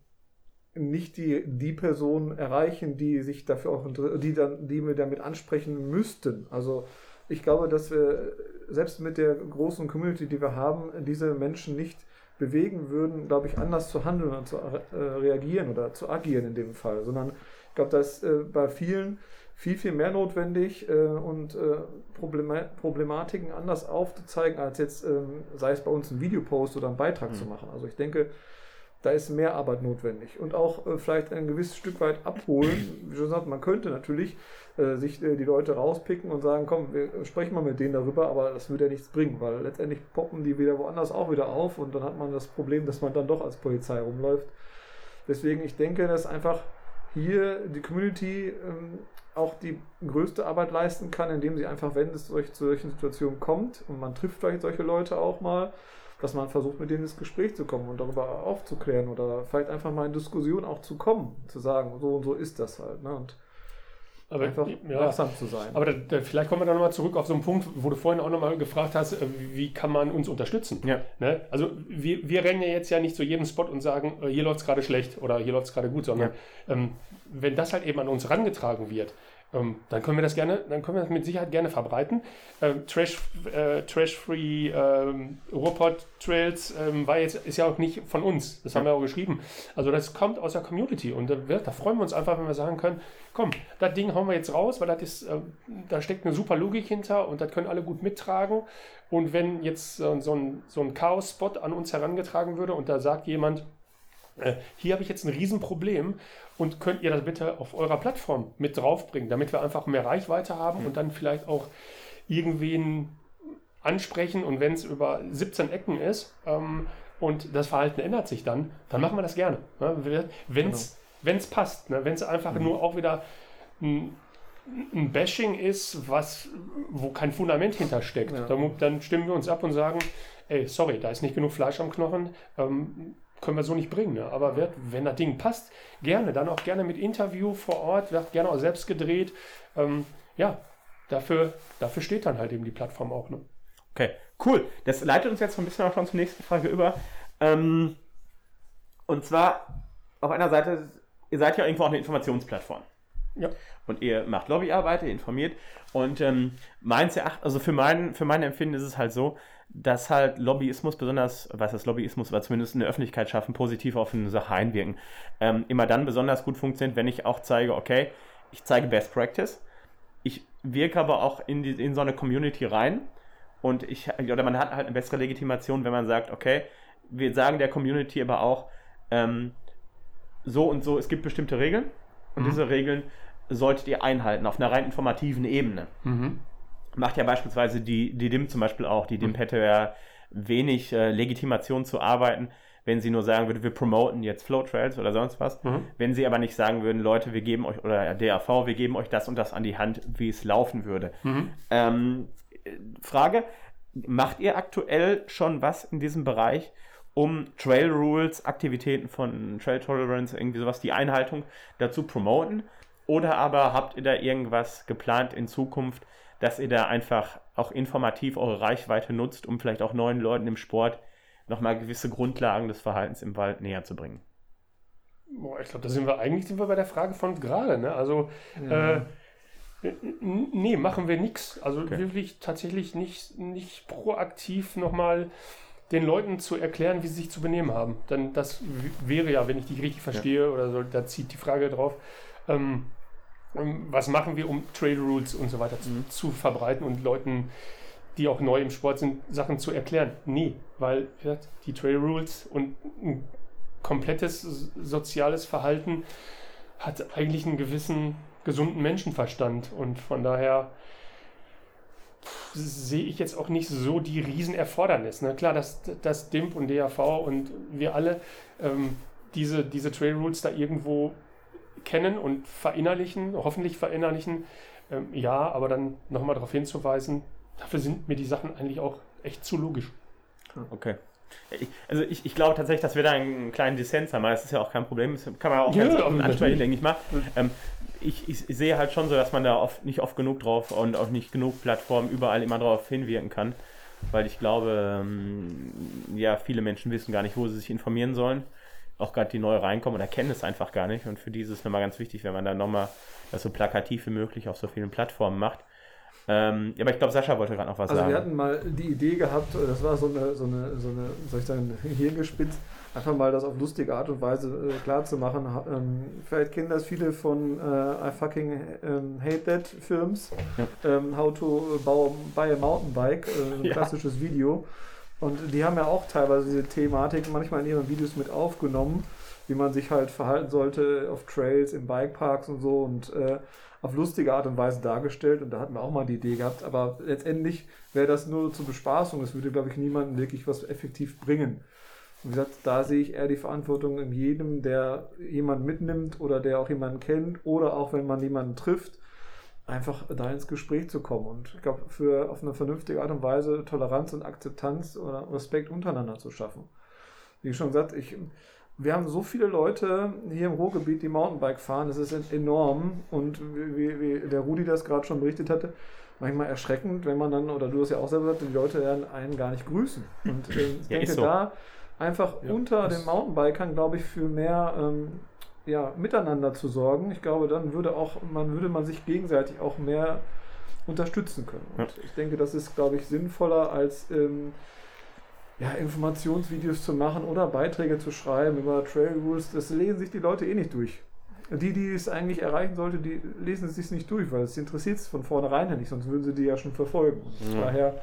nicht die, die Person erreichen, die sich dafür auch, die dann, die wir damit ansprechen müssten. Also, ich glaube, dass wir selbst mit der großen Community, die wir haben, diese Menschen nicht bewegen würden, glaube ich, anders zu handeln und zu äh, reagieren oder zu agieren in dem Fall, sondern ich glaube, das ist äh, bei vielen viel, viel mehr notwendig äh, und äh, Problema Problematiken anders aufzuzeigen, als jetzt, ähm, sei es bei uns ein Videopost oder ein Beitrag zu machen. Also ich denke, da ist mehr Arbeit notwendig und auch äh, vielleicht ein gewisses Stück weit abholen. Wie schon gesagt, man könnte natürlich äh, sich äh, die Leute rauspicken und sagen, komm, wir sprechen mal mit denen darüber, aber das würde ja nichts bringen, weil letztendlich poppen die wieder woanders auch wieder auf und dann hat man das Problem, dass man dann doch als Polizei rumläuft. Deswegen, ich denke, dass einfach hier die Community ähm, auch die größte Arbeit leisten kann, indem sie einfach, wenn es zu solchen Situationen kommt und man trifft vielleicht solche Leute auch mal, dass man versucht, mit denen ins Gespräch zu kommen und darüber aufzuklären oder vielleicht einfach mal in Diskussion auch zu kommen, zu sagen, so und so ist das halt. Ne? Und Aber, einfach ja, wachsam zu sein. aber da, da, vielleicht kommen wir dann nochmal zurück auf so einen Punkt, wo du vorhin auch nochmal gefragt hast, äh, wie kann man uns unterstützen? Ja. Ne? Also wir, wir rennen ja jetzt ja nicht zu jedem Spot und sagen, äh, hier läuft's gerade schlecht oder hier läuft's gerade gut, sondern ähm, wenn das halt eben an uns herangetragen wird, ähm, dann können wir das gerne, dann können wir das mit Sicherheit gerne verbreiten. Ähm, Trash, äh, Trash-Free ähm, Ruhrpott Trails ähm, war jetzt, ist ja auch nicht von uns. Das haben wir auch geschrieben. Also das kommt aus der Community und da, da freuen wir uns einfach, wenn wir sagen können, komm, das Ding hauen wir jetzt raus, weil das ist, äh, da steckt eine super Logik hinter und das können alle gut mittragen. Und wenn jetzt äh, so ein, so ein Chaos-Spot an uns herangetragen würde und da sagt jemand, äh, hier habe ich jetzt ein Riesenproblem und könnt ihr das bitte auf eurer Plattform mit draufbringen, damit wir einfach mehr Reichweite haben und dann vielleicht auch irgendwen ansprechen und wenn es über 17 Ecken ist ähm, und das Verhalten ändert sich dann, dann machen wir das gerne. Ne? Wenn es wenn's passt, ne? wenn es einfach nur auch wieder ein, ein Bashing ist, was, wo kein Fundament hintersteckt, Ja. dann, dann stimmen wir uns ab und sagen, ey, sorry, da ist nicht genug Fleisch am Knochen, ähm, können wir so nicht bringen. Ne? Aber wird, wenn das Ding passt, gerne, dann auch gerne mit Interview vor Ort, wird gerne auch selbst gedreht. Ähm, ja, dafür, dafür steht dann halt eben die Plattform auch. Ne? Okay, cool. Das leitet uns jetzt so ein bisschen auch schon zur nächsten Frage über. Ähm, und zwar, auf einer Seite, ihr seid ja irgendwo auch eine Informationsplattform. Ja. Und ihr macht Lobbyarbeit, ihr informiert. Und ähm, meins erachtens, also für mein, für mein Empfinden ist es halt so, dass halt Lobbyismus, besonders, was das Lobbyismus, aber zumindest in der Öffentlichkeit schaffen, positiv auf eine Sache einwirken, ähm, immer dann besonders gut funktioniert, wenn ich auch zeige, okay, ich zeige Best Practice, ich wirke aber auch in, die, in so eine Community rein und ich, oder man hat halt eine bessere Legitimation, wenn man sagt, okay, wir sagen der Community aber auch, ähm, so und so, es gibt bestimmte Regeln und Mhm. diese Regeln solltet ihr einhalten auf einer rein informativen Ebene. Mhm. Macht ja beispielsweise die, die DIM zum Beispiel auch. Die DIM Mhm. hätte ja wenig äh, Legitimation zu arbeiten, wenn sie nur sagen würde, wir promoten jetzt Flowtrails oder sonst was. Mhm. Wenn sie aber nicht sagen würden, Leute, wir geben euch, oder DAV, wir geben euch das und das an die Hand, wie es laufen würde. Mhm. Ähm, äh, Frage, macht ihr aktuell schon was in diesem Bereich, um Trail Rules, Aktivitäten von Trail Tolerance, irgendwie sowas, die Einhaltung dazu promoten? Oder aber habt ihr da irgendwas geplant in Zukunft, dass ihr da einfach auch informativ eure Reichweite nutzt, um vielleicht auch neuen Leuten im Sport nochmal gewisse Grundlagen des Verhaltens im Wald näher zu bringen? Boah, ich glaube, da sind wir eigentlich sind wir bei der Frage von gerade. Ne? Also, äh, n- nee, machen wir nichts. Also Okay. wirklich tatsächlich nicht, nicht proaktiv nochmal den Leuten zu erklären, wie sie sich zu benehmen haben. Denn das wäre ja, wenn ich dich richtig verstehe, oder so, da zieht die Frage drauf. Ähm, was machen wir, um Trail Rules und so weiter zu, zu verbreiten und Leuten, die auch neu im Sport sind, Sachen zu erklären? Nee, weil gesagt, die Trail Rules und ein komplettes soziales Verhalten hat eigentlich einen gewissen gesunden Menschenverstand und von daher sehe ich jetzt auch nicht so die Riesenerfordernis. Ne? Klar, dass, dass DIMP und DAV und wir alle ähm, diese, diese Trail Rules da irgendwo kennen und verinnerlichen, hoffentlich verinnerlichen, ähm, ja, aber dann nochmal darauf hinzuweisen, dafür sind mir die Sachen eigentlich auch echt zu logisch. Okay. Ich, also ich, ich glaube tatsächlich, dass wir da einen kleinen Dissens haben, aber das ist ja auch kein Problem. Das kann man auch Ja, ganz offen ansprechen, denke ich mal. Ähm, ich, ich, ich sehe halt schon so, dass man da oft, nicht oft genug drauf und auch nicht genug Plattformen überall immer drauf hinwirken kann. Weil ich glaube, ähm, ja, viele Menschen wissen gar nicht, wo sie sich informieren sollen. Auch gerade die neu reinkommen oder kennen es einfach gar nicht. Und für die ist es nochmal ganz wichtig, wenn man dann nochmal das so plakativ wie möglich auf so vielen Plattformen macht. Ähm, ja, aber ich glaube, Sascha wollte gerade noch was Also sagen. wir hatten mal die Idee gehabt, das war so eine, so eine, so eine, soll ich sagen, (laughs) Hirngespitzt, einfach mal das auf lustige Art und Weise äh, klar zu machen. Ähm, vielleicht kennen das viele von äh, I fucking ähm, hate that Films. Ähm, how to bau- buy a mountainbike, äh, ein (laughs) Ja. klassisches Video. Und die haben ja auch teilweise diese Thematik manchmal in ihren Videos mit aufgenommen, wie man sich halt verhalten sollte auf Trails, in Bikeparks und so und äh, auf lustige Art und Weise dargestellt. Und da hatten wir auch mal die Idee gehabt. Aber letztendlich wäre das nur zur Bespaßung. Das würde, glaube ich, niemandem wirklich was effektiv bringen. Und wie gesagt, da sehe ich eher die Verantwortung in jedem, der jemanden mitnimmt oder der auch jemanden kennt oder auch wenn man jemanden trifft, einfach da ins Gespräch zu kommen. Und ich glaube, für auf eine vernünftige Art und Weise Toleranz und Akzeptanz oder Respekt untereinander zu schaffen. Wie schon gesagt, ich, wir haben so viele Leute hier im Ruhrgebiet, die Mountainbike fahren, das ist enorm. Und wie, wie der Rudi das gerade schon berichtet hatte, manchmal erschreckend, wenn man dann, oder du hast ja auch selber gesagt, die Leute werden einen gar nicht grüßen. Und ähm, ich Ja, denke, so. da einfach Ja, unter den Mountainbikern, glaube ich, für mehr ähm, ja, miteinander zu sorgen. Ich glaube, dann würde auch, man würde man sich gegenseitig auch mehr unterstützen können. Und ich denke, das ist, glaube ich, sinnvoller als ähm, ja, Informationsvideos zu machen oder Beiträge zu schreiben über Trail Rules. Das lesen sich die Leute eh nicht durch. Die, die es eigentlich erreichen sollte, die lesen es sich nicht durch, weil es interessiert es von vornherein ja nicht, sonst würden sie die ja schon verfolgen. Und Ja. Daher,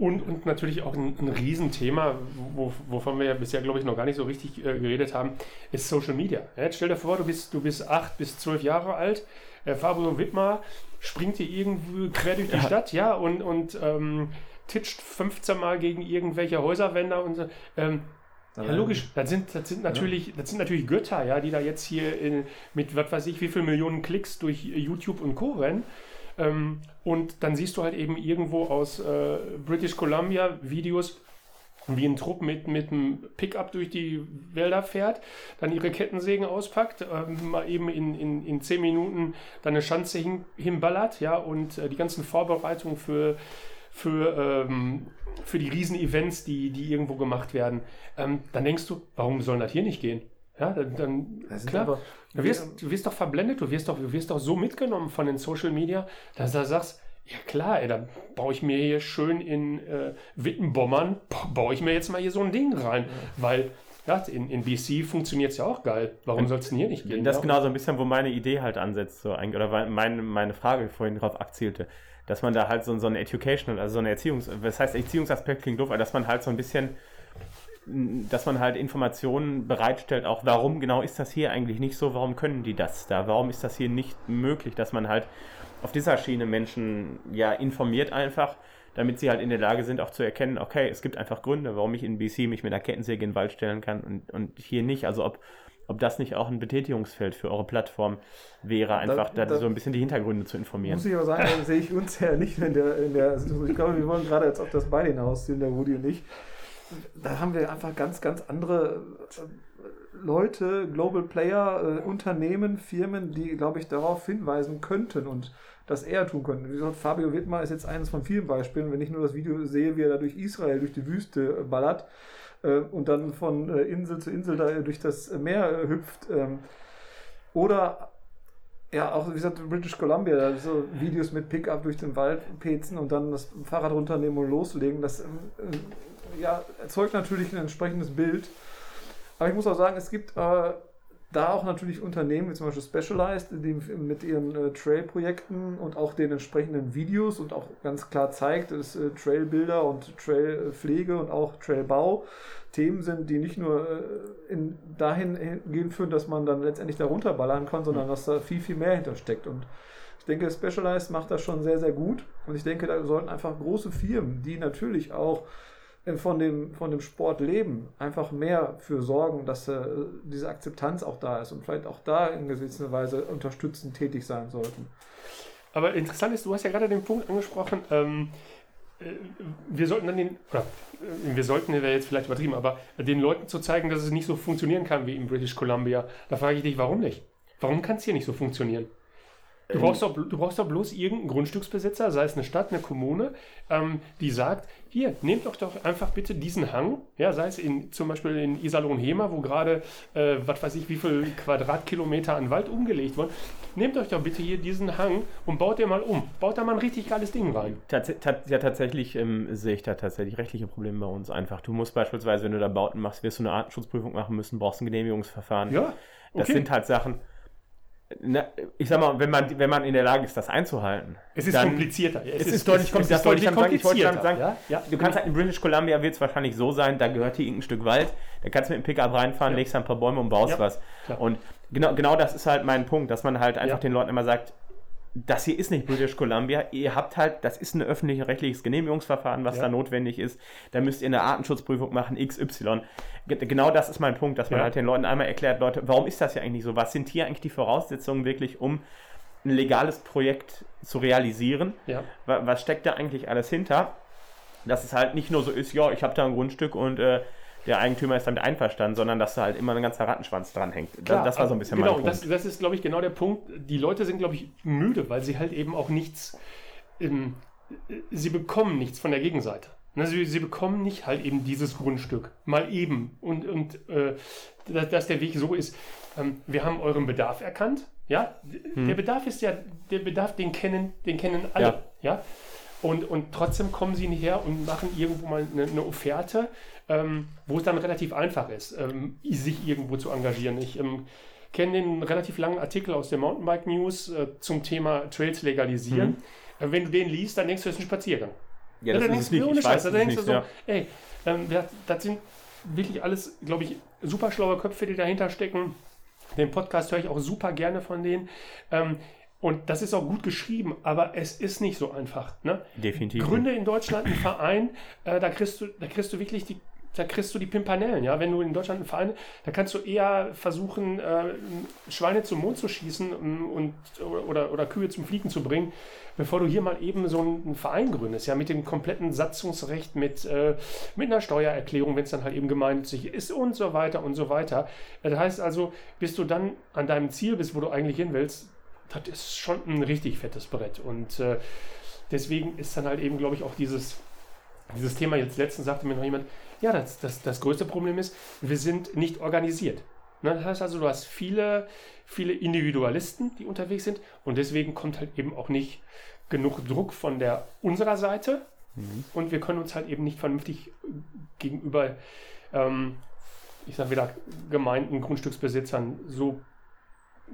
Und, und natürlich auch ein, ein Riesenthema, wo, wovon wir ja bisher, glaube ich, noch gar nicht so richtig äh, geredet haben, ist Social Media. Ja, jetzt stell dir vor, du bist, du bist acht bis zwölf Jahre alt, äh, Fabio Wittmar springt dir irgendwo quer durch die Ja. Stadt, ja, und, und ähm, titscht 15 Mal gegen irgendwelche Häuserwände und so. Ähm, ja, logisch. Das sind, das sind natürlich, das sind natürlich Götter, ja, die da jetzt hier in, mit, was weiß ich, wie viel Millionen Klicks durch YouTube und Co. rennen. Ähm, und dann siehst du halt eben irgendwo aus äh, British Columbia Videos, wie ein Trupp mit, mit einem Pickup durch die Wälder fährt, dann ihre Kettensägen auspackt, ähm, mal eben in, in, in 10 Minuten dann eine Schanze hin, hinballert, ja, und äh, die ganzen Vorbereitungen für, für, ähm, für die Riesen-Events, die, die irgendwo gemacht werden, ähm, dann denkst du, warum soll das hier nicht gehen? Ja, dann, dann Das klar. aber- Du wirst, du wirst doch verblendet, du wirst doch, du wirst doch so mitgenommen von den Social Media, dass du sagst, ja klar, ey, da baue ich mir hier schön in äh, Wittenbommern, ba- baue ich mir jetzt mal hier so ein Ding rein. Weil, ja, in, in BC funktioniert es ja auch geil. Warum soll es denn hier nicht gehen? Das ist genau so ein bisschen, wo meine Idee halt ansetzt, so eigentlich, oder meine, meine Frage vorhin drauf abzielte, dass man da halt so, so ein Educational, also so eine Erziehungs, was heißt Erziehungsaspekt klingt doof, aber dass man halt so ein bisschen dass man halt Informationen bereitstellt, auch warum genau ist das hier eigentlich nicht so, warum können die das da, warum ist das hier nicht möglich, dass man halt auf dieser Schiene Menschen ja informiert einfach, damit sie halt in der Lage sind, auch zu erkennen, okay, es gibt einfach Gründe, warum ich in BC mich mit einer Kettensäge in den Wald stellen kann und, und hier nicht. Also ob, ob das nicht auch ein Betätigungsfeld für eure Plattform wäre, einfach da, da, so ein bisschen die Hintergründe zu informieren. Muss ich aber sagen, sehe ich uns ja nicht in der, in der Ich glaube, wir wollen gerade jetzt auf das beide hinausziehen, der Rudi und ich da haben wir einfach ganz, ganz andere äh, Leute, Global Player, äh, Unternehmen, Firmen, die, glaube ich, darauf hinweisen könnten und das eher tun könnten. Wie gesagt, Fabio Wittmer ist jetzt eines von vielen Beispielen. Wenn ich nur das Video sehe, wie er da durch Israel, durch die Wüste ballert äh, und dann von äh, Insel zu Insel da durch das Meer äh, hüpft. Ähm, oder ja, auch wie gesagt, British Columbia, so Videos mit Pickup durch den Wald pezen und dann das Fahrrad runternehmen und loslegen, das äh, ja, erzeugt natürlich ein entsprechendes Bild. Aber ich muss auch sagen, es gibt äh, da auch natürlich Unternehmen wie zum Beispiel Specialized, die mit ihren äh, Trail-Projekten und auch den entsprechenden Videos und auch ganz klar zeigt, dass äh, Trailbilder und Trailpflege und auch Trailbau Themen sind, die nicht nur äh, in, dahin gehen führen, dass man dann letztendlich da runterballern kann, sondern dass da viel, viel mehr hintersteckt. Und ich denke, Specialized macht das schon sehr, sehr gut. Und ich denke, da sollten einfach große Firmen, die natürlich auch von dem, von dem Sport leben, einfach mehr für sorgen, dass äh, diese Akzeptanz auch da ist und vielleicht auch da in gewisser Weise unterstützend tätig sein sollten. Aber interessant ist, du hast ja gerade den Punkt angesprochen, ähm, äh, wir sollten dann den, oder äh, wir sollten, wäre jetzt vielleicht übertrieben, aber den Leuten zu zeigen, dass es nicht so funktionieren kann wie in British Columbia, da frage ich dich, warum nicht? Warum kann es hier nicht so funktionieren? Du ähm, brauchst, doch, du brauchst doch bloß irgendeinen Grundstücksbesitzer, sei es eine Stadt, eine Kommune, ähm, die sagt, hier, nehmt doch doch einfach bitte diesen Hang, ja, sei es in, zum Beispiel in Iserlohn-Hema, wo gerade, äh, was weiß ich, wie viel Quadratkilometer an Wald umgelegt wurden, nehmt euch doch bitte hier diesen Hang und baut den mal um. Baut da mal ein richtig geiles Ding rein. Tats ja, tatsächlich ähm, sehe ich da tatsächlich rechtliche Probleme bei uns einfach. Du musst beispielsweise, wenn du da Bauten machst, wirst du eine Artenschutzprüfung machen müssen, brauchst ein Genehmigungsverfahren. Ja. Okay. Das sind halt Sachen, na, ich sag mal, wenn man, wenn man in der Lage ist, das einzuhalten. Es ist komplizierter. Es, es ist, ist, deutlich komplizierter. Das wollte ich sagen. Sagen, ja? Ja? du kannst halt in British Columbia wird es wahrscheinlich so sein, da gehört hier irgendein Stück Wald, da kannst du mit dem Pickup reinfahren, ja. legst ein paar Bäume und baust was. Klar. Und genau, genau das ist halt mein Punkt, dass man halt einfach den Leuten immer sagt, das hier ist nicht British Columbia. Ihr habt halt, das ist ein öffentliches rechtliches Genehmigungsverfahren, was ja. da notwendig ist. Da müsst ihr eine Artenschutzprüfung machen, XY. Genau das ist mein Punkt, dass man ja. halt den Leuten einmal erklärt, Leute, warum ist das ja eigentlich so? Was sind hier eigentlich die Voraussetzungen wirklich, um ein legales Projekt zu realisieren? Ja. Was steckt da eigentlich alles hinter? Dass es halt nicht nur so ist, ja, ich habe da ein Grundstück und äh, der Eigentümer ist damit einverstanden, sondern dass da halt immer ein ganzer Rattenschwanz dranhängt. Klar, das, war so ein bisschen genau, mein Punkt. Das, das ist, glaube ich, genau der Punkt. Die Leute sind, glaube ich, müde, weil sie halt eben auch nichts, ähm, sie bekommen nichts von der Gegenseite. Ne, sie, sie, bekommen nicht halt eben dieses Grundstück. Mal eben. Und, und äh, dass, der Weg so ist. Ähm, wir haben euren Bedarf erkannt. Ja, hm. der Bedarf ist ja, der Bedarf, den kennen, den kennen alle. Ja. ja? Und, und trotzdem kommen sie nicht her und machen irgendwo mal eine, eine Offerte, ähm, wo es dann relativ einfach ist, ähm, sich irgendwo zu engagieren. Ich ähm, kenne den relativ langen Artikel aus der Mountainbike News äh, zum Thema Trails legalisieren. Mhm. Äh, wenn du den liest, dann denkst du, das ist ein Spaziergang. Ja, das ja, dann ist denkst, nicht. Ich weiß, dann denkst du so, ja. ey, das, das sind wirklich alles, glaube ich, super schlaue Köpfe, die dahinter stecken. Den Podcast höre ich auch super gerne von denen. Ähm, und das ist auch gut geschrieben, aber es ist nicht so einfach. Ne? Definitiv. Gründe in Deutschland einen (laughs) Verein, äh, da kriegst du, da kriegst du wirklich die, da kriegst du die Pimpanellen, ja. Wenn du in Deutschland einen Verein, da kannst du eher versuchen, äh, Schweine zum Mond zu schießen und, oder, oder Kühe zum Fliegen zu bringen, bevor du hier mal eben so einen Verein gründest, ja, mit dem kompletten Satzungsrecht, mit, äh, mit einer Steuererklärung, wenn es dann halt eben gemeinnützig ist und so weiter und so weiter. Das heißt also, bis du dann an deinem Ziel bist, wo du eigentlich hin willst, das ist schon ein richtig fettes Brett. Und äh, deswegen ist dann halt eben, glaube ich, auch dieses, dieses Thema, jetzt letztens sagte mir noch jemand, ja, das, das, das größte Problem ist, wir sind nicht organisiert. Ne, das heißt also, du hast viele, viele Individualisten, die unterwegs sind und deswegen kommt halt eben auch nicht genug Druck von der unserer Seite mhm. und wir können uns halt eben nicht vernünftig gegenüber, ähm, ich sage wieder, Gemeinden, Grundstücksbesitzern so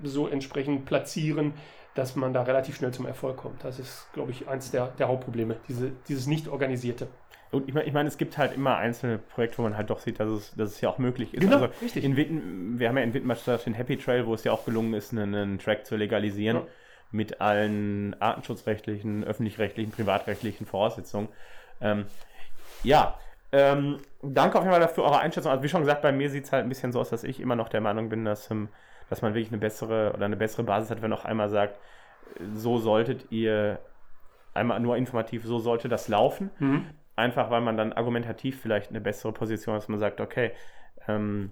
so entsprechend platzieren, dass man da relativ schnell zum Erfolg kommt. Das ist, glaube ich, eins der, der Hauptprobleme, diese, dieses nicht organisierte. Und ich meine, ich mein, es gibt halt immer einzelne Projekte, wo man halt doch sieht, dass es, dass es ja auch möglich ist. Genau, also richtig. In Witten, wir haben ja in Wittenbach den Happy Trail, wo es ja auch gelungen ist, einen, einen Track zu legalisieren Ja. mit allen artenschutzrechtlichen, öffentlich-rechtlichen, privatrechtlichen Voraussetzungen. Ähm, ja, ähm, danke auf jeden Fall dafür eure Einschätzung. Also wie schon gesagt, bei mir sieht es halt ein bisschen so aus, dass ich immer noch der Meinung bin, dass, ähm, dass man wirklich eine bessere oder eine bessere Basis hat, wenn auch einmal sagt, so solltet ihr einmal nur informativ, so sollte das laufen. Mhm. Einfach weil man dann argumentativ vielleicht eine bessere Position hat, dass man sagt, okay, ähm,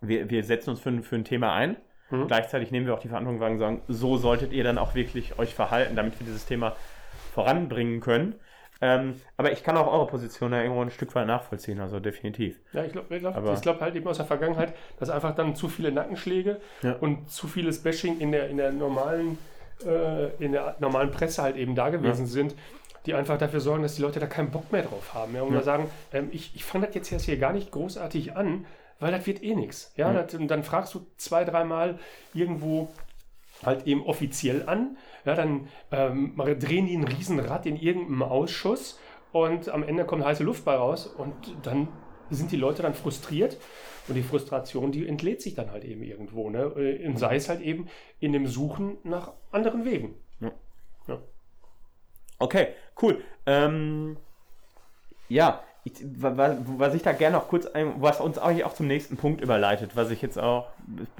wir, wir setzen uns für, ein- für ein Thema ein. Mhm. Gleichzeitig nehmen wir auch die Verantwortung wahr und sagen, so solltet ihr dann auch wirklich euch verhalten, damit wir dieses Thema voranbringen können. Ähm, aber ich kann auch eure Position da irgendwo ein Stück weit nachvollziehen, also definitiv. Ja, ich glaube ich glaub, ich glaub halt eben aus der Vergangenheit, dass einfach dann zu viele Nackenschläge Ja. und zu vieles Bashing in der, in der normalen, äh, in der normalen Presse halt eben da gewesen sind, die einfach dafür sorgen, dass die Leute da keinen Bock mehr drauf haben. Ja, und Ja. sagen, ähm, ich, ich fange das jetzt erst hier gar nicht großartig an, weil das wird eh nichts. Ja, Ja. Das, und dann fragst du zwei, dreimal irgendwo halt eben offiziell an. Ja, dann ähm, drehen die ein Riesenrad in irgendeinem Ausschuss und am Ende kommt heiße Luft bei raus und dann sind die Leute dann frustriert und die Frustration, die entlädt sich dann halt eben irgendwo. Ne? Äh, Und sei es halt eben in dem Suchen nach anderen Wegen. Okay, cool. Ähm, ja, ich, wa- wa- was ich da gerne noch kurz, ein, was uns eigentlich auch zum nächsten Punkt überleitet, was ich jetzt auch,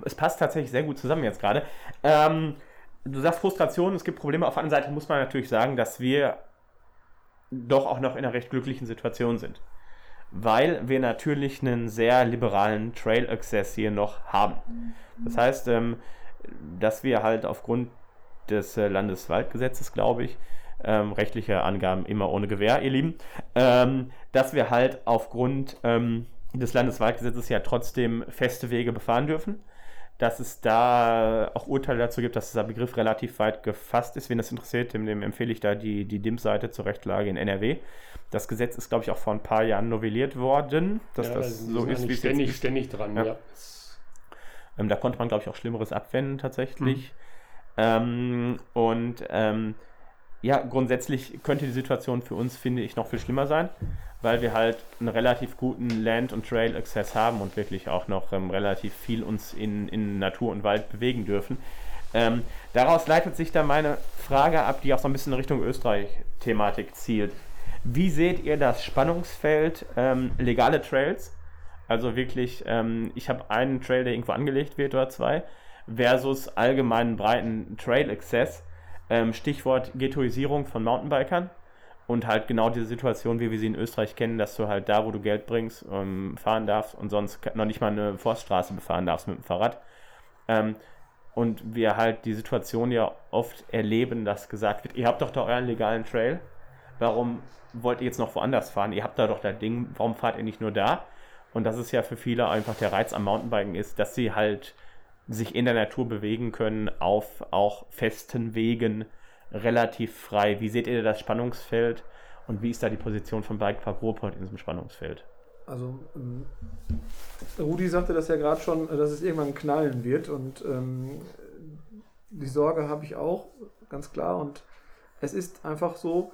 es passt tatsächlich sehr gut zusammen jetzt gerade. Ähm, du sagst Frustration, es gibt Probleme. Auf der anderen Seite muss man natürlich sagen, dass wir doch auch noch in einer recht glücklichen Situation sind. Weil wir natürlich einen sehr liberalen Trail Access hier noch haben. Das heißt, ähm, dass wir halt aufgrund des äh, Landeswaldgesetzes, glaube ich, ähm, rechtliche Angaben immer ohne Gewähr, ihr Lieben, ähm, dass wir halt aufgrund ähm, des Landeswaldgesetzes ja trotzdem feste Wege befahren dürfen. Dass es da auch Urteile dazu gibt, dass dieser Begriff relativ weit gefasst ist. Wen das interessiert, dem, dem empfehle ich da die, die DIM-Seite zur Rechtlage in NRW. Das Gesetz ist, glaube ich, auch vor ein paar Jahren novelliert worden, dass ja, das die so ist, wie es ständig, ist. ständig dran. Ja. Ja. Es- Ähm, da konnte man, glaube ich, auch Schlimmeres abwenden tatsächlich. Ähm, und ähm, ja, grundsätzlich könnte die Situation für uns, finde ich, noch viel schlimmer sein, weil wir halt einen relativ guten Land- und Trail-Access haben und wirklich auch noch ähm, relativ viel uns in, in Natur und Wald bewegen dürfen. Ähm, daraus leitet sich dann meine Frage ab, die auch so ein bisschen in Richtung Österreich-Thematik zielt. Wie seht ihr das Spannungsfeld ähm, legale Trails also wirklich, ähm, ich habe einen Trail, der irgendwo angelegt wird oder zwei, versus allgemeinen breiten Trail-Access. Ähm, Stichwort Ghettoisierung von Mountainbikern. Und halt genau diese Situation, wie wir sie in Österreich kennen, dass du halt da, wo du Geld bringst, ähm, fahren darfst und sonst noch nicht mal eine Forststraße befahren darfst mit dem Fahrrad. Ähm, und wir halt die Situation ja oft erleben, dass gesagt wird, ihr habt doch da euren legalen Trail. Warum wollt ihr jetzt noch woanders fahren? Ihr habt da doch das Ding, warum fahrt ihr nicht nur da? Und das ist ja für viele einfach der Reiz am Mountainbiken ist, dass sie halt sich in der Natur bewegen können auf auch festen Wegen relativ frei. Wie seht ihr das Spannungsfeld und wie ist da die Position von Bikepark Ruhrpott in diesem Spannungsfeld? Also, ähm, Rudi sagte das ja gerade schon, dass es irgendwann knallen wird und ähm, die Sorge habe ich auch, ganz klar. Und es ist einfach so,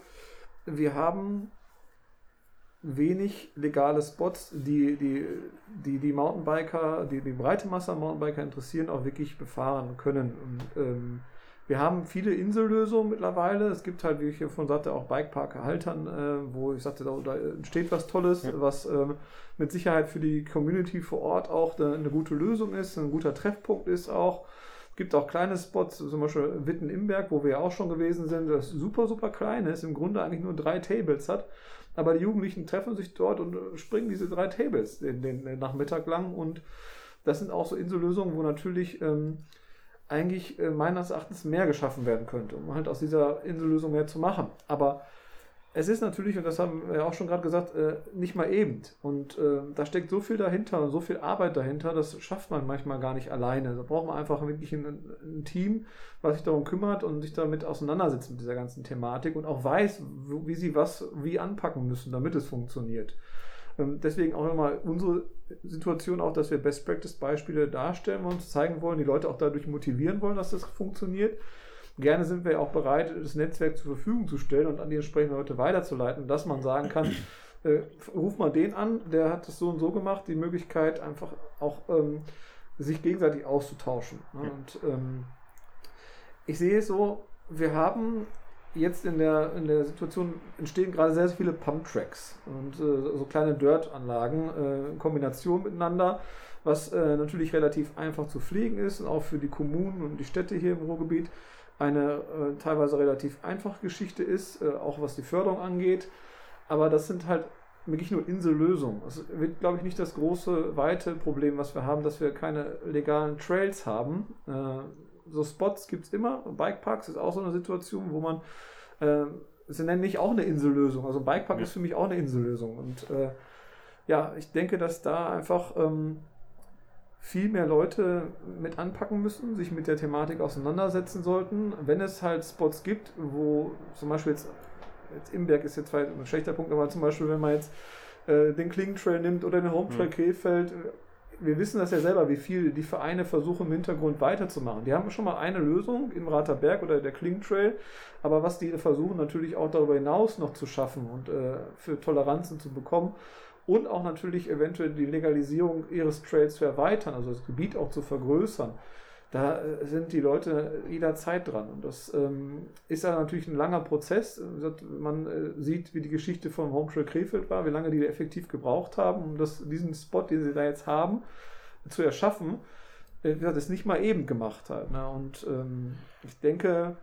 wir haben wenig legale Spots, die die, die, die Mountainbiker, die die breite Masse an Mountainbiker interessieren, auch wirklich befahren können. Und, ähm, wir haben viele Insellösungen mittlerweile. Es gibt halt, wie ich hier von sagte, auch Bikepark-Haltern, äh, wo ich sagte, da, da entsteht was Tolles, Ja. was ähm, mit Sicherheit für die Community vor Ort auch eine, eine gute Lösung ist, ein guter Treffpunkt ist auch. Es gibt auch kleine Spots, zum Beispiel Witten-Imberg, wo wir ja auch schon gewesen sind, das super, super klein ist, im Grunde eigentlich nur drei Tables hat. Aber die Jugendlichen treffen sich dort und äh, springen diese drei Tables den, den Nachmittag lang. Und das sind auch so Insellösungen, wo natürlich ähm, eigentlich äh, meines Erachtens mehr geschaffen werden könnte, um halt aus dieser Insellösung mehr zu machen. Aber es ist natürlich, und das haben wir ja auch schon gerade gesagt, äh, nicht mal eben. Und äh, da steckt so viel dahinter und so viel Arbeit dahinter, das schafft man manchmal gar nicht alleine. Da braucht man einfach wirklich ein, ein Team, was sich darum kümmert und sich damit auseinandersetzt mit dieser ganzen Thematik und auch weiß, wie sie was wie anpacken müssen, damit es funktioniert. Ähm, Deswegen auch immer unsere Situation auch, dass wir Best Practice Beispiele darstellen wollen, zeigen wollen, die Leute auch dadurch motivieren wollen, dass das funktioniert. Gerne sind wir auch bereit, das Netzwerk zur Verfügung zu stellen und an die entsprechenden Leute weiterzuleiten, dass man sagen kann, (clears throat) äh, ruf mal den an, der hat das so und so gemacht, die Möglichkeit einfach auch ähm, sich gegenseitig auszutauschen. Ne? Und ähm, ich sehe es so, wir haben jetzt in der, in der Situation entstehen gerade sehr, sehr viele Pump-Tracks und äh, so kleine Dirt-Anlagen äh, in Kombination miteinander, was äh, natürlich relativ einfach zu pflegen ist und auch für die Kommunen und die Städte hier im Ruhrgebiet eine äh, teilweise relativ einfache Geschichte ist, äh, auch was die Förderung angeht. Aber das sind halt wirklich nur Insellösungen. Es wird, glaube ich, nicht das große, weite Problem, was wir haben, dass wir keine legalen Trails haben. Äh, so Spots gibt es immer. Bikeparks ist auch so eine Situation, wo man, äh, sie nennen nicht auch eine Insellösung. Also Bikepark ja. ist für mich auch eine Insellösung. Und äh, ja, ich denke, dass da einfach ähm, viel mehr Leute mit anpacken müssen, sich mit der Thematik auseinandersetzen sollten. Wenn es halt Spots gibt, wo zum Beispiel jetzt, jetzt Imberg ist jetzt ein schlechter Punkt, aber zum Beispiel, wenn man jetzt äh, den Klingentrail nimmt oder den Home Trail mhm. Krefeld, wir wissen das ja selber, wie viel die Vereine versuchen im Hintergrund weiterzumachen. Die haben schon mal eine Lösung im Raterberg oder der Klingtrail, aber was die versuchen natürlich auch darüber hinaus noch zu schaffen und äh, für Toleranzen zu bekommen und auch natürlich eventuell die Legalisierung ihres Trails zu erweitern, also das Gebiet auch zu vergrößern da äh, sind die Leute jederzeit dran. Und das ähm, ist ja natürlich ein langer Prozess. Man äh, sieht, wie die Geschichte vom Home Trail Krefeld war, wie lange die effektiv gebraucht haben, um das, diesen Spot, den sie da jetzt haben, zu erschaffen. Äh, das ist nicht mal eben gemacht halt. Ne? Und ähm, ich denke,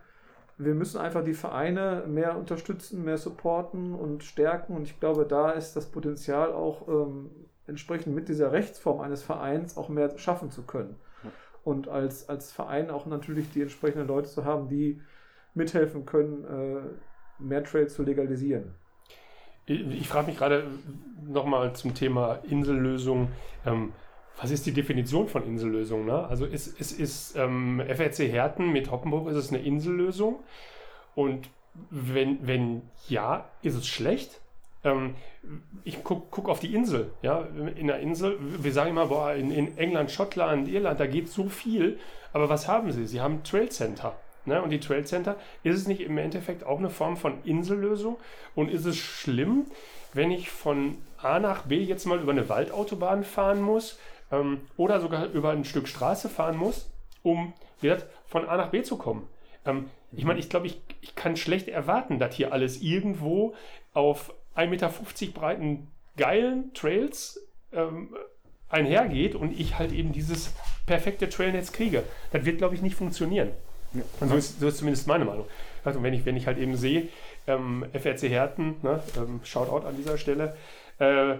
wir müssen einfach die Vereine mehr unterstützen, mehr supporten und stärken. Und ich glaube, da ist das Potenzial auch ähm, entsprechend mit dieser Rechtsform eines Vereins auch mehr schaffen zu können und als, als Verein auch natürlich die entsprechenden Leute zu haben, die mithelfen können, äh, mehr Trades zu legalisieren. Ich, ich frage mich gerade nochmal zum Thema Insellösung. Ähm, was ist die Definition von Insellösung? Ne? Also ist, ist, ist ähm, FRC Herten mit Hoppenburg, ist es eine Insellösung? Und wenn, wenn ja, ist es schlecht? Ähm, ich guck, guck auf die Insel, ja, in der Insel, wir sagen immer, boah, in, in England, Schottland, Irland, da geht so viel, aber was haben sie? Sie haben Trail Center. Ne? Und die Trail Center, ist es nicht im Endeffekt auch eine Form von Insellösung? Und ist es schlimm, wenn ich von A nach B jetzt mal über eine Waldautobahn fahren muss ähm, oder sogar über ein Stück Straße fahren muss, um wieder von A nach B zu kommen? Ähm, ich meine, ich glaube, ich, ich kann schlecht erwarten, dass hier alles irgendwo auf 1,50 Meter breiten geilen Trails ähm, einhergeht und ich halt eben dieses perfekte Trailnetz kriege. Das wird, glaube ich, nicht funktionieren. Ja. Und so ist, so ist zumindest meine Meinung. Also wenn ich, wenn ich halt eben sehe, ähm, FRC Herten, ne, ähm, Shoutout an dieser Stelle, äh,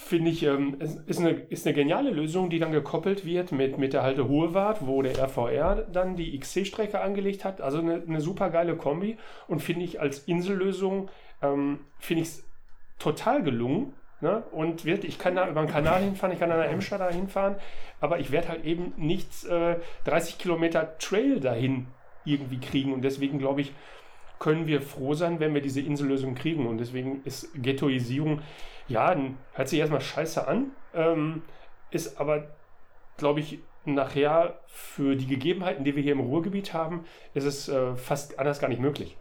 finde ich, ähm, ist, eine, ist eine geniale Lösung, die dann gekoppelt wird mit, mit der Halte Hohewart, wo der RVR dann die XC-Strecke angelegt hat. Also eine, eine super geile Kombi und finde ich als Insellösung, ähm, finde ich es total gelungen. Ne? Und wird, ich kann da über den Kanal hinfahren, ich kann an der Emscher da hinfahren, aber ich werde halt eben nicht äh, 30 Kilometer Trail dahin irgendwie kriegen. Und deswegen glaube ich, können wir froh sein, wenn wir diese Insellösung kriegen. Und deswegen ist Ghettoisierung, ja, hört sich erstmal scheiße an, ähm, ist aber, glaube ich, nachher für die Gegebenheiten, die wir hier im Ruhrgebiet haben, ist es äh, fast anders gar nicht möglich.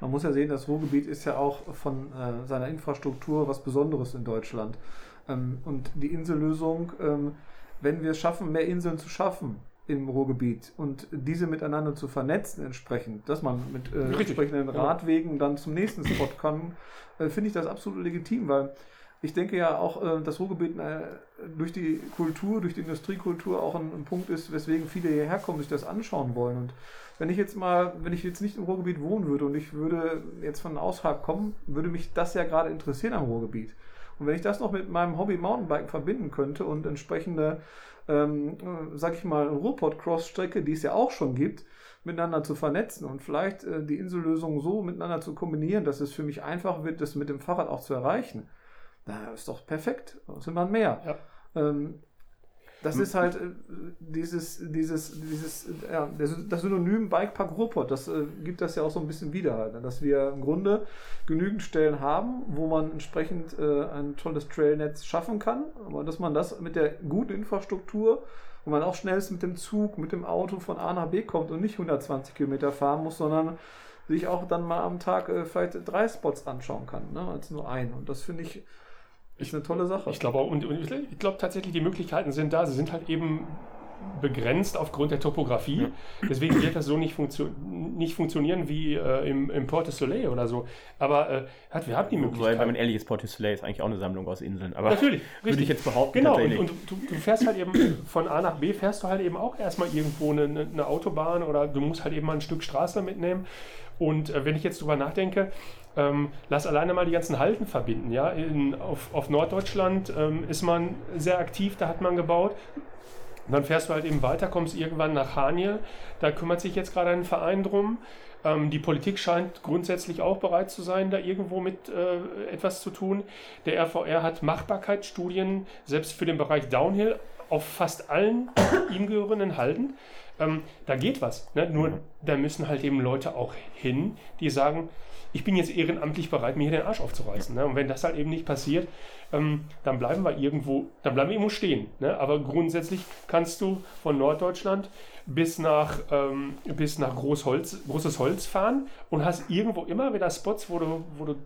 Man muss ja sehen, das Ruhrgebiet ist ja auch von äh, seiner Infrastruktur was Besonderes in Deutschland. Ähm, und die Insellösung, ähm, wenn wir es schaffen, mehr Inseln zu schaffen, im Ruhrgebiet und diese miteinander zu vernetzen entsprechend, dass man mit äh, entsprechenden Radwegen dann zum nächsten Spot kann, äh, finde ich das absolut legitim, weil ich denke ja auch, äh, das Ruhrgebiet äh, durch die Kultur, durch die Industriekultur auch ein, ein, Punkt ist, weswegen viele hierher kommen, sich das anschauen wollen. Und wenn ich jetzt mal, wenn ich jetzt nicht im Ruhrgebiet wohnen würde und ich würde jetzt von außerhalb kommen, würde mich das ja gerade interessieren am Ruhrgebiet. Und wenn ich das noch mit meinem Hobby Mountainbiken verbinden könnte und entsprechende, ähm, sag ich mal, Ruhrpott-Cross-Strecke, die es ja auch schon gibt, miteinander zu vernetzen und vielleicht äh, die Insellösung so miteinander zu kombinieren, dass es für mich einfach wird, das mit dem Fahrrad auch zu erreichen. Na, ist doch perfekt. Das sind wir mehr. Ja. Ähm, Das ist halt äh, dieses, dieses, dieses, äh, ja, das Synonym Bikepark Ruhrpott, das äh, gibt das ja auch so ein bisschen wieder halt, ne? dass wir im Grunde genügend Stellen haben, wo man entsprechend äh, ein tolles Trailnetz schaffen kann, aber dass man das mit der guten Infrastruktur, wo man auch schnellst mit dem Zug, mit dem Auto von A nach B kommt und nicht 120 Kilometer fahren muss, sondern sich auch dann mal am Tag äh, vielleicht drei Spots anschauen kann, ne, als nur ein. Und das finde ich ist eine tolle Sache. Ich glaube auch, und, und ich glaube tatsächlich, die Möglichkeiten sind da. Sie sind halt eben begrenzt aufgrund der Topografie. Ja. Deswegen wird das so nicht, funktio nicht funktionieren wie äh, im, im Port du Soleil oder so. Aber äh, hat, wir haben die Möglichkeit. Weil, wenn man ehrlich ist, Port du Soleil ist eigentlich auch eine Sammlung aus Inseln. Aber Natürlich, würde ich jetzt behaupten. Genau, und, und du, du, fährst halt eben von A nach B, fährst du halt eben auch erstmal irgendwo eine, eine Autobahn oder du musst halt eben mal ein Stück Straße mitnehmen. Und äh, wenn ich jetzt drüber nachdenke, ähm, lass alleine mal die ganzen Halten verbinden. Ja? In, auf, auf Norddeutschland ähm, ist man sehr aktiv, da hat man gebaut. Und dann fährst du halt eben weiter, kommst irgendwann nach Haniel. Da kümmert sich jetzt gerade ein Verein drum. Ähm, die Politik scheint grundsätzlich auch bereit zu sein, da irgendwo mit äh, etwas zu tun. Der RVR hat Machbarkeitsstudien selbst für den Bereich Downhill auf fast allen (coughs) ihm gehörenden Halten. Ähm, da geht was. Ne? Nur da müssen halt eben Leute auch hin, die sagen, ich bin jetzt ehrenamtlich bereit, mir hier den Arsch aufzureißen. Ne? Und wenn das halt eben nicht passiert, ähm, dann bleiben wir irgendwo, dann bleiben wir irgendwo stehen. Ne? Aber grundsätzlich kannst du von Norddeutschland bis nach, ähm, bis nach Großholz, Großes Holz fahren und hast irgendwo immer wieder Spots, wo du, wo du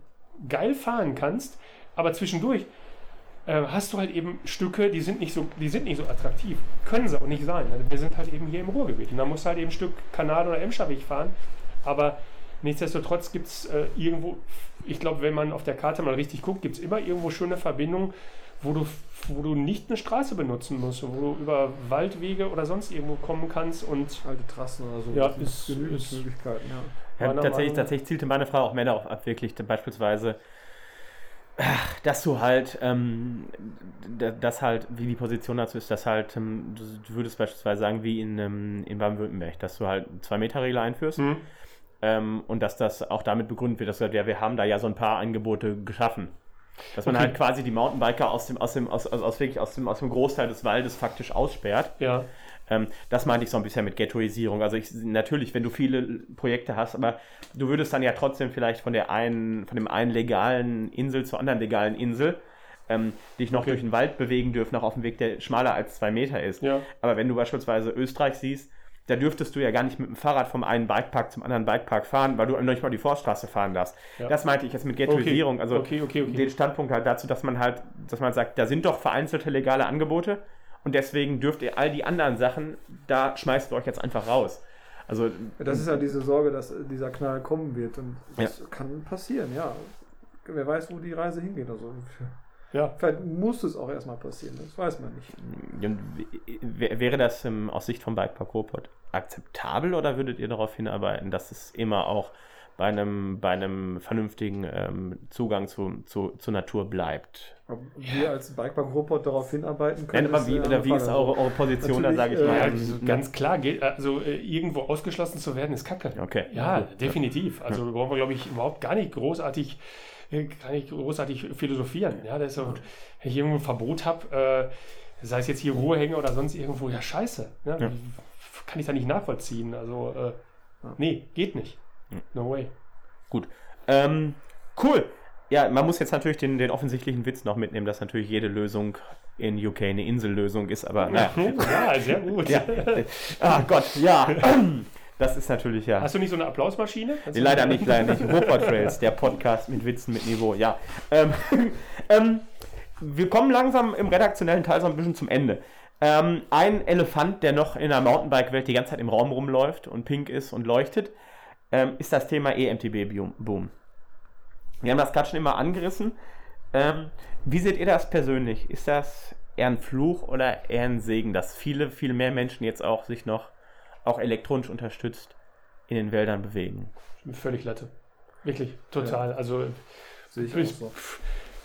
geil fahren kannst, aber zwischendurch äh, hast du halt eben Stücke, die sind nicht so, die sind nicht so attraktiv. Können sie auch nicht sein. Also wir sind halt eben hier im Ruhrgebiet. Und da musst du halt eben ein Stück Kanal oder Emscherweg fahren. Aber nichtsdestotrotz gibt es äh, irgendwo, ich glaube, wenn man auf der Karte mal richtig guckt, gibt es immer irgendwo schöne Verbindungen, wo du, wo du nicht eine Straße benutzen musst, wo du über Waldwege oder sonst irgendwo kommen kannst und alte Trassen oder so. Ja, ist, ist Möglichkeiten, ja. ja tatsächlich, tatsächlich zielte meine Frage auch mehr darauf ab, wirklich beispielsweise dass du halt, ähm, das halt, wie die Position dazu ist, dass halt, ähm, du, würdest beispielsweise sagen, wie in, ähm, in Baden-Württemberg, dass du halt zwei Meter Regel einführst mhm. Ähm, und dass das auch damit begründet wird, dass du, ja, wir haben da ja so ein paar Angebote geschaffen. Dass man okay. halt quasi die Mountainbiker aus dem, aus dem, aus, aus, aus, wirklich aus dem, aus dem Großteil des Waldes faktisch aussperrt. Ja. Ähm, das meinte ich so ein bisschen mit Ghettoisierung. Also ich, natürlich, wenn du viele Projekte hast, aber du würdest dann ja trotzdem vielleicht von der einen, von dem einen legalen Insel zur anderen legalen Insel ähm, dich noch okay. durch den Wald bewegen dürfen, auch auf dem Weg, der schmaler als zwei Meter ist. Ja. Aber wenn du beispielsweise Österreich siehst, da dürftest du ja gar nicht mit dem Fahrrad vom einen Bikepark zum anderen Bikepark fahren, weil du noch nicht mal die Forststraße fahren darfst. Ja. Das meinte ich jetzt mit Ghettoisierung, okay. also okay, okay, den Standpunkt halt dazu, dass man halt, dass man sagt, da sind doch vereinzelte legale Angebote und deswegen dürft ihr all die anderen Sachen, da schmeißt ihr euch jetzt einfach raus. Also, das ist ja diese Sorge, dass dieser Knall kommen wird und das ja. kann passieren, ja. Wer weiß, wo die Reise hingeht. Also, ja. Vielleicht muss es auch erstmal passieren, das weiß man nicht. Wäre das ähm, aus Sicht vom Bikepark Ruhrpott akzeptabel oder würdet ihr darauf hinarbeiten, dass es immer auch bei einem, bei einem vernünftigen ähm, Zugang zu, zu, zur Natur bleibt. Ob wir als Bikepark-Robot darauf hinarbeiten können. Nein, aber wie, oder wie ist eure, eure Position da, sage ich mal? Äh, also ganz klar, geht, also äh, irgendwo ausgeschlossen zu werden, ist Kacke. Okay. Ja, ja definitiv. Also ja. brauchen wir, glaube ich, überhaupt gar nicht großartig gar nicht großartig philosophieren. Ja, das ist wenn ich irgendwo ein Verbot habe, äh, sei es jetzt hier Ruhehänge oder sonst irgendwo, ja scheiße. Ja, ja. Kann ich da nicht nachvollziehen. Also, äh, nee, geht nicht. No way. Gut. Ähm, cool. Ja, man muss jetzt natürlich den, den offensichtlichen Witz noch mitnehmen, dass natürlich jede Lösung in UK eine Insellösung ist, aber (laughs) naja. Ja, sehr gut. ja. Ah Gott, ja. (laughs) Das ist natürlich ja. Hast du nicht so eine Applausmaschine? Nee, leider nicht, leider nicht. Ruhrpott Trails, der Podcast mit Witzen mit Niveau, ja. Ähm, (laughs) ähm, wir kommen langsam im redaktionellen Teil so ein bisschen zum Ende. Ähm, ein Elefant, der noch in der Mountainbike-Welt die ganze Zeit im Raum rumläuft und pink ist und leuchtet, ähm, ist das Thema EMTB-Boom. Wir haben das gerade schon immer angerissen. Ähm, wie seht ihr das persönlich? Ist das eher ein Fluch oder eher ein Segen, dass viele, viel mehr Menschen jetzt auch sich noch auch elektronisch unterstützt in den Wäldern bewegen? Völlig Latte. Wirklich, total. Ja. Also sehe ich, ich, so.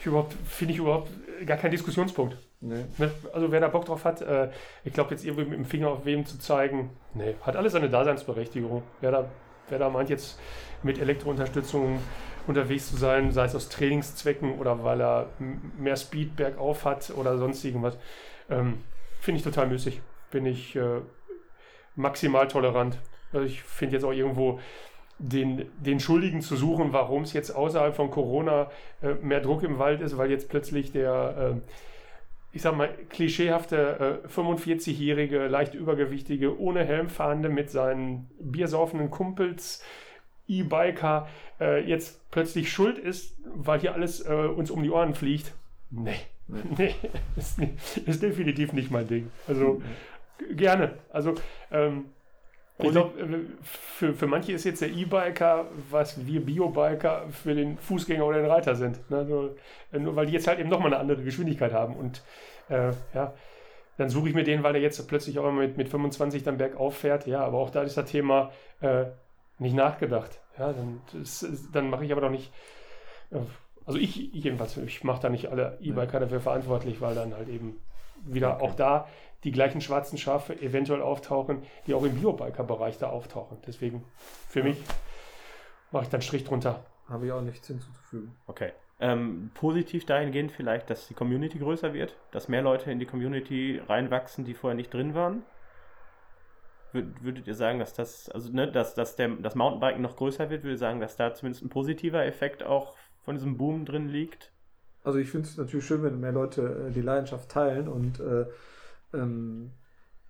ich überhaupt finde ich überhaupt gar keinen Diskussionspunkt. Nee. Ne? Also wer da Bock drauf hat, äh, ich glaube jetzt irgendwie mit dem Finger auf wem zu zeigen, nee, hat alles seine Daseinsberechtigung. Wer da wer da meint, jetzt mit Elektrounterstützung unterwegs zu sein, sei es aus Trainingszwecken oder weil er mehr Speed bergauf hat oder sonst irgendwas. Ähm, finde ich total müßig. Bin ich äh, maximal tolerant. Also ich finde jetzt auch irgendwo den, den Schuldigen zu suchen, warum es jetzt außerhalb von Corona äh, mehr Druck im Wald ist, weil jetzt plötzlich der, äh, ich sag mal, klischeehafte äh, 45-jährige, leicht übergewichtige, ohne Helm fahrende mit seinen biersaufenden Kumpels E-Biker äh, jetzt plötzlich schuld ist, weil hier alles äh, uns um die Ohren fliegt. Nee, nee, (laughs) ist, nicht, ist definitiv nicht mein Ding. Also gerne. Also ähm, ich glaube, äh, für, für manche ist jetzt der E-Biker, was wir Bio-Biker für den Fußgänger oder den Reiter sind. Ne? Also, nur weil die jetzt halt eben nochmal eine andere Geschwindigkeit haben. Und äh, ja, dann suche ich mir den, weil er jetzt plötzlich auch mit, mit 25 dann bergauf fährt. Ja, aber auch da ist das Thema äh, nicht nachgedacht. Ja, dann, dann mache ich aber doch nicht. Äh, also ich jedenfalls, ich mache da nicht alle E-Biker dafür verantwortlich, weil dann halt eben wieder okay. auch da die gleichen schwarzen Schafe eventuell auftauchen, die auch im Biobiker-Bereich da auftauchen. Deswegen für mich mache ich dann Strich drunter. Habe ich auch nichts hinzuzufügen. Okay. Ähm, positiv dahingehend vielleicht, dass die Community größer wird, dass mehr Leute in die Community reinwachsen, die vorher nicht drin waren. Würdet ihr sagen, dass das, also ne, dass, dass der, das Mountainbiken noch größer wird, würde ich sagen, dass da zumindest ein positiver Effekt auch von diesem Boom drin liegt? Also ich finde es natürlich schön, wenn mehr Leute äh, die Leidenschaft teilen und äh, ähm,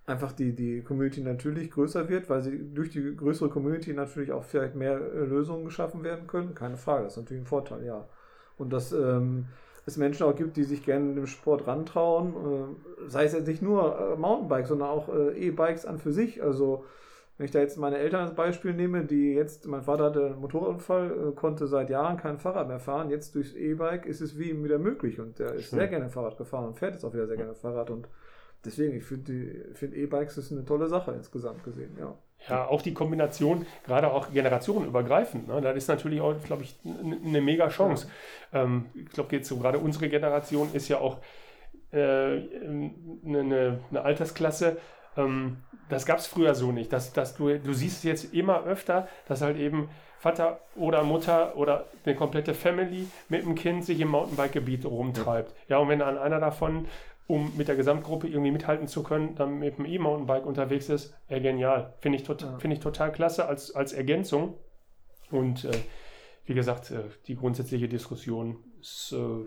einfach die, die Community natürlich größer wird, weil sie durch die größere Community natürlich auch vielleicht mehr äh, Lösungen geschaffen werden können. Keine Frage, das ist natürlich ein Vorteil, ja. Und dass ähm, es Menschen auch gibt, die sich gerne dem Sport rantrauen, äh, sei es jetzt nicht nur äh, Mountainbikes, sondern auch äh, E-Bikes an für sich. Also wenn ich da jetzt meine Eltern als Beispiel nehme, die jetzt, mein Vater hatte einen Motorradunfall, äh, konnte seit Jahren kein Fahrrad mehr fahren. Jetzt durchs E-Bike ist es wie ihm wieder möglich und der ist Schön. sehr gerne Fahrrad gefahren und fährt jetzt auch wieder sehr gerne Fahrrad und deswegen, ich finde find E-Bikes ist eine tolle Sache insgesamt gesehen, ja. Ja, auch die Kombination, gerade auch generationenübergreifend, ne, das ist natürlich auch, glaube ich, eine mega Chance. Ja. Ähm, ich glaube, jetzt so gerade unsere Generation ist ja auch äh, eine, eine Altersklasse, ähm, das gab es früher so nicht. Dass, dass du, du siehst jetzt immer öfter, dass halt eben Vater oder Mutter oder eine komplette Family mit dem Kind sich im Mountainbike-Gebiet rumtreibt. Ja. ja, und wenn dann einer davon, um mit der Gesamtgruppe irgendwie mithalten zu können, dann mit dem E-Mountainbike unterwegs ist, ja, genial. Finde ich, tot, ja. Find ich total klasse als, als Ergänzung. Und äh, wie gesagt, äh, die grundsätzliche Diskussion ist äh,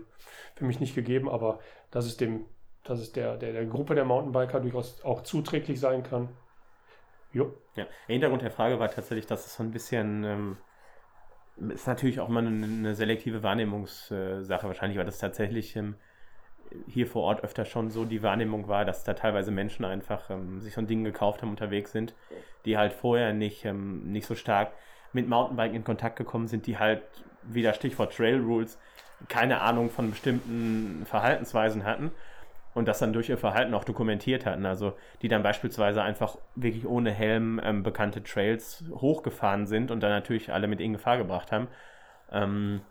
für mich nicht gegeben, aber das ist dem dass es der, der, der Gruppe der Mountainbiker durchaus auch zuträglich sein kann. Jo. Ja, der Hintergrund der Frage war tatsächlich, dass es so ein bisschen, ähm, ist natürlich auch mal eine, eine selektive Wahrnehmungssache wahrscheinlich, weil das tatsächlich ähm, hier vor Ort öfter schon so die Wahrnehmung war, dass da teilweise Menschen einfach ähm, sich so ein Ding gekauft haben, unterwegs sind, die halt vorher nicht, ähm, nicht so stark mit Mountainbiken in Kontakt gekommen sind, die halt, wieder Stichwort Trail Rules, keine Ahnung von bestimmten Verhaltensweisen hatten und das dann durch ihr Verhalten auch dokumentiert hatten. Also die dann beispielsweise einfach wirklich ohne Helm ähm, bekannte Trails hochgefahren sind und dann natürlich alle mit in Gefahr gebracht haben. Ähm,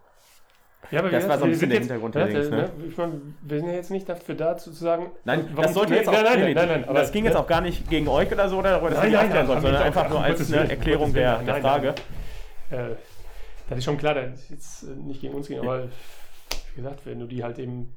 ja, aber das war so ein bisschen der Hintergrund der Links, ne? Ich meine, wir sind ja jetzt nicht dafür da zu sagen. Nein, das sollte jetzt auch, nein, nein, nein, nein, aber das ging jetzt auch gar nicht gegen euch oder so, oder nein, nein, nein, soll, sondern einfach nur als eine Erklärung der, der Frage. Äh, das ist schon klar, dass jetzt nicht gegen uns ging, aber wie gesagt, wenn du die halt eben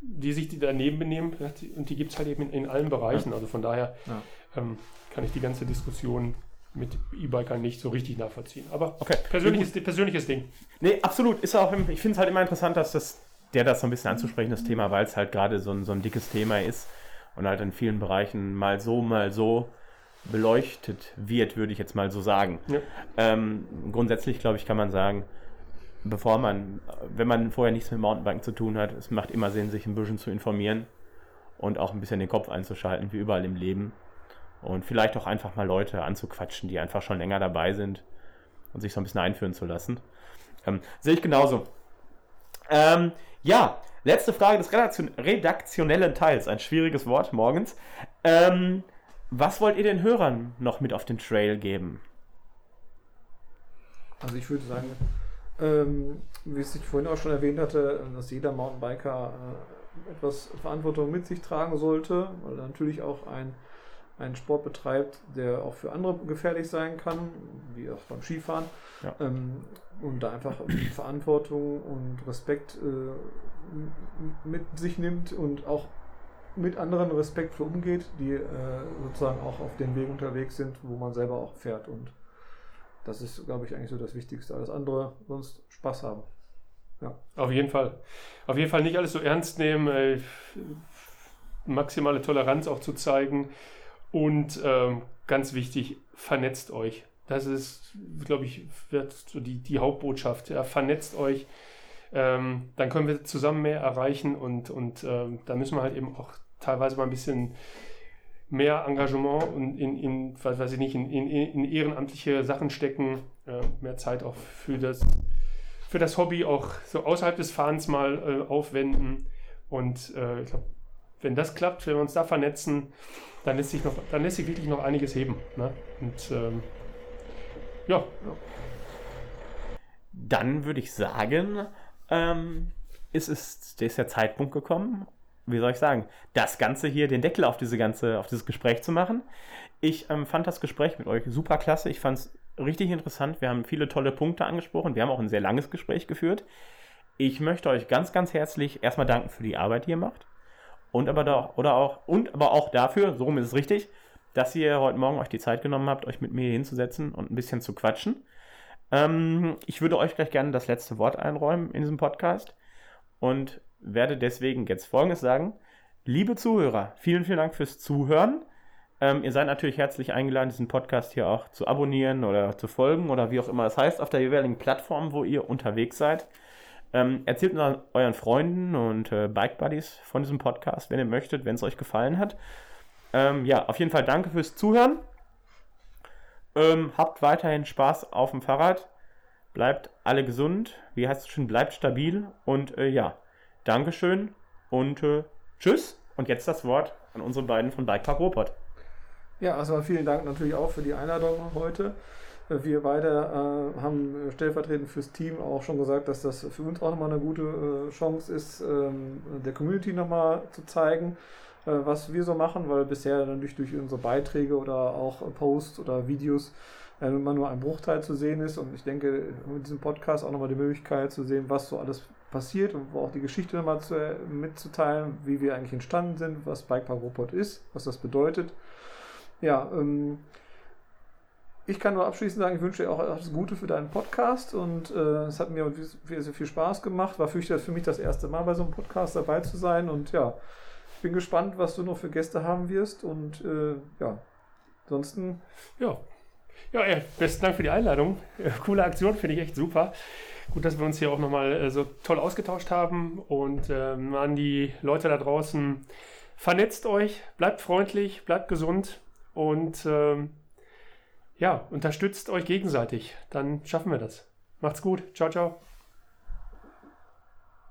die sich die daneben benehmen und die gibt es halt eben in, in, allen Bereichen. Also von daher ja. ähm, kann ich die ganze Diskussion mit E-Bikern nicht so richtig nachvollziehen. Aber okay. persönliches, persönliches Ding. Nee, absolut. Ist auch, ich finde es halt immer interessant, dass das, der das so ein bisschen anzusprechen, das Thema, weil es halt gerade so ein, so ein dickes Thema ist und halt in vielen Bereichen mal so, mal so beleuchtet wird, würde ich jetzt mal so sagen. Ja. Ähm, grundsätzlich, glaube ich, kann man sagen, bevor man, wenn man vorher nichts mit Mountainbiken zu tun hat, es macht immer Sinn, sich ein bisschen zu informieren und auch ein bisschen den Kopf einzuschalten, wie überall im Leben. Und vielleicht auch einfach mal Leute anzuquatschen, die einfach schon länger dabei sind und sich so ein bisschen einführen zu lassen. Ähm, sehe ich genauso. Ähm, ja, letzte Frage des Redaktion redaktionellen Teils. Ein schwieriges Wort morgens. Ähm, was wollt ihr den Hörern noch mit auf den Trail geben? Also ich würde sagen, ähm, wie ich vorhin auch schon erwähnt hatte, dass jeder Mountainbiker äh, etwas Verantwortung mit sich tragen sollte, weil natürlich auch ein, einen Sport betreibt, der auch für andere gefährlich sein kann, wie auch beim Skifahren. Ja. Ähm, und da einfach Verantwortung und Respekt äh, mit sich nimmt und auch mit anderen respektvoll umgeht, die äh, sozusagen auch auf dem Weg unterwegs sind, wo man selber auch fährt. Und das ist, glaube ich, eigentlich so das Wichtigste. Alles andere sonst Spaß haben. Ja. Auf jeden Fall. Auf jeden Fall nicht alles so ernst nehmen, äh, maximale Toleranz auch zu zeigen und ähm, ganz wichtig, vernetzt euch. Das ist, glaube ich, wird so die, die Hauptbotschaft. Ja, vernetzt euch. Ähm, dann können wir zusammen mehr erreichen und, und ähm, da müssen wir halt eben auch teilweise mal ein bisschen mehr Engagement und in, in weiß ich nicht, in, in, in ehrenamtliche Sachen stecken, äh, mehr Zeit auch für das, für das Hobby auch so außerhalb des Fahrens mal äh, aufwenden. Und äh, ich glaube, wenn das klappt, wenn wir uns da vernetzen, dann lässt sich noch, dann lässt sich wirklich noch einiges heben. Ne? Und ähm, ja. Dann würde ich sagen, ähm, ist, ist, ist der Zeitpunkt gekommen, wie soll ich sagen, das Ganze hier, den Deckel auf diese ganze, auf dieses Gespräch zu machen. Ich ähm, fand das Gespräch mit euch super klasse. Ich fand es richtig interessant. Wir haben viele tolle Punkte angesprochen. Wir haben auch ein sehr langes Gespräch geführt. Ich möchte euch ganz, ganz herzlich erstmal danken für die Arbeit, die ihr macht. Und aber da, oder auch, und aber auch dafür, so rum ist es richtig, dass ihr heute Morgen euch die Zeit genommen habt, euch mit mir hinzusetzen und ein bisschen zu quatschen. Ähm, ich würde euch gleich gerne das letzte Wort einräumen in diesem Podcast und werde deswegen jetzt Folgendes sagen. Liebe Zuhörer, vielen, vielen Dank fürs Zuhören. Ähm, ihr seid natürlich herzlich eingeladen, diesen Podcast hier auch zu abonnieren oder zu folgen oder wie auch immer es heißt, auf der jeweiligen Plattform, wo ihr unterwegs seid. Ähm, erzählt euren Freunden und äh, Bike Buddies von diesem Podcast, wenn ihr möchtet, wenn es euch gefallen hat. Ähm, ja, auf jeden Fall danke fürs Zuhören. Ähm, habt weiterhin Spaß auf dem Fahrrad. Bleibt alle gesund. Wie heißt es schon? Bleibt stabil. Und äh, ja, Dankeschön und äh, tschüss. Und jetzt das Wort an unsere beiden von Bikepark Robot. Ja, also vielen Dank natürlich auch für die Einladung heute. Wir beide äh, haben stellvertretend fürs Team auch schon gesagt, dass das für uns auch nochmal eine gute äh, Chance ist, ähm, der Community nochmal zu zeigen, äh, was wir so machen, weil bisher dann durch, unsere Beiträge oder auch Posts oder Videos äh, immer nur ein Bruchteil zu sehen ist. Und ich denke, mit diesem Podcast auch nochmal die Möglichkeit zu sehen, was so alles passiert und auch die Geschichte nochmal zu, mitzuteilen, wie wir eigentlich entstanden sind, was Bikepark Robot ist, was das bedeutet. Ja, ähm, ich kann nur abschließend sagen, ich wünsche dir auch alles Gute für deinen Podcast und äh, es hat mir sehr, sehr viel Spaß gemacht. War für mich, das erste Mal bei so einem Podcast dabei zu sein und ja, ich bin gespannt, was du noch für Gäste haben wirst und äh, ja, ansonsten. Ja. Ja, ja, besten Dank für die Einladung. Coole Aktion, finde ich echt super. Gut, dass wir uns hier auch nochmal äh, so toll ausgetauscht haben und ähm, an die Leute da draußen, vernetzt euch, bleibt freundlich, bleibt gesund und ähm, ja, unterstützt euch gegenseitig. Dann schaffen wir das. Macht's gut. Ciao, ciao.